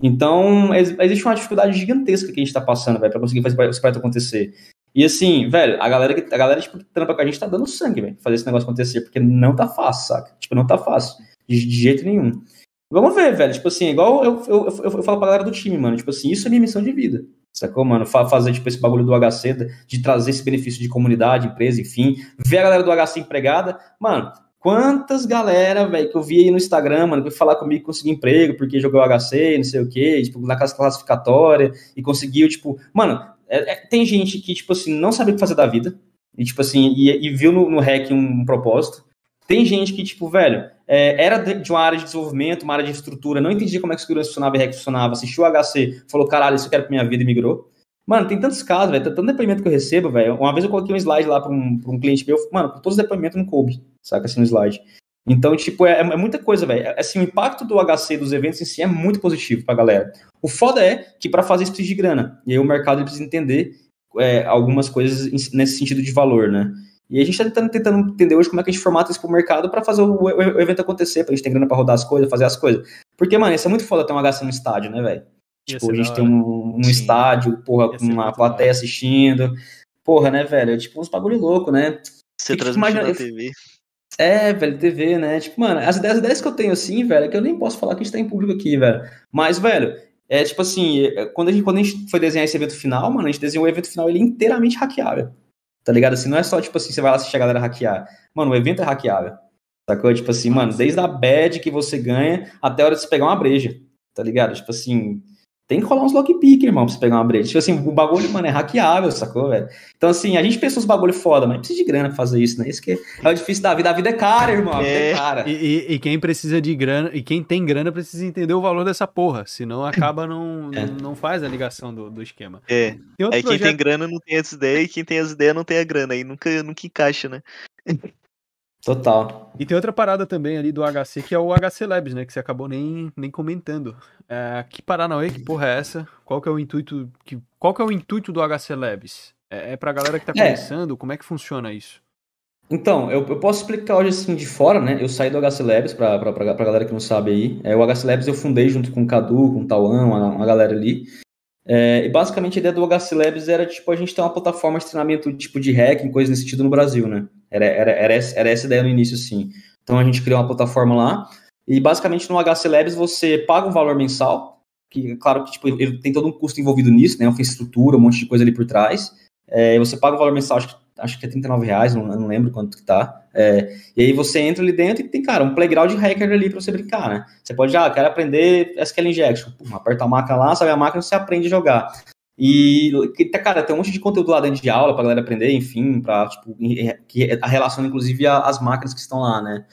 Então, existe uma dificuldade gigantesca que a gente tá passando, velho, pra conseguir fazer esse projeto acontecer. E assim, velho, a galera a galera, tipo, que trampa com a gente tá dando sangue, velho, fazer esse negócio acontecer, porque não tá fácil, saca? Tipo, não tá fácil. De, de jeito nenhum. Vamos ver, velho. Tipo assim, igual eu, eu, eu, eu, falo pra galera do time, mano. Tipo assim, isso é minha missão de vida. Sacou, mano? Fazer, tipo, esse bagulho do HC, de trazer esse benefício de comunidade, empresa, enfim. Ver a galera do HC empregada. Mano, Quantas galera, velho, que eu vi aí no Instagram, mano, que falar comigo conseguir emprego porque jogou HC, não sei o quê, tipo, na casa classificatória e conseguiu, tipo, mano, é, é, tem gente que, tipo assim, não sabe o que fazer da vida e, tipo assim, e, e viu no, no REC um, um, propósito. Tem gente que, tipo, velho, é, era de uma área de desenvolvimento, uma área de estrutura, não entendia como é que segurança funcionava e REC funcionava, assistiu o HC, falou, caralho, isso eu quero pra minha vida e migrou. Mano, tem tantos casos, velho, tanto depoimento que eu recebo, velho. Uma vez eu coloquei um slide lá para um, pra um cliente meu, mano, todos os depoimentos não coube, saca assim no slide. Então, tipo, é, é muita coisa, velho. É, assim, o impacto do HC dos eventos em si é muito positivo pra galera. O foda é que para fazer isso precisa de grana. E aí o mercado precisa entender é, algumas coisas nesse sentido de valor, né? E a gente tá tentando, tentando entender hoje como é que a gente formata isso pro mercado para fazer o, o, o, evento acontecer, pra gente ter grana pra rodar as coisas, fazer as coisas. Porque, mano, isso é muito foda ter um HC no estádio, né, velho? Tipo, a gente tem um, um estádio, porra, com uma plateia assistindo. Porra, né, velho? É tipo uns bagulho louco, né? Você transmite na TV. É, velho, TV, né? Tipo, mano, as ideias, as ideias que eu tenho assim, velho, é que eu nem posso falar que a gente tá em público aqui, velho. Mas, velho, é tipo assim, é, quando a gente, quando a gente foi desenhar esse evento final, mano, a gente desenhou o evento final ele é inteiramente hackeável. Tá ligado? Assim, não é só, tipo assim, você vai lá assistir a galera hackear. Mano, o evento é hackeável. Sacou? Tipo assim, mano, desde a bad que você ganha até a hora de você pegar uma breja. Tá ligado? Tipo assim, tem que rolar uns lockpick, irmão, pra você pegar uma brecha. Tipo assim, o bagulho, mano, é hackeável, sacou, velho? Então, assim, a gente pensa uns bagulho foda, mas precisa de grana pra fazer isso, né? Isso que é o difícil da vida. A vida é cara, irmão. A vida é, é cara. E, e, e, quem precisa de grana, e quem tem grana precisa entender o valor dessa porra. Senão acaba não, é. não, faz a ligação do, do esquema. É. É projeto... quem tem grana não tem as ideias, e quem tem as ideias não tem a grana. Aí nunca, nunca encaixa, né? Total. E tem outra parada também ali do HC, que é o HC Labs, né? Que você acabou nem, nem comentando. É, que Paranauê, que porra é essa? Qual que é o intuito, que, qual que é o intuito do HC Labs? É, é pra galera que tá é. começando? Como é que funciona isso? Então, eu, eu, posso explicar hoje assim de fora, né? Eu saí do HC Labs, pra, pra, pra, pra galera que não sabe aí. É, o HC Labs eu fundei junto com o Cadu, com o Tauan, uma, uma galera ali. É, e basicamente a ideia do HC Labs era tipo a gente ter uma plataforma de treinamento tipo de hacking, coisa nesse sentido no Brasil, né? Era, era, era, essa, era essa ideia no início, sim. Então a gente criou uma plataforma lá. E basicamente no HC Labs você paga um valor mensal, que claro que tipo, ele tem todo um custo envolvido nisso, né? Uma infraestrutura, um monte de coisa ali por trás. É, você paga o valor mensal, acho que acho que é 39 reais, não, não lembro quanto que tá. É, e aí você entra ali dentro e tem, cara, um playground de hacker ali para você brincar, né? Você pode, ah, quero aprender SQL Injection. Pum, aperta a máquina lá, sabe a máquina, você aprende a jogar. E, cara, tem um monte de conteúdo lá dentro de aula pra galera aprender, enfim, pra, tipo, que a relação, inclusive, as máquinas que estão lá, né?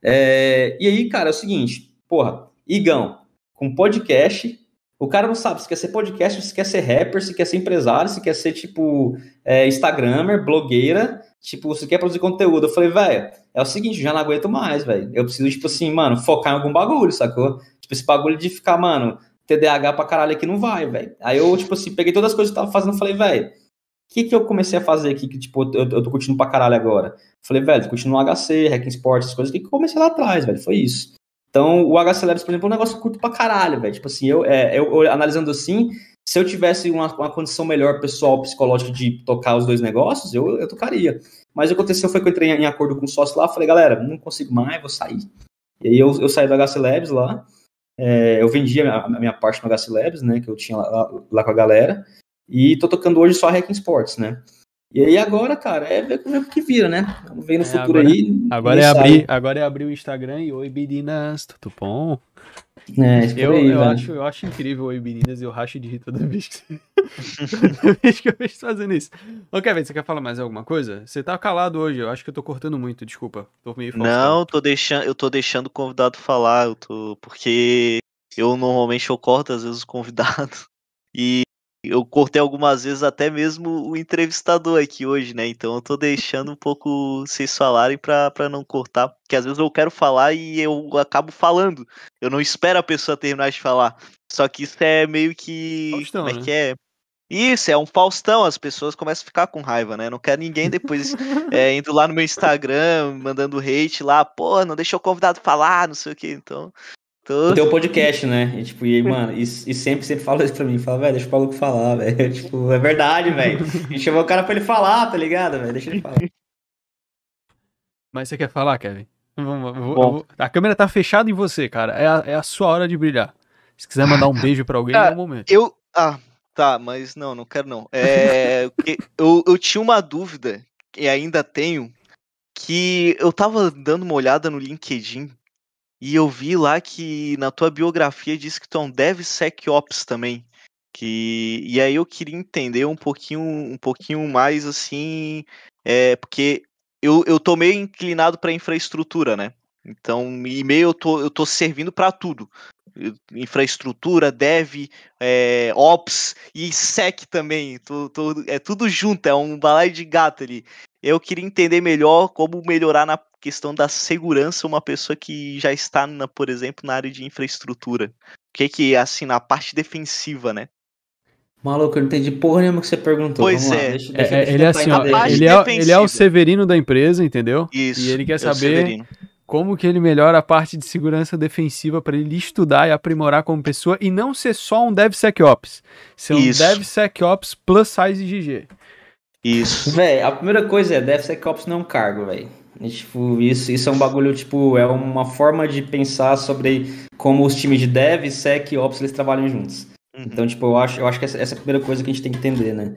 É, e aí, cara, é o seguinte, porra, Igão, com podcast, o cara não sabe se quer ser podcast, se quer ser rapper, se quer ser empresário, se quer ser, tipo, é, Instagrammer, blogueira, tipo, se quer produzir conteúdo. Eu falei, velho, é o seguinte, já não aguento mais, velho. Eu preciso, tipo assim, mano, focar em algum bagulho, sacou? Tipo, esse bagulho de ficar, mano, TDAH pra caralho aqui não vai, velho. Aí eu, tipo assim, peguei todas as coisas que eu tava fazendo e falei, velho, o que que eu comecei a fazer aqui que, tipo, eu, eu tô curtindo pra caralho agora? Falei, velho, curtindo no HC, Hacking Sports, essas coisas, que eu comecei lá atrás, velho? Foi isso. Então, o HC Labs, por exemplo, é um negócio curto pra caralho, velho. Tipo assim, eu, é, eu, eu, analisando assim, se eu tivesse uma, uma condição melhor pessoal, psicológica de tocar os dois negócios, eu, eu tocaria. Mas o que aconteceu foi que eu entrei em, em acordo com o sócio lá, falei, galera, não consigo mais, vou sair. E aí eu, eu saí do HC Labs lá, é, eu vendi a minha, parte no HC Labs, né, que eu tinha lá, lá, com a galera, e tô tocando hoje só Hacking Sports, né. E aí agora, cara, é ver como é que vira, né? Vamos ver no é, futuro agora, aí. Agora é, abrir, agora é abrir o Instagram e oi, meninas, tudo bom? É, eu, aí, eu, acho, eu acho incrível oi, meninas, e eu racho de rir toda vez que, toda vez que eu vejo fazendo isso. Ô, Kevin, você quer falar mais alguma coisa? Você tá calado hoje, eu acho que eu tô cortando muito, desculpa. Tô meio Não, tô deixando, eu tô deixando o convidado falar, eu tô, porque eu normalmente eu corto às vezes o convidado. E eu cortei algumas vezes até mesmo o entrevistador aqui hoje, né? Então eu tô deixando um pouco vocês falarem pra, pra não cortar, porque às vezes eu quero falar e eu acabo falando. Eu não espero a pessoa terminar de falar. Só que isso é meio que. Faustão, como é né? que é? Isso, é um Faustão, as pessoas começam a ficar com raiva, né? Não quero ninguém depois é, indo lá no meu Instagram, mandando hate lá, pô, não deixou o convidado falar, não sei o que. Então, Tô... Tem um podcast, né? E, tipo, e aí, mano, e, e, sempre, sempre fala isso pra mim. Fala, velho, deixa o Paulo falar, velho. Tipo, é verdade, velho. A gente chamou o cara pra ele falar, tá ligado, velho? Deixa ele falar. Mas você quer falar, Kevin? Vou, vou, a câmera tá fechada em você, cara. É a, é a sua hora de brilhar. Se quiser mandar um beijo pra alguém, ah, é o momento. Eu. Ah, tá, mas não, não quero não. É, eu, eu tinha uma dúvida, e ainda tenho, que eu tava dando uma olhada no LinkedIn e eu vi lá que na tua biografia diz que tu é um DevSecOps também. Que... E aí eu queria entender um pouquinho, um pouquinho mais assim, é, porque eu, eu tô meio inclinado para infraestrutura, né? Então, e meio eu tô, eu tô servindo para tudo. Infraestrutura, dev, é, ops e sec também. Tô, tô, é tudo junto, é um balaio de gato ali. Eu queria entender melhor como melhorar na questão da segurança uma pessoa que já está, na, por exemplo, na área de infraestrutura? O que que, assim, na parte defensiva, né? Maluco, eu não entendi porra nenhuma que você perguntou. Pois é. Deixa, deixa, é, ele, é assim, ó, ele, é, ele é o Severino da empresa, entendeu? Isso. E ele quer é saber como que ele melhora a parte de segurança defensiva para ele estudar e aprimorar como pessoa e não ser só um DevSecOps. Ser um Isso. DevSecOps plus size GG. Isso. Véi, a primeira coisa é DevSecOps não é um cargo, velho. Tipo, isso, isso é um bagulho, tipo, é uma forma de pensar sobre como os times de Dev, Sec e Ops eles trabalham juntos. Uhum. Então, tipo, eu acho, eu acho que essa, essa é a primeira coisa que a gente tem que entender, né?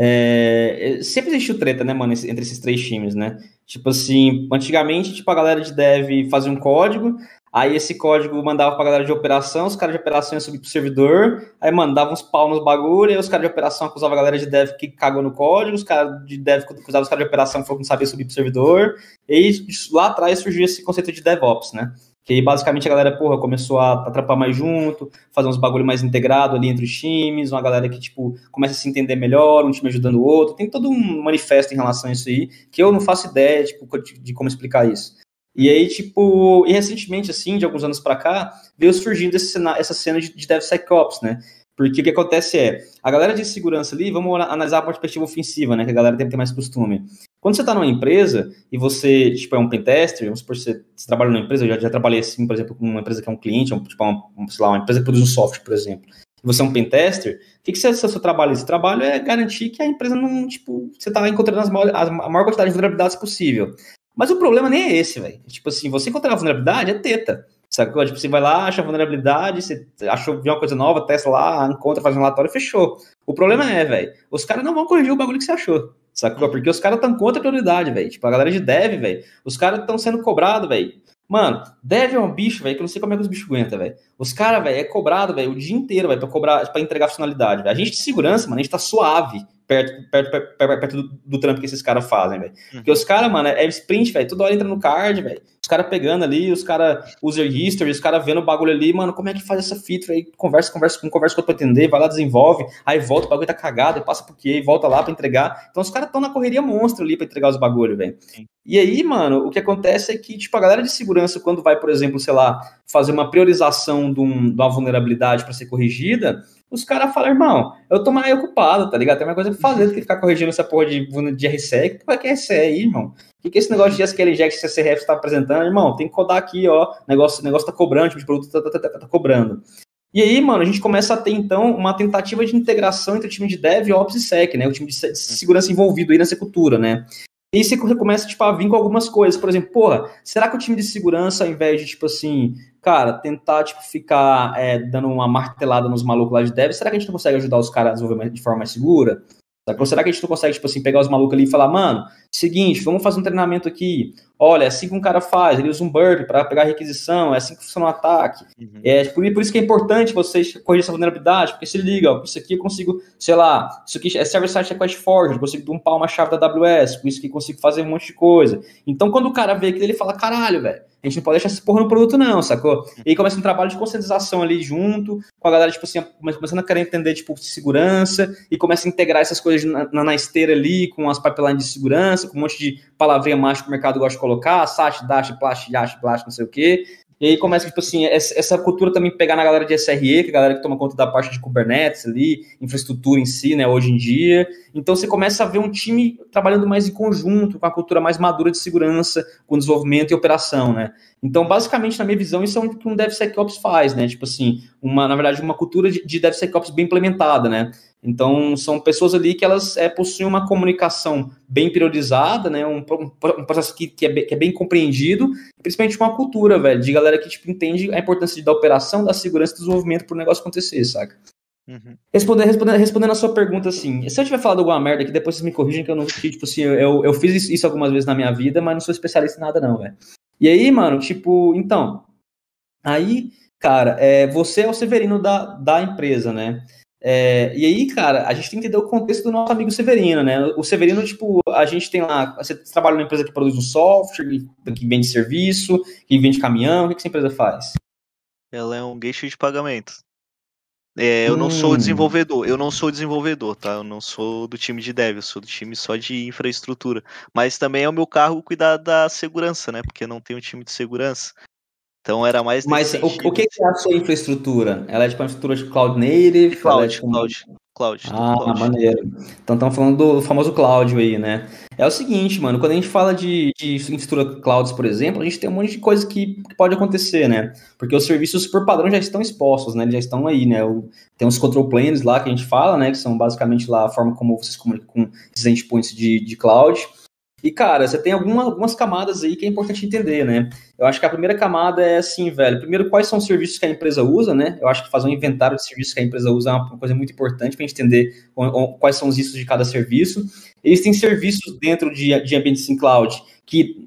É, sempre existiu treta, né, mano, entre esses três times, né? Tipo assim, antigamente, tipo, a galera de dev fazia um código, Aí esse código mandava pra galera de operação, os caras de operação iam subir pro servidor, aí mandavam uns pau nos bagulho, aí os caras de operação acusavam a galera de dev que cagou no código, os caras de dev acusavam os caras de operação que não sabia subir pro servidor, e lá atrás surgiu esse conceito de DevOps, né? Que aí, basicamente a galera, porra, começou a atrapar mais junto, fazer uns bagulho mais integrado ali entre os times, uma galera que, tipo, começa a se entender melhor, um time ajudando o outro. Tem todo um manifesto em relação a isso aí, que eu não faço ideia, tipo, de como explicar isso. E aí, tipo, e recentemente, assim, de alguns anos para cá, veio surgindo esse, essa cena de, de DevSecOps, né? Porque o que acontece é, a galera de segurança ali, vamos analisar a perspectiva ofensiva, né? Que a galera tem que ter mais costume. Quando você está numa empresa e você, tipo, é um pentester, vamos supor, você, você trabalha numa empresa, eu já, já trabalhei assim, por exemplo, com uma empresa que é um cliente, um, tipo, uma, sei lá, uma empresa que produz um software, por exemplo. E você é um pentester, o que, que é o seu trabalho? Esse trabalho é garantir que a empresa não, tipo, você está encontrando as maior, a maior quantidade de vulnerabilidades possível. Mas o problema nem é esse, velho. Tipo assim, você encontrar a vulnerabilidade é teta. Sacou? Tipo, você vai lá, acha a vulnerabilidade, você achou uma coisa nova, testa lá, encontra, faz um relatório, fechou. O problema é, velho, os caras não vão corrigir o bagulho que você achou. Sacou? Porque os caras estão contra a prioridade, velho. Tipo, a galera de dev, velho, os caras estão sendo cobrados, velho. Mano, dev é um bicho, velho, que eu não sei como é que os bichos aguentam, velho. Os caras, velho, é cobrado, velho, o dia inteiro, velho, pra cobrar, pra entregar funcionalidade, velho. A gente de segurança, mano, a gente tá suave perto, perto, perto, perto do, do trampo que esses caras fazem, velho. Uhum. Porque os caras, mano, é sprint, velho, toda hora entra no card, velho. Os caras pegando ali, os caras user history, os caras vendo o bagulho ali, mano, como é que faz essa feature aí? Conversa, conversa com conversa com outro pra atender, vai lá, desenvolve, aí volta, o bagulho tá cagado, passa por quê, volta lá pra entregar. Então os caras estão na correria monstro ali pra entregar os bagulho, velho. E aí, mano, o que acontece é que, tipo, a galera de segurança, quando vai, por exemplo, sei lá, fazer uma priorização de, um, de uma vulnerabilidade para ser corrigida, os caras falam, irmão, eu tô mais ocupado, tá ligado? Tem mais coisa pra fazer do que ficar corrigindo essa porra de, de RCE. Que porra que é RCE aí, irmão? O que, que é esse negócio de SQL Inject CCRF está apresentando? Irmão, tem que codar aqui, ó. Negócio, negócio tá cobrando, tipo de produto tá, tá, tá, tá, cobrando. E aí, mano, a gente começa a ter, então, uma tentativa de integração entre o time de Dev, Ops e Sec, né? O time de segurança envolvido aí nessa cultura, né? E você começa, tipo, a vir com algumas coisas. Por exemplo, porra, será que o time de segurança, ao invés de, tipo assim, cara, tentar, tipo, ficar é, dando uma martelada nos malucos lá de dev, será que a gente não consegue ajudar os caras a desenvolver de forma mais segura? Ou será que a gente não consegue, tipo assim, pegar os malucos ali e falar, mano, seguinte, vamos fazer um treinamento aqui. Olha, é assim que um cara faz, ele usa um burp para pegar requisição, é assim que funciona o ataque. Uhum. É por, por, isso que é importante vocês corrigir essa vulnerabilidade, porque se liga, ó, isso aqui eu consigo, sei lá, isso aqui é server-side request forge, eu consigo dumpar uma chave da AWS, com isso que eu consigo fazer um monte de coisa. Então, quando o cara vê aquilo, ele fala, caralho, velho, a gente não pode deixar essa porra no produto, não, sacou? E aí começa um trabalho de conscientização ali junto, com a galera, tipo assim, começando a querer entender, tipo, de segurança, e começa a integrar essas coisas na, na esteira ali, com as pipelines de segurança, com um monte de palavrinha mágica que o mercado gosta de colocar, SAT, DASH, PLASH, YASH, BLASH, não sei o quê. E aí começa, tipo assim, essa cultura também pegar na galera de SRE, que é a galera que toma conta da parte de Kubernetes ali, infraestrutura em si, né, hoje em dia. Então você começa a ver um time trabalhando mais em conjunto, com a cultura mais madura de segurança, com desenvolvimento e operação, né. Então, basicamente, na minha visão, isso é o que um DevSecOps faz, né, tipo assim, uma, na verdade, uma cultura de, de DevSecOps bem implementada, né. Então, são pessoas ali que elas é, possuem uma comunicação bem priorizada, né? Um, um processo que, que, é bem, que, é bem, compreendido, principalmente uma cultura, velho, de galera que tipo, entende a importância da operação, da segurança e do desenvolvimento para o negócio acontecer, saca? Uhum. Respondendo, respondendo, respondendo a sua pergunta, assim, se eu tiver falado alguma merda que depois vocês me corrigem, que eu não tipo assim, eu, eu fiz isso algumas vezes na minha vida, mas não sou especialista em nada, não, velho. E aí, mano, tipo, então, aí, cara, é, você é o Severino da, da empresa, né? É, e aí, cara, a gente tem que entender o contexto do nosso amigo Severino, né? O Severino, tipo, a gente tem lá, você trabalha numa empresa que produz um software, que vende serviço, que vende caminhão, o que, que essa empresa faz? Ela é um gateway de pagamento. É, eu hum. não sou hum. desenvolvedor, eu não sou desenvolvedor, tá? Eu não sou do time de dev, eu sou do time só de infraestrutura. Mas também é o meu cargo cuidar da segurança, né? Porque não tem um time de segurança. Então era mais. Mas o, o, que é a sua infraestrutura? Ela é tipo uma infraestrutura de cloud native? Cloud, é tipo... cloud. Cloud. Ah, cloud. maneiro. Então estamos falando do famoso cloud aí, né? É o seguinte, mano, quando a gente fala de, de infraestrutura clouds, por exemplo, a gente tem um monte de coisa que, que, pode acontecer, né? Porque os serviços por padrão já estão expostos, né? Eles já estão aí, né? O, tem uns control planes lá que a gente fala, né? Que são basicamente lá a forma como vocês comunicam com esses endpoints de, de cloud. E, cara, você tem alguma, algumas camadas aí que é importante entender, né? Eu acho que a primeira camada é assim, velho. Primeiro, quais são os serviços que a empresa usa, né? Eu acho que fazer um inventário de serviços que a empresa usa é uma coisa muito importante para entender quais são os riscos de cada serviço. Existem serviços dentro de, de ambientes em cloud que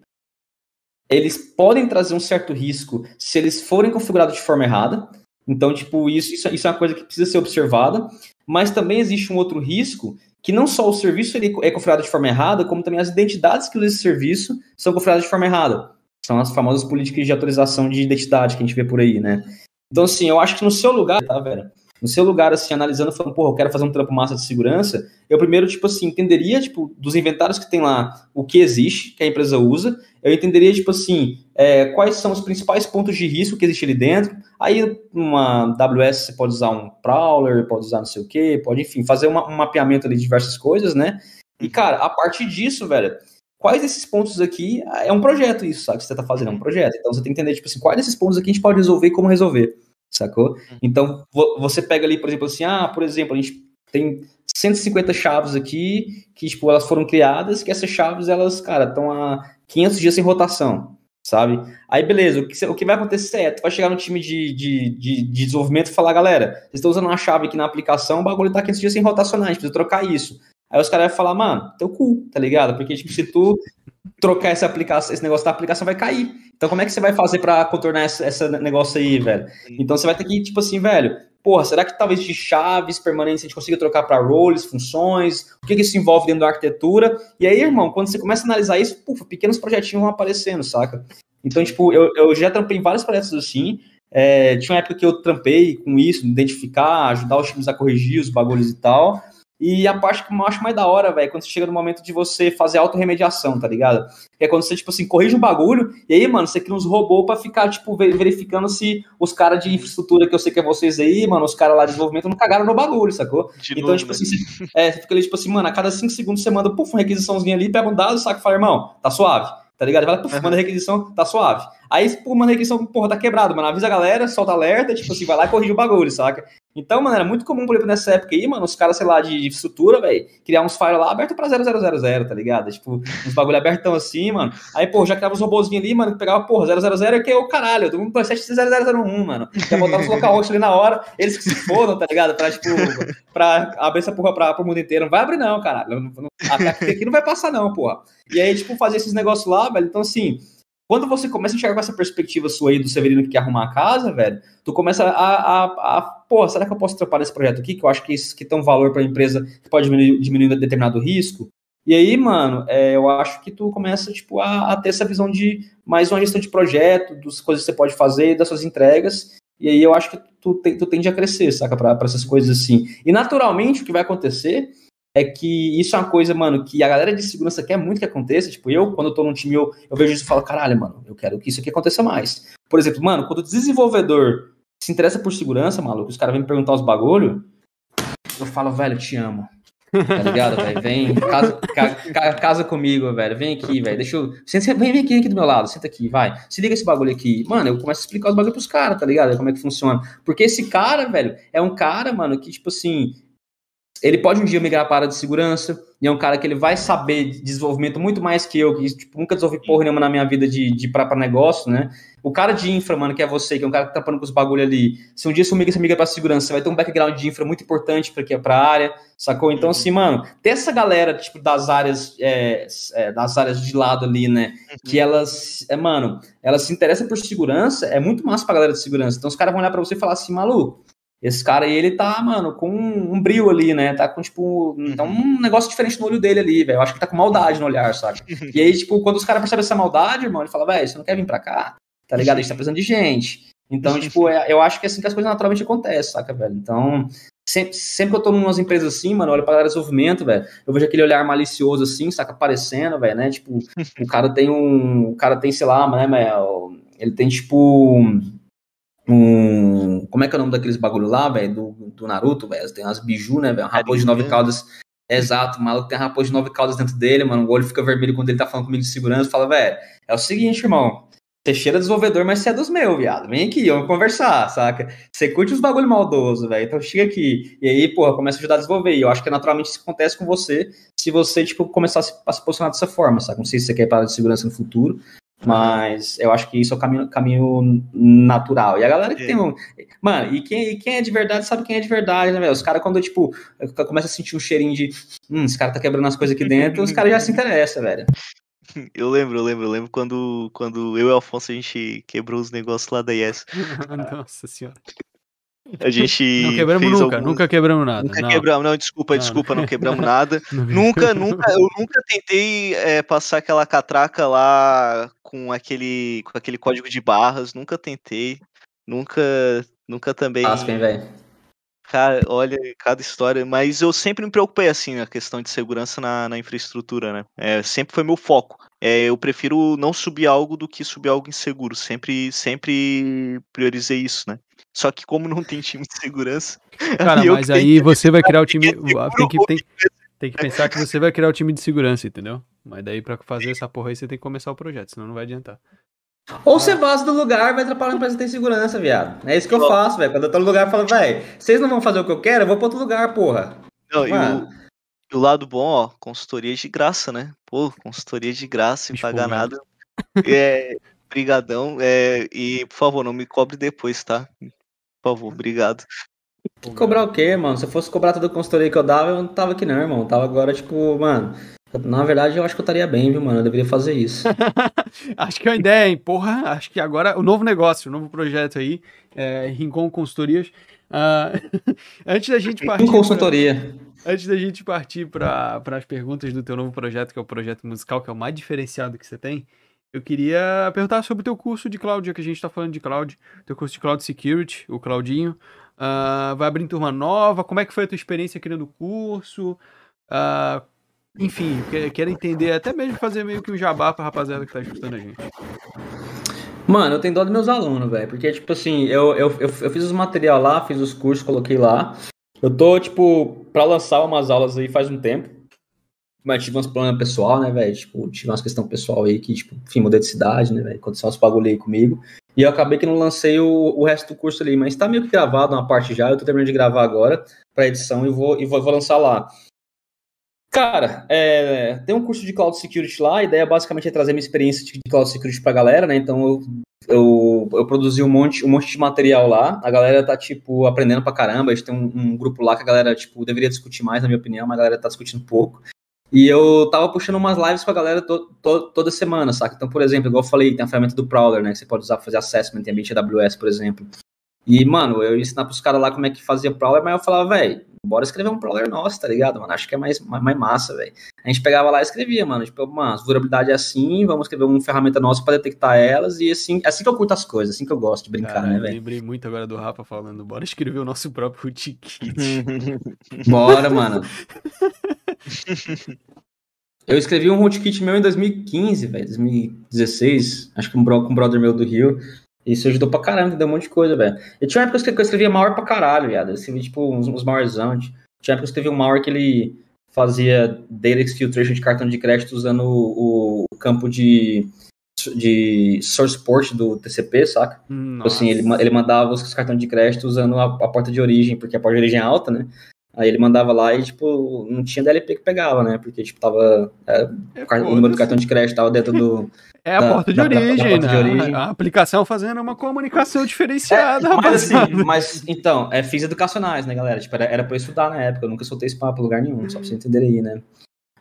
eles podem trazer um certo risco se eles forem configurados de forma errada. Então, tipo, isso, isso, isso é uma coisa que precisa ser observada. Mas também existe um outro risco que não só o serviço ele é configurado de forma errada, como também as identidades que usam esse serviço são configuradas de forma errada. São as famosas políticas de autorização de identidade que a gente vê por aí, né? Então, assim, eu acho que no seu lugar, tá, velho? No seu lugar, assim, analisando, falando, porra, eu quero fazer um trampo massa de segurança, eu primeiro, tipo assim, entenderia, tipo, dos inventários que tem lá, o que existe, que a empresa usa, eu entenderia, tipo assim, é, quais são os principais pontos de risco que existe ali dentro. Aí, uma AWS, você pode usar um Prowler, pode usar não sei o quê, pode, enfim, fazer uma, um mapeamento ali de diversas coisas, né? E, cara, a partir disso, velho, quais desses pontos aqui é um projeto isso, sabe? Que você tá fazendo, é um projeto. Então você tem que entender, tipo assim, quais desses pontos aqui a gente pode resolver e como resolver, sacou? Uhum. Então você pega ali, por exemplo, assim, ah, por exemplo, a gente tem 150 chaves aqui que, tipo, elas foram criadas, que essas chaves, elas, cara, estão há 500 dias sem rotação, sabe? Aí, beleza, o que, o que vai acontecer é, tu vai chegar no time de, de, de, de desenvolvimento e falar, galera, vocês estão usando uma chave aqui na aplicação, o bagulho tá 500 dias sem rotacionar, a gente precisa trocar isso. Aí os caras vão falar, mano, teu cu, tá ligado? Porque, tipo, se tu trocar essa aplicação, esse negócio da aplicação vai cair. Então, como é que você vai fazer para contornar esse, esse negócio aí, velho? Então, você vai ter que, tipo assim, velho, porra, será que talvez de chaves permanentes a gente consiga trocar para roles, funções? O que, que isso envolve dentro da arquitetura? E aí, irmão, quando você começa a analisar isso, pufa, pequenos projetinhos vão aparecendo, saca? Então, tipo, eu, eu já trampei em vários projetos assim. É, tinha uma época que eu trampei com isso, identificar, ajudar os times a corrigir os bagulhos e tal. E a parte que eu acho mais da hora, velho, é quando você chega no momento de você fazer autorremediação, tá ligado? Que é quando você, tipo assim, corrige um bagulho, e aí, mano, você cria uns robôs pra ficar, tipo, verificando se os caras de infraestrutura que eu sei que é vocês aí, mano, os caras lá de desenvolvimento não cagaram no bagulho, sacou? De então, novo, tipo né? assim, você, é, você fica ali, tipo assim, mano, a cada cinco segundos você manda, puf, uma requisiçãozinha ali, pega um dado, saca e fala, irmão, tá suave, tá ligado? Vai lá, puf, uhum. manda requisição, tá suave. Aí, pô, manda requisição, porra, tá quebrado, mano, avisa a galera, solta alerta, tipo assim, vai lá e corrige o bagulho, saca? Então, mano, era muito comum, por exemplo, nessa época aí, mano, os caras, sei lá, de, estrutura, velho, criar uns files lá aberto pra 0000, tá ligado? Tipo, uns bagulho abertão assim, mano. Aí, pô, já criava os robôzinhos ali, mano, pegava, porra, 000 que é o caralho, todo mundo PlayStation 0001, mano. Já botava os localhost ali na hora, eles que se fodam, tá ligado? Pra, tipo, pra abrir essa porra pra, pro mundo inteiro. Não vai abrir não, caralho. Não, não, aqui não vai passar não, porra. E aí, tipo, fazer esses negócios lá, velho, então assim... Quando você começa a enxergar com essa perspectiva sua aí do Severino que quer arrumar a casa, velho, tu começa a, a, a pô, será que eu posso atrapalhar esse projeto aqui? Que eu acho que isso que tem um valor para a empresa que pode diminuir, diminuir determinado risco. E aí, mano, é, eu acho que tu começa, tipo, a, a, ter essa visão de mais uma gestão de projeto, das coisas que você pode fazer, das suas entregas. E aí eu acho que tu, tu tende a crescer, saca, para essas coisas assim. E naturalmente o que vai acontecer é que isso é uma coisa, mano, que a galera de segurança quer muito que aconteça. Tipo, eu, quando eu tô num time, eu, eu vejo isso e falo, caralho, mano, eu quero que isso aqui aconteça mais. Por exemplo, mano, quando o desenvolvedor se interessa por segurança, maluco, os caras vêm me perguntar os bagulho, eu falo, velho, te amo. Tá ligado, velho? Vem, casa, ca, casa comigo, velho. Vem aqui, velho. Deixa eu. Senta, vem, vem aqui, aqui do meu lado, senta aqui, vai. Se liga esse bagulho aqui. Mano, eu começo a explicar os bagulhos pros caras, tá ligado? Como é que funciona. Porque esse cara, velho, é um cara, mano, que, tipo assim, ele pode um dia migrar para a área de segurança, e é um cara que ele vai saber de desenvolvimento muito mais que eu, que tipo, nunca desenvolvi porra nenhuma na minha vida de, de para negócio, né? O cara de infra, mano, que é você, que é um cara que tá trampando com os bagulho ali, se um dia você migra, você migra pra segurança, você vai ter um background de infra muito importante para pra área, sacou? Então, assim, mano, ter essa galera, tipo, das áreas, é, é, das áreas de lado ali, né, que uhum. elas, é, mano, elas se interessam por segurança, é muito massa pra galera de segurança. Então, os caras vão olhar pra você e falar assim, maluco, esse cara aí, ele tá, mano, com um brilho ali, né? Tá com, tipo, tá um negócio diferente no olho dele ali, velho. Eu acho que tá com maldade no olhar, sabe? E aí, tipo, quando os caras percebem essa maldade, irmão, ele fala, velho, você não quer vir pra cá? Tá ligado? A gente tá precisando de gente. Então, tipo, é, eu acho que é assim que as coisas naturalmente acontecem, saca, velho? Então, sempre, sempre que eu tô em umas empresas assim, mano, eu olho pra desenvolvimento, velho, eu vejo aquele olhar malicioso assim, saca, aparecendo, velho, né? Tipo, o cara tem um. O cara tem, sei lá, né, ele tem, tipo um. Como é que é o nome daqueles bagulho lá, velho? Do, do Naruto, velho? Tem umas biju, né, velho? Um raposo de nove caudas. Exato, o maluco tem um raposo de nove caudas dentro dele, mano. O olho fica vermelho quando ele tá falando comigo de segurança. Fala, velho, é o seguinte, irmão. Você cheira desenvolvedor, mas você é dos meus, viado. Vem aqui, vamos conversar, saca? Você curte os bagulho maldoso, velho. Então chega aqui. E aí, porra, começa a ajudar a desenvolver. E eu acho que naturalmente isso acontece com você se você, tipo, começar a se, a se posicionar dessa forma, saca? Não sei se você quer ir para de segurança no futuro, mas eu acho que isso é o caminho, caminho natural. E a galera que é. tem um. Mano, e quem, e quem é de verdade sabe quem é de verdade, né, velho? Os caras, quando, tipo, começa a sentir um cheirinho de. Hum, esse cara tá quebrando as coisas aqui dentro, os caras já se interessam, velho. Eu lembro, eu lembro, eu lembro quando, quando eu e o Alfonso a gente quebrou os negócios lá da Yes. Nossa senhora. A gente. Não quebramos nunca, algum... nunca quebramos nada. Nunca não. quebramos, não, desculpa, não. desculpa, não quebramos nada. nunca, nunca, eu nunca tentei é, passar aquela catraca lá com aquele, com aquele código de barras, nunca tentei. Nunca, nunca também. Aspen, velho. Cara, olha, cada história. Mas eu sempre me preocupei, assim, na questão de segurança na, na infraestrutura, né? É, sempre foi meu foco. É, eu prefiro não subir algo do que subir algo inseguro. Sempre, sempre priorizei isso, né? Só que como não tem time de segurança. Cara, mas aí você vai criar o time. Tem que, tem, tem que pensar que você vai criar o time de segurança, entendeu? Mas daí pra fazer essa porra aí você tem que começar o projeto, senão não vai adiantar. Ou você vaza do lugar vai atrapalhar a empresa ter segurança, viado. É isso que eu faço, velho. Quando eu tô no lugar, eu falo, velho, vocês não vão fazer o que eu quero, eu vou pra outro lugar, porra. Não, e o, e o, lado bom, ó, consultoria de graça, né? Pô, consultoria de graça, sem pagar nada. É, brigadão. É, e, por favor, não me cobre depois, tá? Por favor, obrigado. Cobrar o quê, mano? Se eu fosse cobrar toda a consultoria que eu dava, eu não tava aqui não, irmão. Eu tava agora, tipo, mano, na verdade, eu acho que eu estaria bem, viu, mano? Eu deveria fazer isso. acho que é uma ideia, hein? Porra, acho que agora o novo negócio, o novo projeto aí, é, Rincon Consultorias. Uh, antes da gente partir. consultoria. Pra, antes da gente partir para as perguntas do teu novo projeto, que é o projeto musical, que é o mais diferenciado que você tem, eu queria perguntar sobre o teu curso de cloud, já que a gente está falando de cloud, teu curso de cloud security, o Claudinho. Uh, vai abrir turma nova? Como é que foi a tua experiência criando o curso? Uh, enfim, quero entender, até mesmo fazer meio que um jabá pra rapaziada que tá escutando a gente. Mano, eu tenho dó dos meus alunos, velho. Porque, tipo assim, eu, eu, eu, eu, fiz os material lá, fiz os cursos, coloquei lá. Eu tô, tipo, pra lançar umas aulas aí faz um tempo. Mas tive uns problemas pessoal, né, velho? Tipo, tive umas questões pessoal aí que, tipo, enfim, mudei de cidade, né, velho? Aconteceu uns bagulho aí comigo. E eu acabei que não lancei o, o resto do curso ali. Mas tá meio que gravado uma parte já. Eu tô terminando de gravar agora pra edição e vou, e vou, vou lançar lá. Cara, é, tem um curso de Cloud Security lá, a ideia basicamente é trazer minha experiência de Cloud Security pra galera, né? Então eu, eu, eu produzi um monte, um monte de material lá, a galera tá, tipo, aprendendo pra caramba, a gente tem um, um, grupo lá que a galera, tipo, deveria discutir mais, na minha opinião, mas a galera tá discutindo pouco. E eu tava puxando umas lives com a galera to, to, toda semana, saca? Então, por exemplo, igual eu falei, tem a ferramenta do Prowler, né? Que você pode usar pra fazer assessment em ambiente AWS, por exemplo. E, mano, eu ia ensinar pros caras lá como é que fazia Prowler, mas eu falava, velho, bora escrever um Prowler nosso, tá ligado, mano? Acho que é mais, mais, mais massa, velho. A gente pegava lá e escrevia, mano. Tipo, mano, vulnerabilidade é assim, vamos escrever uma ferramenta nossa para detectar elas, e assim, assim que eu curto as coisas, assim que eu gosto de brincar, Cara, né, velho? Lembrei muito agora do Rafa falando, bora escrever o nosso próprio rootkit. bora, mano. Eu escrevi um rootkit meu em 2015, velho, 2016, acho que um, bro, com um brother meu do Rio. Isso ajudou pra caramba, deu um monte de coisa, velho. E tinha uma época que eu escrevia malware pra caralho, viado. Eu escrevia, tipo, uns, uns malwarezão. Tinha época que eu escrevia um malware que ele fazia data exfiltration de cartão de crédito usando o, o campo de, de source port do TCP, saca? Tipo assim, ele, ele mandava os cartões de crédito usando a, a porta de origem, porque a porta de origem é alta, né? Aí ele mandava lá e, tipo, não tinha DLP que pegava, né? Porque, tipo, tava. É, é, o número do cartão de crédito tava dentro do. É a da, porta de da, origem, da, porta né? De origem. A aplicação fazendo uma comunicação diferenciada, é, mas, assim, mas, então, é fins educacionais, né, galera? Tipo, era, era pra eu estudar na época, eu nunca soltei esse papo em lugar nenhum, só pra você entender aí, né?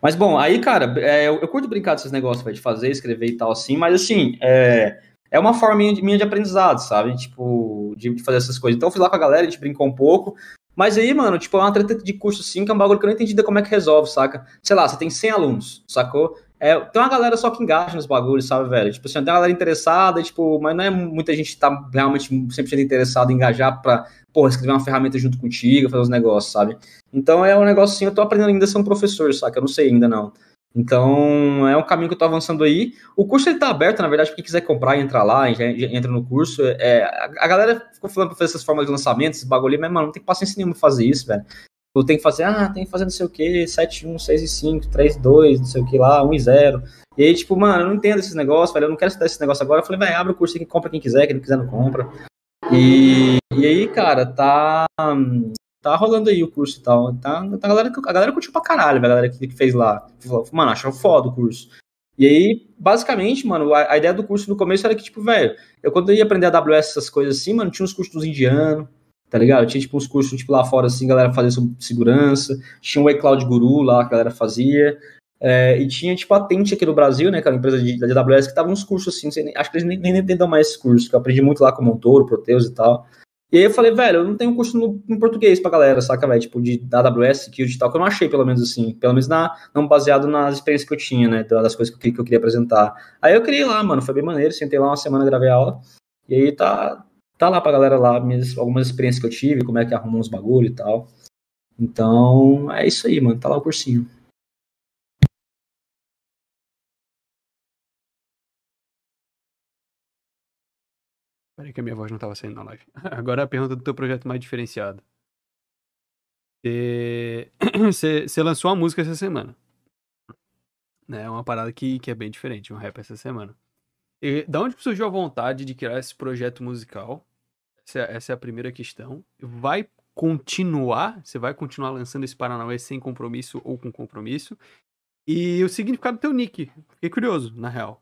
Mas, bom, aí, cara, é, eu, eu, curto brincar desses negócios, véio, de fazer, escrever e tal, assim, mas, assim, é, é uma forma minha de, minha de aprendizado, sabe? Tipo, de, de fazer essas coisas. Então, eu fui lá com a galera, a gente brincou um pouco, mas aí, mano, tipo, é uma treta de curso assim, que é um bagulho que eu não entendi como é que resolve, saca? Sei lá, você tem 100 alunos, sacou? É, tem uma galera só que engaja nos bagulhos, sabe, velho? Tipo, assim, tem uma galera interessada, tipo, mas não é muita gente que tá realmente sempre interessada em engajar pra, porra, escrever uma ferramenta junto contigo, fazer os negócios, sabe? Então é um negócio assim, eu tô aprendendo ainda a ser um professor, saca? Eu não sei ainda não. Então, é um caminho que eu tô avançando aí. O curso ele tá aberto, na verdade, quem quiser comprar entrar lá, entra no curso. É, a, galera ficou falando pra fazer essas formas de lançamento, esses bagulho, mas, mano, não tem paciência nenhuma fazer isso, velho. Eu tenho que fazer, ah, tem que fazer não sei o que, 7, 1, 6 e 5, 3, 2, não sei o que lá, 1 e 0. E aí, tipo, mano, eu não entendo esses negócios, velho, eu não quero estudar esse negócio agora. Eu falei, vai, abre o curso aqui, compra quem quiser, quem não quiser não compra. E, e aí, cara, tá tá rolando aí o curso e tal. Tá, tá a, galera, a galera curtiu pra caralho, a galera que, que fez lá. Mano, achou foda o curso. E aí, basicamente, mano, a, a, ideia do curso no começo era que, tipo, velho, eu quando eu ia aprender AWS, essas coisas assim, mano, tinha uns cursos dos indianos, tá ligado? Tinha, tipo, uns cursos, tipo, lá fora, assim, galera fazia sobre segurança. Tinha o iCloud Guru lá, que a galera fazia. É, e tinha, tipo, a Tente aqui no Brasil, né, que empresa de, da AWS, que tava uns cursos, assim, sei, acho que eles nem, nem, mais esses cursos, que eu aprendi muito lá com o Montoro, Proteus e tal. E aí eu falei, velho, eu não tenho curso no, em português pra galera, saca, velho? Tipo, de AWS, Security e tal, que eu não achei, pelo menos assim. Pelo menos na, não baseado nas experiências que eu tinha, né? Das coisas que eu, que eu queria apresentar. Aí eu criei lá, mano, foi bem maneiro. Sentei lá uma semana, gravei aula. E aí tá, tá lá pra galera lá, minhas, algumas experiências que eu tive, como é que arrumou uns bagulho e tal. Então, é isso aí, mano. Tá lá o cursinho. Peraí que a minha voz não estava saindo na live. Agora a pergunta do teu projeto mais diferenciado. Você, lançou uma música essa semana. É uma parada que, que é bem diferente, um rap essa semana. E da onde surgiu a vontade de criar esse projeto musical? Essa é, essa é a primeira questão. Vai continuar? Você vai continuar lançando esse Paranauê sem compromisso ou com compromisso? E o significado do teu nick? Fiquei curioso, na real.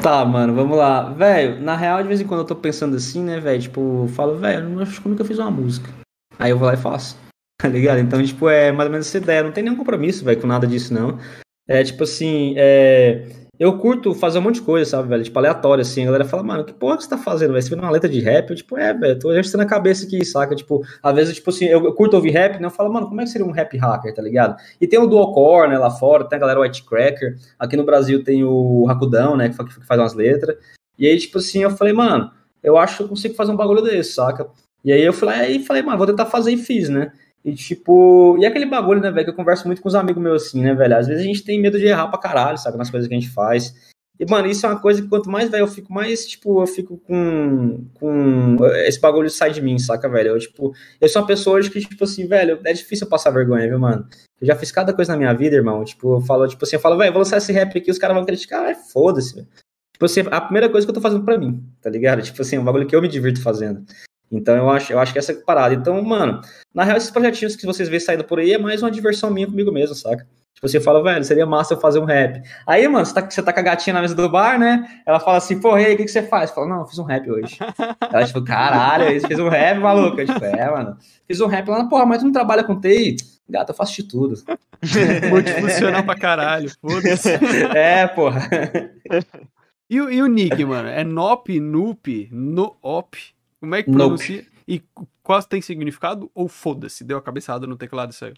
Tá, mano, vamos lá. Velho, na real, de vez em quando eu tô pensando assim, né, velho? Tipo, eu falo, velho, acho que eu fiz uma música. Aí eu vou lá e faço. Tá ligado? Então, tipo, é mais ou menos essa ideia. Não tem nenhum compromisso, velho, com nada disso, não. É tipo assim, é eu curto fazer um monte de coisa, sabe, velho? Tipo, aleatório, assim. A galera fala, mano, que porra que você tá fazendo, velho? Você vê uma letra de rap? Eu, tipo, é, velho, tô exercendo a cabeça aqui, saca? Tipo, às vezes, tipo assim, eu, curto ouvir rap, né? Eu falo, mano, como é que seria um rap hacker, tá ligado? E tem o Duocore, né, lá fora, tem a galera White Cracker. Aqui no Brasil tem o Racudão, né, que faz umas letras. E aí, tipo assim, eu falei, mano, eu acho que eu consigo fazer um bagulho desse, saca? E aí eu falei, e falei, mano, vou tentar fazer e fiz, né? E tipo, e aquele bagulho, né, velho, que eu converso muito com os amigos meus assim, né, velho? Às vezes a gente tem medo de errar pra caralho, sabe? Nas coisas que a gente faz. E, mano, isso é uma coisa que quanto mais velho eu fico, mais, tipo, eu fico com, com esse bagulho sai de mim, saca, velho? Eu, tipo, eu sou uma pessoa hoje que, tipo assim, velho, é difícil eu passar vergonha, viu, mano? Eu já fiz cada coisa na minha vida, irmão. Tipo, eu falo, tipo assim, eu falo, velho, vou lançar esse rap aqui, os caras vão criticar, ai, foda-se, velho. Tipo assim, a primeira coisa que eu tô fazendo pra mim, tá ligado? Tipo assim, é um bagulho que eu me divirto fazendo. Então eu acho, eu acho que essa é a parada. Então, mano, na real, esses projetinhos que vocês veem saindo por aí é mais uma diversão minha comigo mesmo, saca? Tipo, você fala, velho, seria massa eu fazer um rap. Aí, mano, você tá, você tá com a gatinha na mesa do bar, né? Ela fala assim, porra, e aí, o que, que você faz? Fala, não, eu fiz um rap hoje. Ela, tipo, caralho, você fez um rap, maluco? Eu, tipo, é, mano. Fiz um rap lá, porra, mas tu não trabalha com TI? Gata, eu faço de tudo. Multifuncional pra caralho, foda-se. É, porra. E, e, o nick, mano? É Nop, Nup, Noop? Como é que pronuncia? Nope. E quase tem significado? Ou foda-se, deu a cabeçada no teclado e saiu?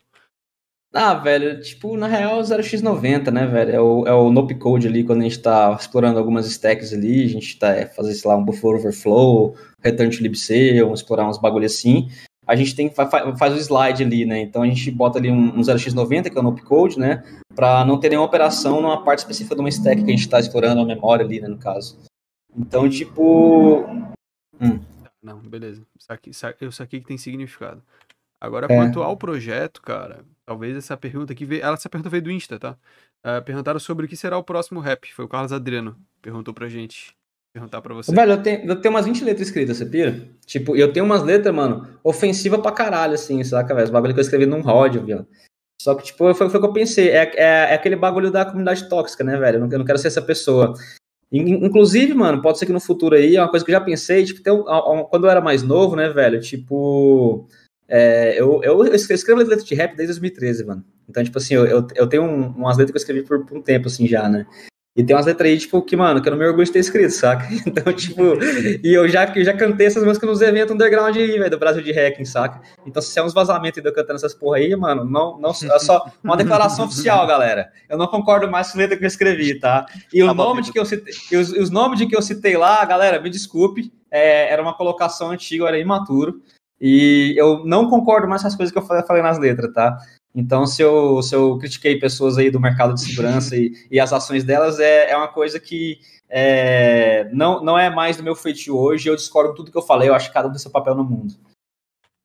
Ah, velho, tipo, na real, 0x90, né, velho? É o, é o Nope Code ali, quando a gente tá explorando algumas stacks ali, a gente tá é, fazendo, sei lá, um buffer overflow, return to libc, vamos explorar uns bagulho assim. A gente tem faz, faz o slide ali, né? Então a gente bota ali um, um 0x90, que é o Nope Code, né? Pra não ter nenhuma operação numa parte específica de uma stack que a gente tá explorando, a memória ali, né, no caso. Então, tipo. Hum. Não, beleza. Eu saquei que tem significado. Agora, é. quanto ao projeto, cara, talvez essa pergunta que veio. Ela, essa pergunta veio do Insta, tá? Uh, perguntaram sobre o que será o próximo rap. Foi o Carlos Adriano. Perguntou pra gente. Perguntar pra você. Velho, eu tenho, eu tenho umas 20 letras escritas, você pira? Tipo, eu tenho umas letras, mano, ofensiva pra caralho, assim, saca, velho? Os bagulho que eu escrevi num ródio, viu? Só que, tipo, foi, foi o que eu pensei. É, é, é, aquele bagulho da comunidade tóxica, né, velho? Eu não, eu não quero ser essa pessoa. Inclusive, mano, pode ser que no futuro aí, é uma coisa que eu já pensei, tipo, tem um, um, quando eu era mais novo, né, velho, tipo, é, eu, eu, eu, escrevo letras de rap desde 2013, mano. Então, tipo assim, eu, eu, eu tenho um, umas letras que eu escrevi por, por um tempo, assim, já, né? E tem umas letras aí, tipo, que, mano, que eu não me orgulho de ter escrito, saca? Então, tipo, e eu já, eu já cantei essas músicas nos eventos underground aí, velho, do Brasil de Hacking, saca? Então, se é uns vazamentos de eu cantando essas porra aí, mano, não, não, é só uma declaração oficial, galera. Eu não concordo mais com a letra que eu escrevi, tá? E o tá nome de que eu citei, os, os nomes de que eu citei lá, galera, me desculpe, é, era uma colocação antiga, eu era imaturo. E eu não concordo mais com as coisas que eu falei nas letras, tá? Então, se eu, se eu critiquei pessoas aí do mercado de segurança e, e as ações delas, é, é uma coisa que é, não, não é mais do meu feitio hoje. Eu discordo tudo que eu falei, eu acho que cada um tem seu papel no mundo.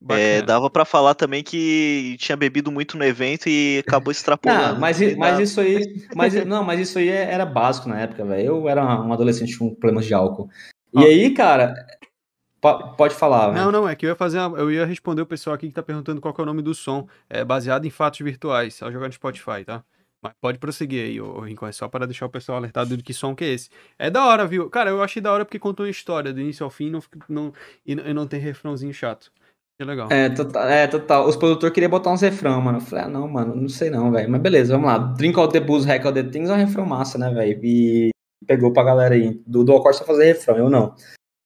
É, dava para falar também que tinha bebido muito no evento e acabou extrapolando. Não, mas, mas isso aí, mas, não, mas isso aí era básico na época, velho. Eu era um adolescente com problemas de álcool. E aí, cara, Pode falar. Não, não, é que eu ia fazer. Uma, eu ia responder o pessoal aqui que tá perguntando qual é o nome do som. É baseado em fatos virtuais, ao jogar no Spotify, tá? Mas pode prosseguir aí, ô Rincon, é só para deixar o pessoal alertado do que som que é esse. É da hora, viu? Cara, eu achei da hora porque contou uma história do início ao fim não, não, e, e não tem refrãozinho chato. Que legal. É, total. É, total. Os produtores queriam botar uns refrão, mano. Eu falei, ah, não, mano, não sei não, velho. Mas beleza, vamos lá. Drink all the booze, hack all the things é um refrão massa, né, velho? E pegou pra galera aí. Do, do Alcor só fazer refrão, eu não.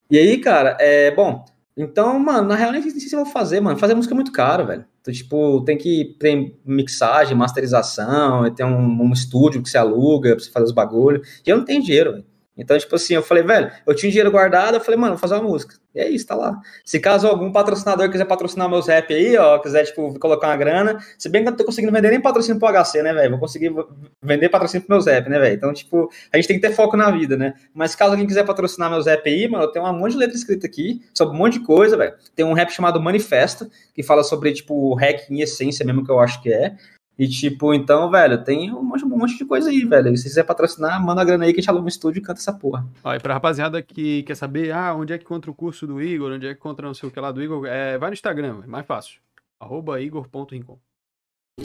E aí, cara, é, bom, então, mano, na real, nem sei se eu vou fazer, mano. Fazer música é muito caro, velho. Então, tipo, tem que ter mixagem, masterização, tem um, um estúdio que você aluga pra você fazer os bagulhos. E eu não tenho dinheiro, velho. Então, tipo assim, eu falei, velho, eu tinha dinheiro guardado, eu falei, mano, vou fazer uma música. E é isso, tá lá. Se caso algum patrocinador quiser patrocinar meus rap aí, ó, quiser, tipo, colocar uma grana, se bem que eu não tô conseguindo vender nem patrocínio pro HC, né, velho? Vou conseguir vender patrocínio pro meus rap, né, velho? Então, tipo, a gente tem que ter foco na vida, né? Mas caso alguém quiser patrocinar meus rap aí, mano, eu tenho um monte de letra escrita aqui, sobre um monte de coisa, velho. Tem um rap chamado Manifesto, que fala sobre, tipo, hack em essência mesmo, que eu acho que é. E, tipo, então, velho, tem um monte, um monte de coisa aí, velho. Se quiser patrocinar, manda a grana aí que a gente aluga um estúdio e canta essa porra. Ó, e pra rapaziada que quer saber, ah, onde é que encontra o curso do Igor, onde é que encontra não sei o que lá do Igor, é, vai no Instagram, é mais fácil. Arroba igor.rincon.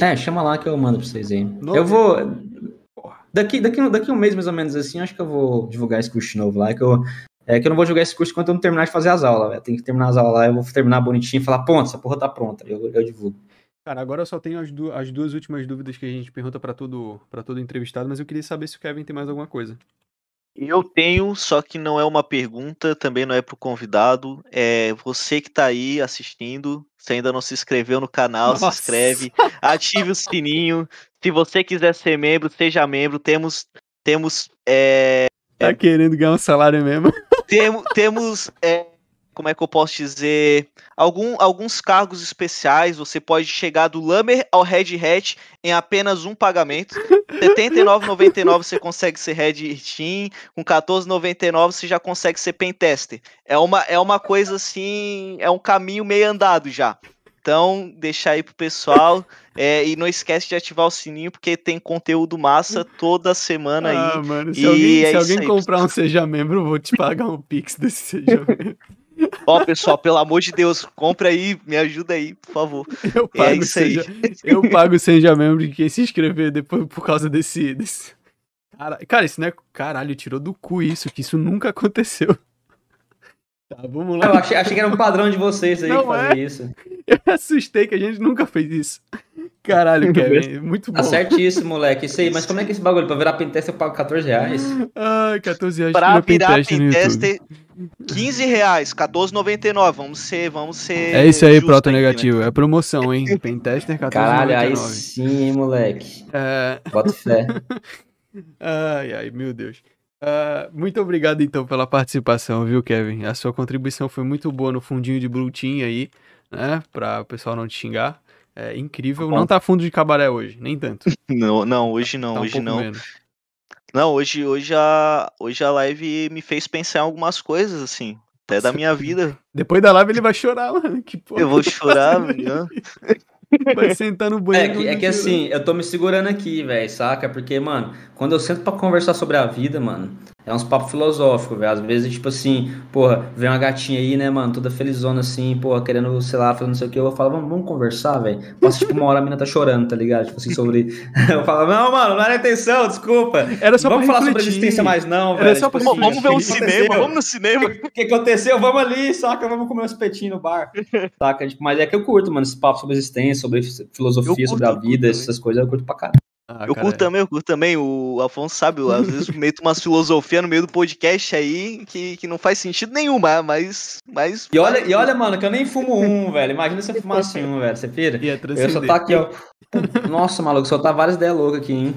É, chama lá que eu mando pra vocês aí. Eu vou. Daqui, daqui, daqui um mês, mais ou menos assim, acho que eu vou divulgar esse curso novo lá, que eu. É que eu não vou jogar esse curso enquanto eu não terminar de fazer as aulas, velho. Tem que terminar as aulas lá, eu vou terminar bonitinho e falar, ponto, essa porra tá pronta. Eu, eu divulgo. Cara, agora eu só tenho as, du as duas últimas dúvidas que a gente pergunta para todo, pra todo entrevistado, mas eu queria saber se o Kevin tem mais alguma coisa. Eu tenho, só que não é uma pergunta, também não é pro convidado. É você que tá aí assistindo, se ainda não se inscreveu no canal, Nossa. se inscreve, ative o sininho. Se você quiser ser membro, seja membro. Temos, temos. É... Tá querendo ganhar um salário mesmo? Temo, temos. É como é que eu posso dizer, algum, alguns cargos especiais. Você pode chegar do Lamer ao Red Hat em apenas um pagamento. R$ 79,99 você consegue ser Red Team, com R$ 14,99 você já consegue ser Pentester. É uma, é uma coisa assim, é um caminho meio andado já. Então, deixar aí pro pessoal. É, e não esquece de ativar o sininho, porque tem conteúdo massa toda semana ah, aí. Mano, se alguém, é se alguém comprar um Seja Membro, eu vou te pagar um Pix desse Seja Membro. Ó, pessoal, pelo amor de Deus, compra aí, me ajuda aí, por favor. Eu é pago, é isso seja, aí. Eu pago seja membro de quem se inscrever depois por causa desse. desse... Cara, cara, isso não é. Caralho, tirou do cu isso, que isso nunca aconteceu. Tá, vamos lá. Eu achei, achei que era um padrão de vocês aí não fazer é. isso. Eu assustei que a gente nunca fez isso. Caralho, Kevin, muito bom. Acertíssimo, moleque. Isso aí, mas como é que é esse bagulho? Pra virar pentester eu pago 14 reais? Ai, 14 reais pra virar pentester, 15 reais, 14,99. Vamos ser, vamos ser. É isso aí, proto negativo. Né? É promoção, hein? Pentester 14,99. Caralho, aí sim, moleque. É... Bota fé. ai, ai, meu Deus. Uh, muito obrigado então pela participação, viu, Kevin? A sua contribuição foi muito boa no fundinho de Blue Team aí, né? Pra o pessoal não te xingar. É incrível. Tá não tá fundo de cabaré hoje, nem tanto. Não, não hoje não, tá um hoje não. Menos. Não, hoje, hoje, a, hoje a live me fez pensar em algumas coisas, assim, até da minha vida. Depois da live ele vai chorar, mano. Que porra. Eu vou chorar, mano. Vai sentar no banheiro. É que, é que assim, eu tô me segurando aqui, velho, saca? Porque, mano, quando eu sento pra conversar sobre a vida, mano, é uns papos filosóficos, velho. Às vezes, tipo assim, porra, vem uma gatinha aí, né, mano, toda felizona assim, porra, querendo, sei lá, falando não sei o que. Eu falo, vamos, vamos conversar, velho. Passa, tipo, uma hora a mina tá chorando, tá ligado? Tipo assim, sobre. eu falo, não, mano, não era intenção, desculpa. Era só vamos falar refletir. sobre existência mais, não, velho. Tipo, pra assim, vamos ver um cinema, vamos no cinema. O que, aconteceu? Vamos ali, saca? Vamos comer um espetinho no bar. Saca? Tipo, mas é que eu curto, mano, esse papo sobre existência, sobre filosofia, curto, sobre a vida, essas coisas, eu curto pra caralho. Ah, eu curto também, eu curto também. O Afonso sabe, às vezes meto uma filosofia no meio do podcast aí que, que não faz sentido nenhum, mas. mas e, olha, e olha, mano, que eu nem fumo um, velho. Imagina se eu fumasse um, velho. Você pira? Eu só tá aqui, ó. Nossa, maluco, só tá várias ideias loucas aqui, hein?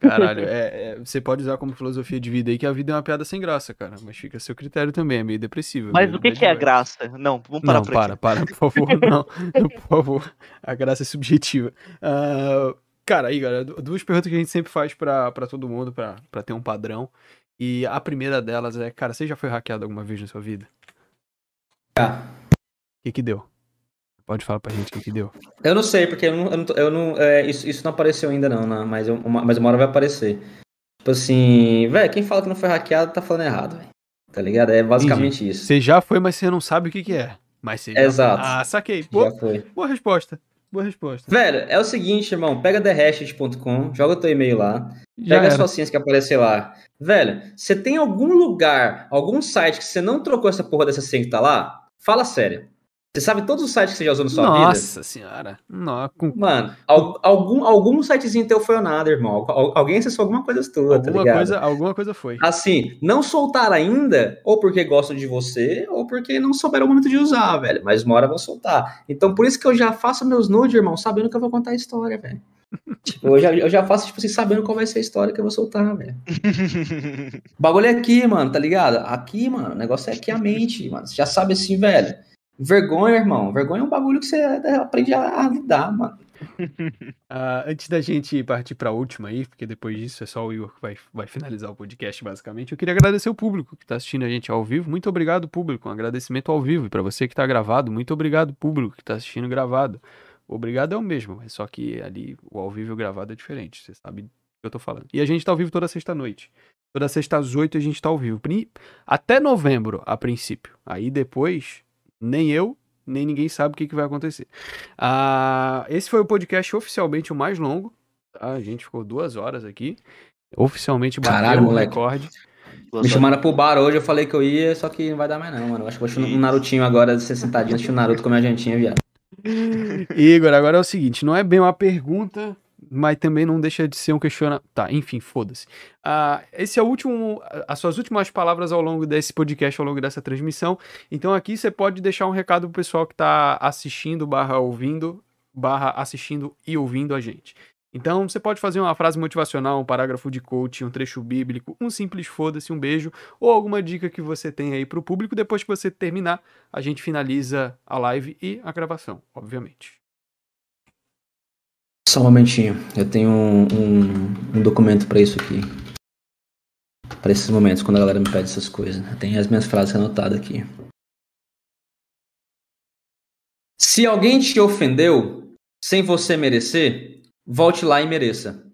Caralho, é, é, você pode usar como filosofia de vida aí que a vida é uma piada sem graça, cara. Mas fica a seu critério também, é meio depressivo. Mas o que, que é a graça? Não, vamos parar Não, para, para, por favor, não. por favor. A graça é subjetiva. Uh, Cara, aí, galera, duas perguntas que a gente sempre faz pra, pra todo mundo, pra, pra ter um padrão. E a primeira delas é, cara, você já foi hackeado alguma vez na sua vida? Já. O que que deu? Pode falar pra gente o que que deu. Eu não sei, porque eu não, eu não, eu não é, isso, isso não apareceu ainda não, né? mas, eu, uma, mas uma hora vai aparecer. Tipo assim, velho, quem fala que não foi hackeado tá falando errado, velho. Tá ligado? É basicamente Entendi. isso. Você já foi, mas você não sabe o que que é. Mas você já Exato. Foi. Ah, saquei. Boa, já foi. Boa resposta. Boa resposta. Velho, é o seguinte, irmão. Pega thehashed.com, joga teu e-mail lá. Já pega as focinhas que aparecer lá. Velho, você tem algum lugar, algum site que você não trocou essa porra dessa senha que tá lá? Fala sério. Você sabe todos os sites que você já usou na sua Nossa vida? Nossa senhora. Não, com... Mano, algum, algum sitezinho teu foi ou nada, irmão. Alguém acessou alguma coisa tua, tá alguma tá Coisa, alguma coisa foi. Assim, não soltar ainda, ou porque gostam de você, ou porque não souberam o momento de usar, velho. Mas uma hora vão soltar. Então, por isso que eu já faço meus nudes, irmão, sabendo que eu vou contar a história, velho. tipo, eu já, eu já faço, tipo assim, sabendo qual vai ser a história que eu vou soltar, velho. o bagulho é aqui, mano, tá ligado? Aqui, mano, o negócio é aqui a mente, mano. Você já sabe assim, velho Vergonha, irmão. Vergonha é um bagulho que você aprende a, lidar, mano. Uh, antes da gente partir para a última aí, porque depois disso é só o Igor que vai, vai finalizar o podcast, basicamente. Eu queria agradecer o público que está assistindo a gente ao vivo. Muito obrigado, público. Um agradecimento ao vivo. E para você que está gravado, muito obrigado, público que está assistindo gravado. Obrigado é o mesmo, é só que ali o ao vivo gravado é diferente, você sabe do que eu tô falando. E a gente tá ao vivo toda sexta-noite. Toda sexta às oito a gente tá ao vivo. Até novembro, a princípio. Aí depois, nem eu, nem ninguém sabe o que, que vai acontecer. Ah, esse foi o podcast oficialmente o mais longo. Tá? A gente ficou duas horas aqui. Oficialmente bateu o recorde. Me chamaram pro bar hoje, eu falei que eu ia, só que não vai dar mais não, mano. Acho que vou assistir um Narutinho agora, de ser sentadinho, assistir o Naruto com a minha jantinha, viado. Igor, agora é o seguinte, não é bem uma pergunta, mas também não deixa de ser um questionamento. Tá, enfim, foda-se. Uh, esse é o último, as suas últimas palavras ao longo desse podcast, ao longo dessa transmissão. Então aqui você pode deixar um recado pro pessoal que tá assistindo, barra ouvindo, barra assistindo e ouvindo a gente. Então, você pode fazer uma frase motivacional, um parágrafo de coach, um trecho bíblico, um simples foda-se, um beijo, ou alguma dica que você tem aí para o público. Depois que você terminar, a gente finaliza a live e a gravação, obviamente. Só um momentinho, eu tenho um, um, um documento para isso aqui. Para esses momentos, quando a galera me pede essas coisas. Eu tenho as minhas frases anotadas aqui. Se alguém te ofendeu sem você merecer, volte lá e mereça.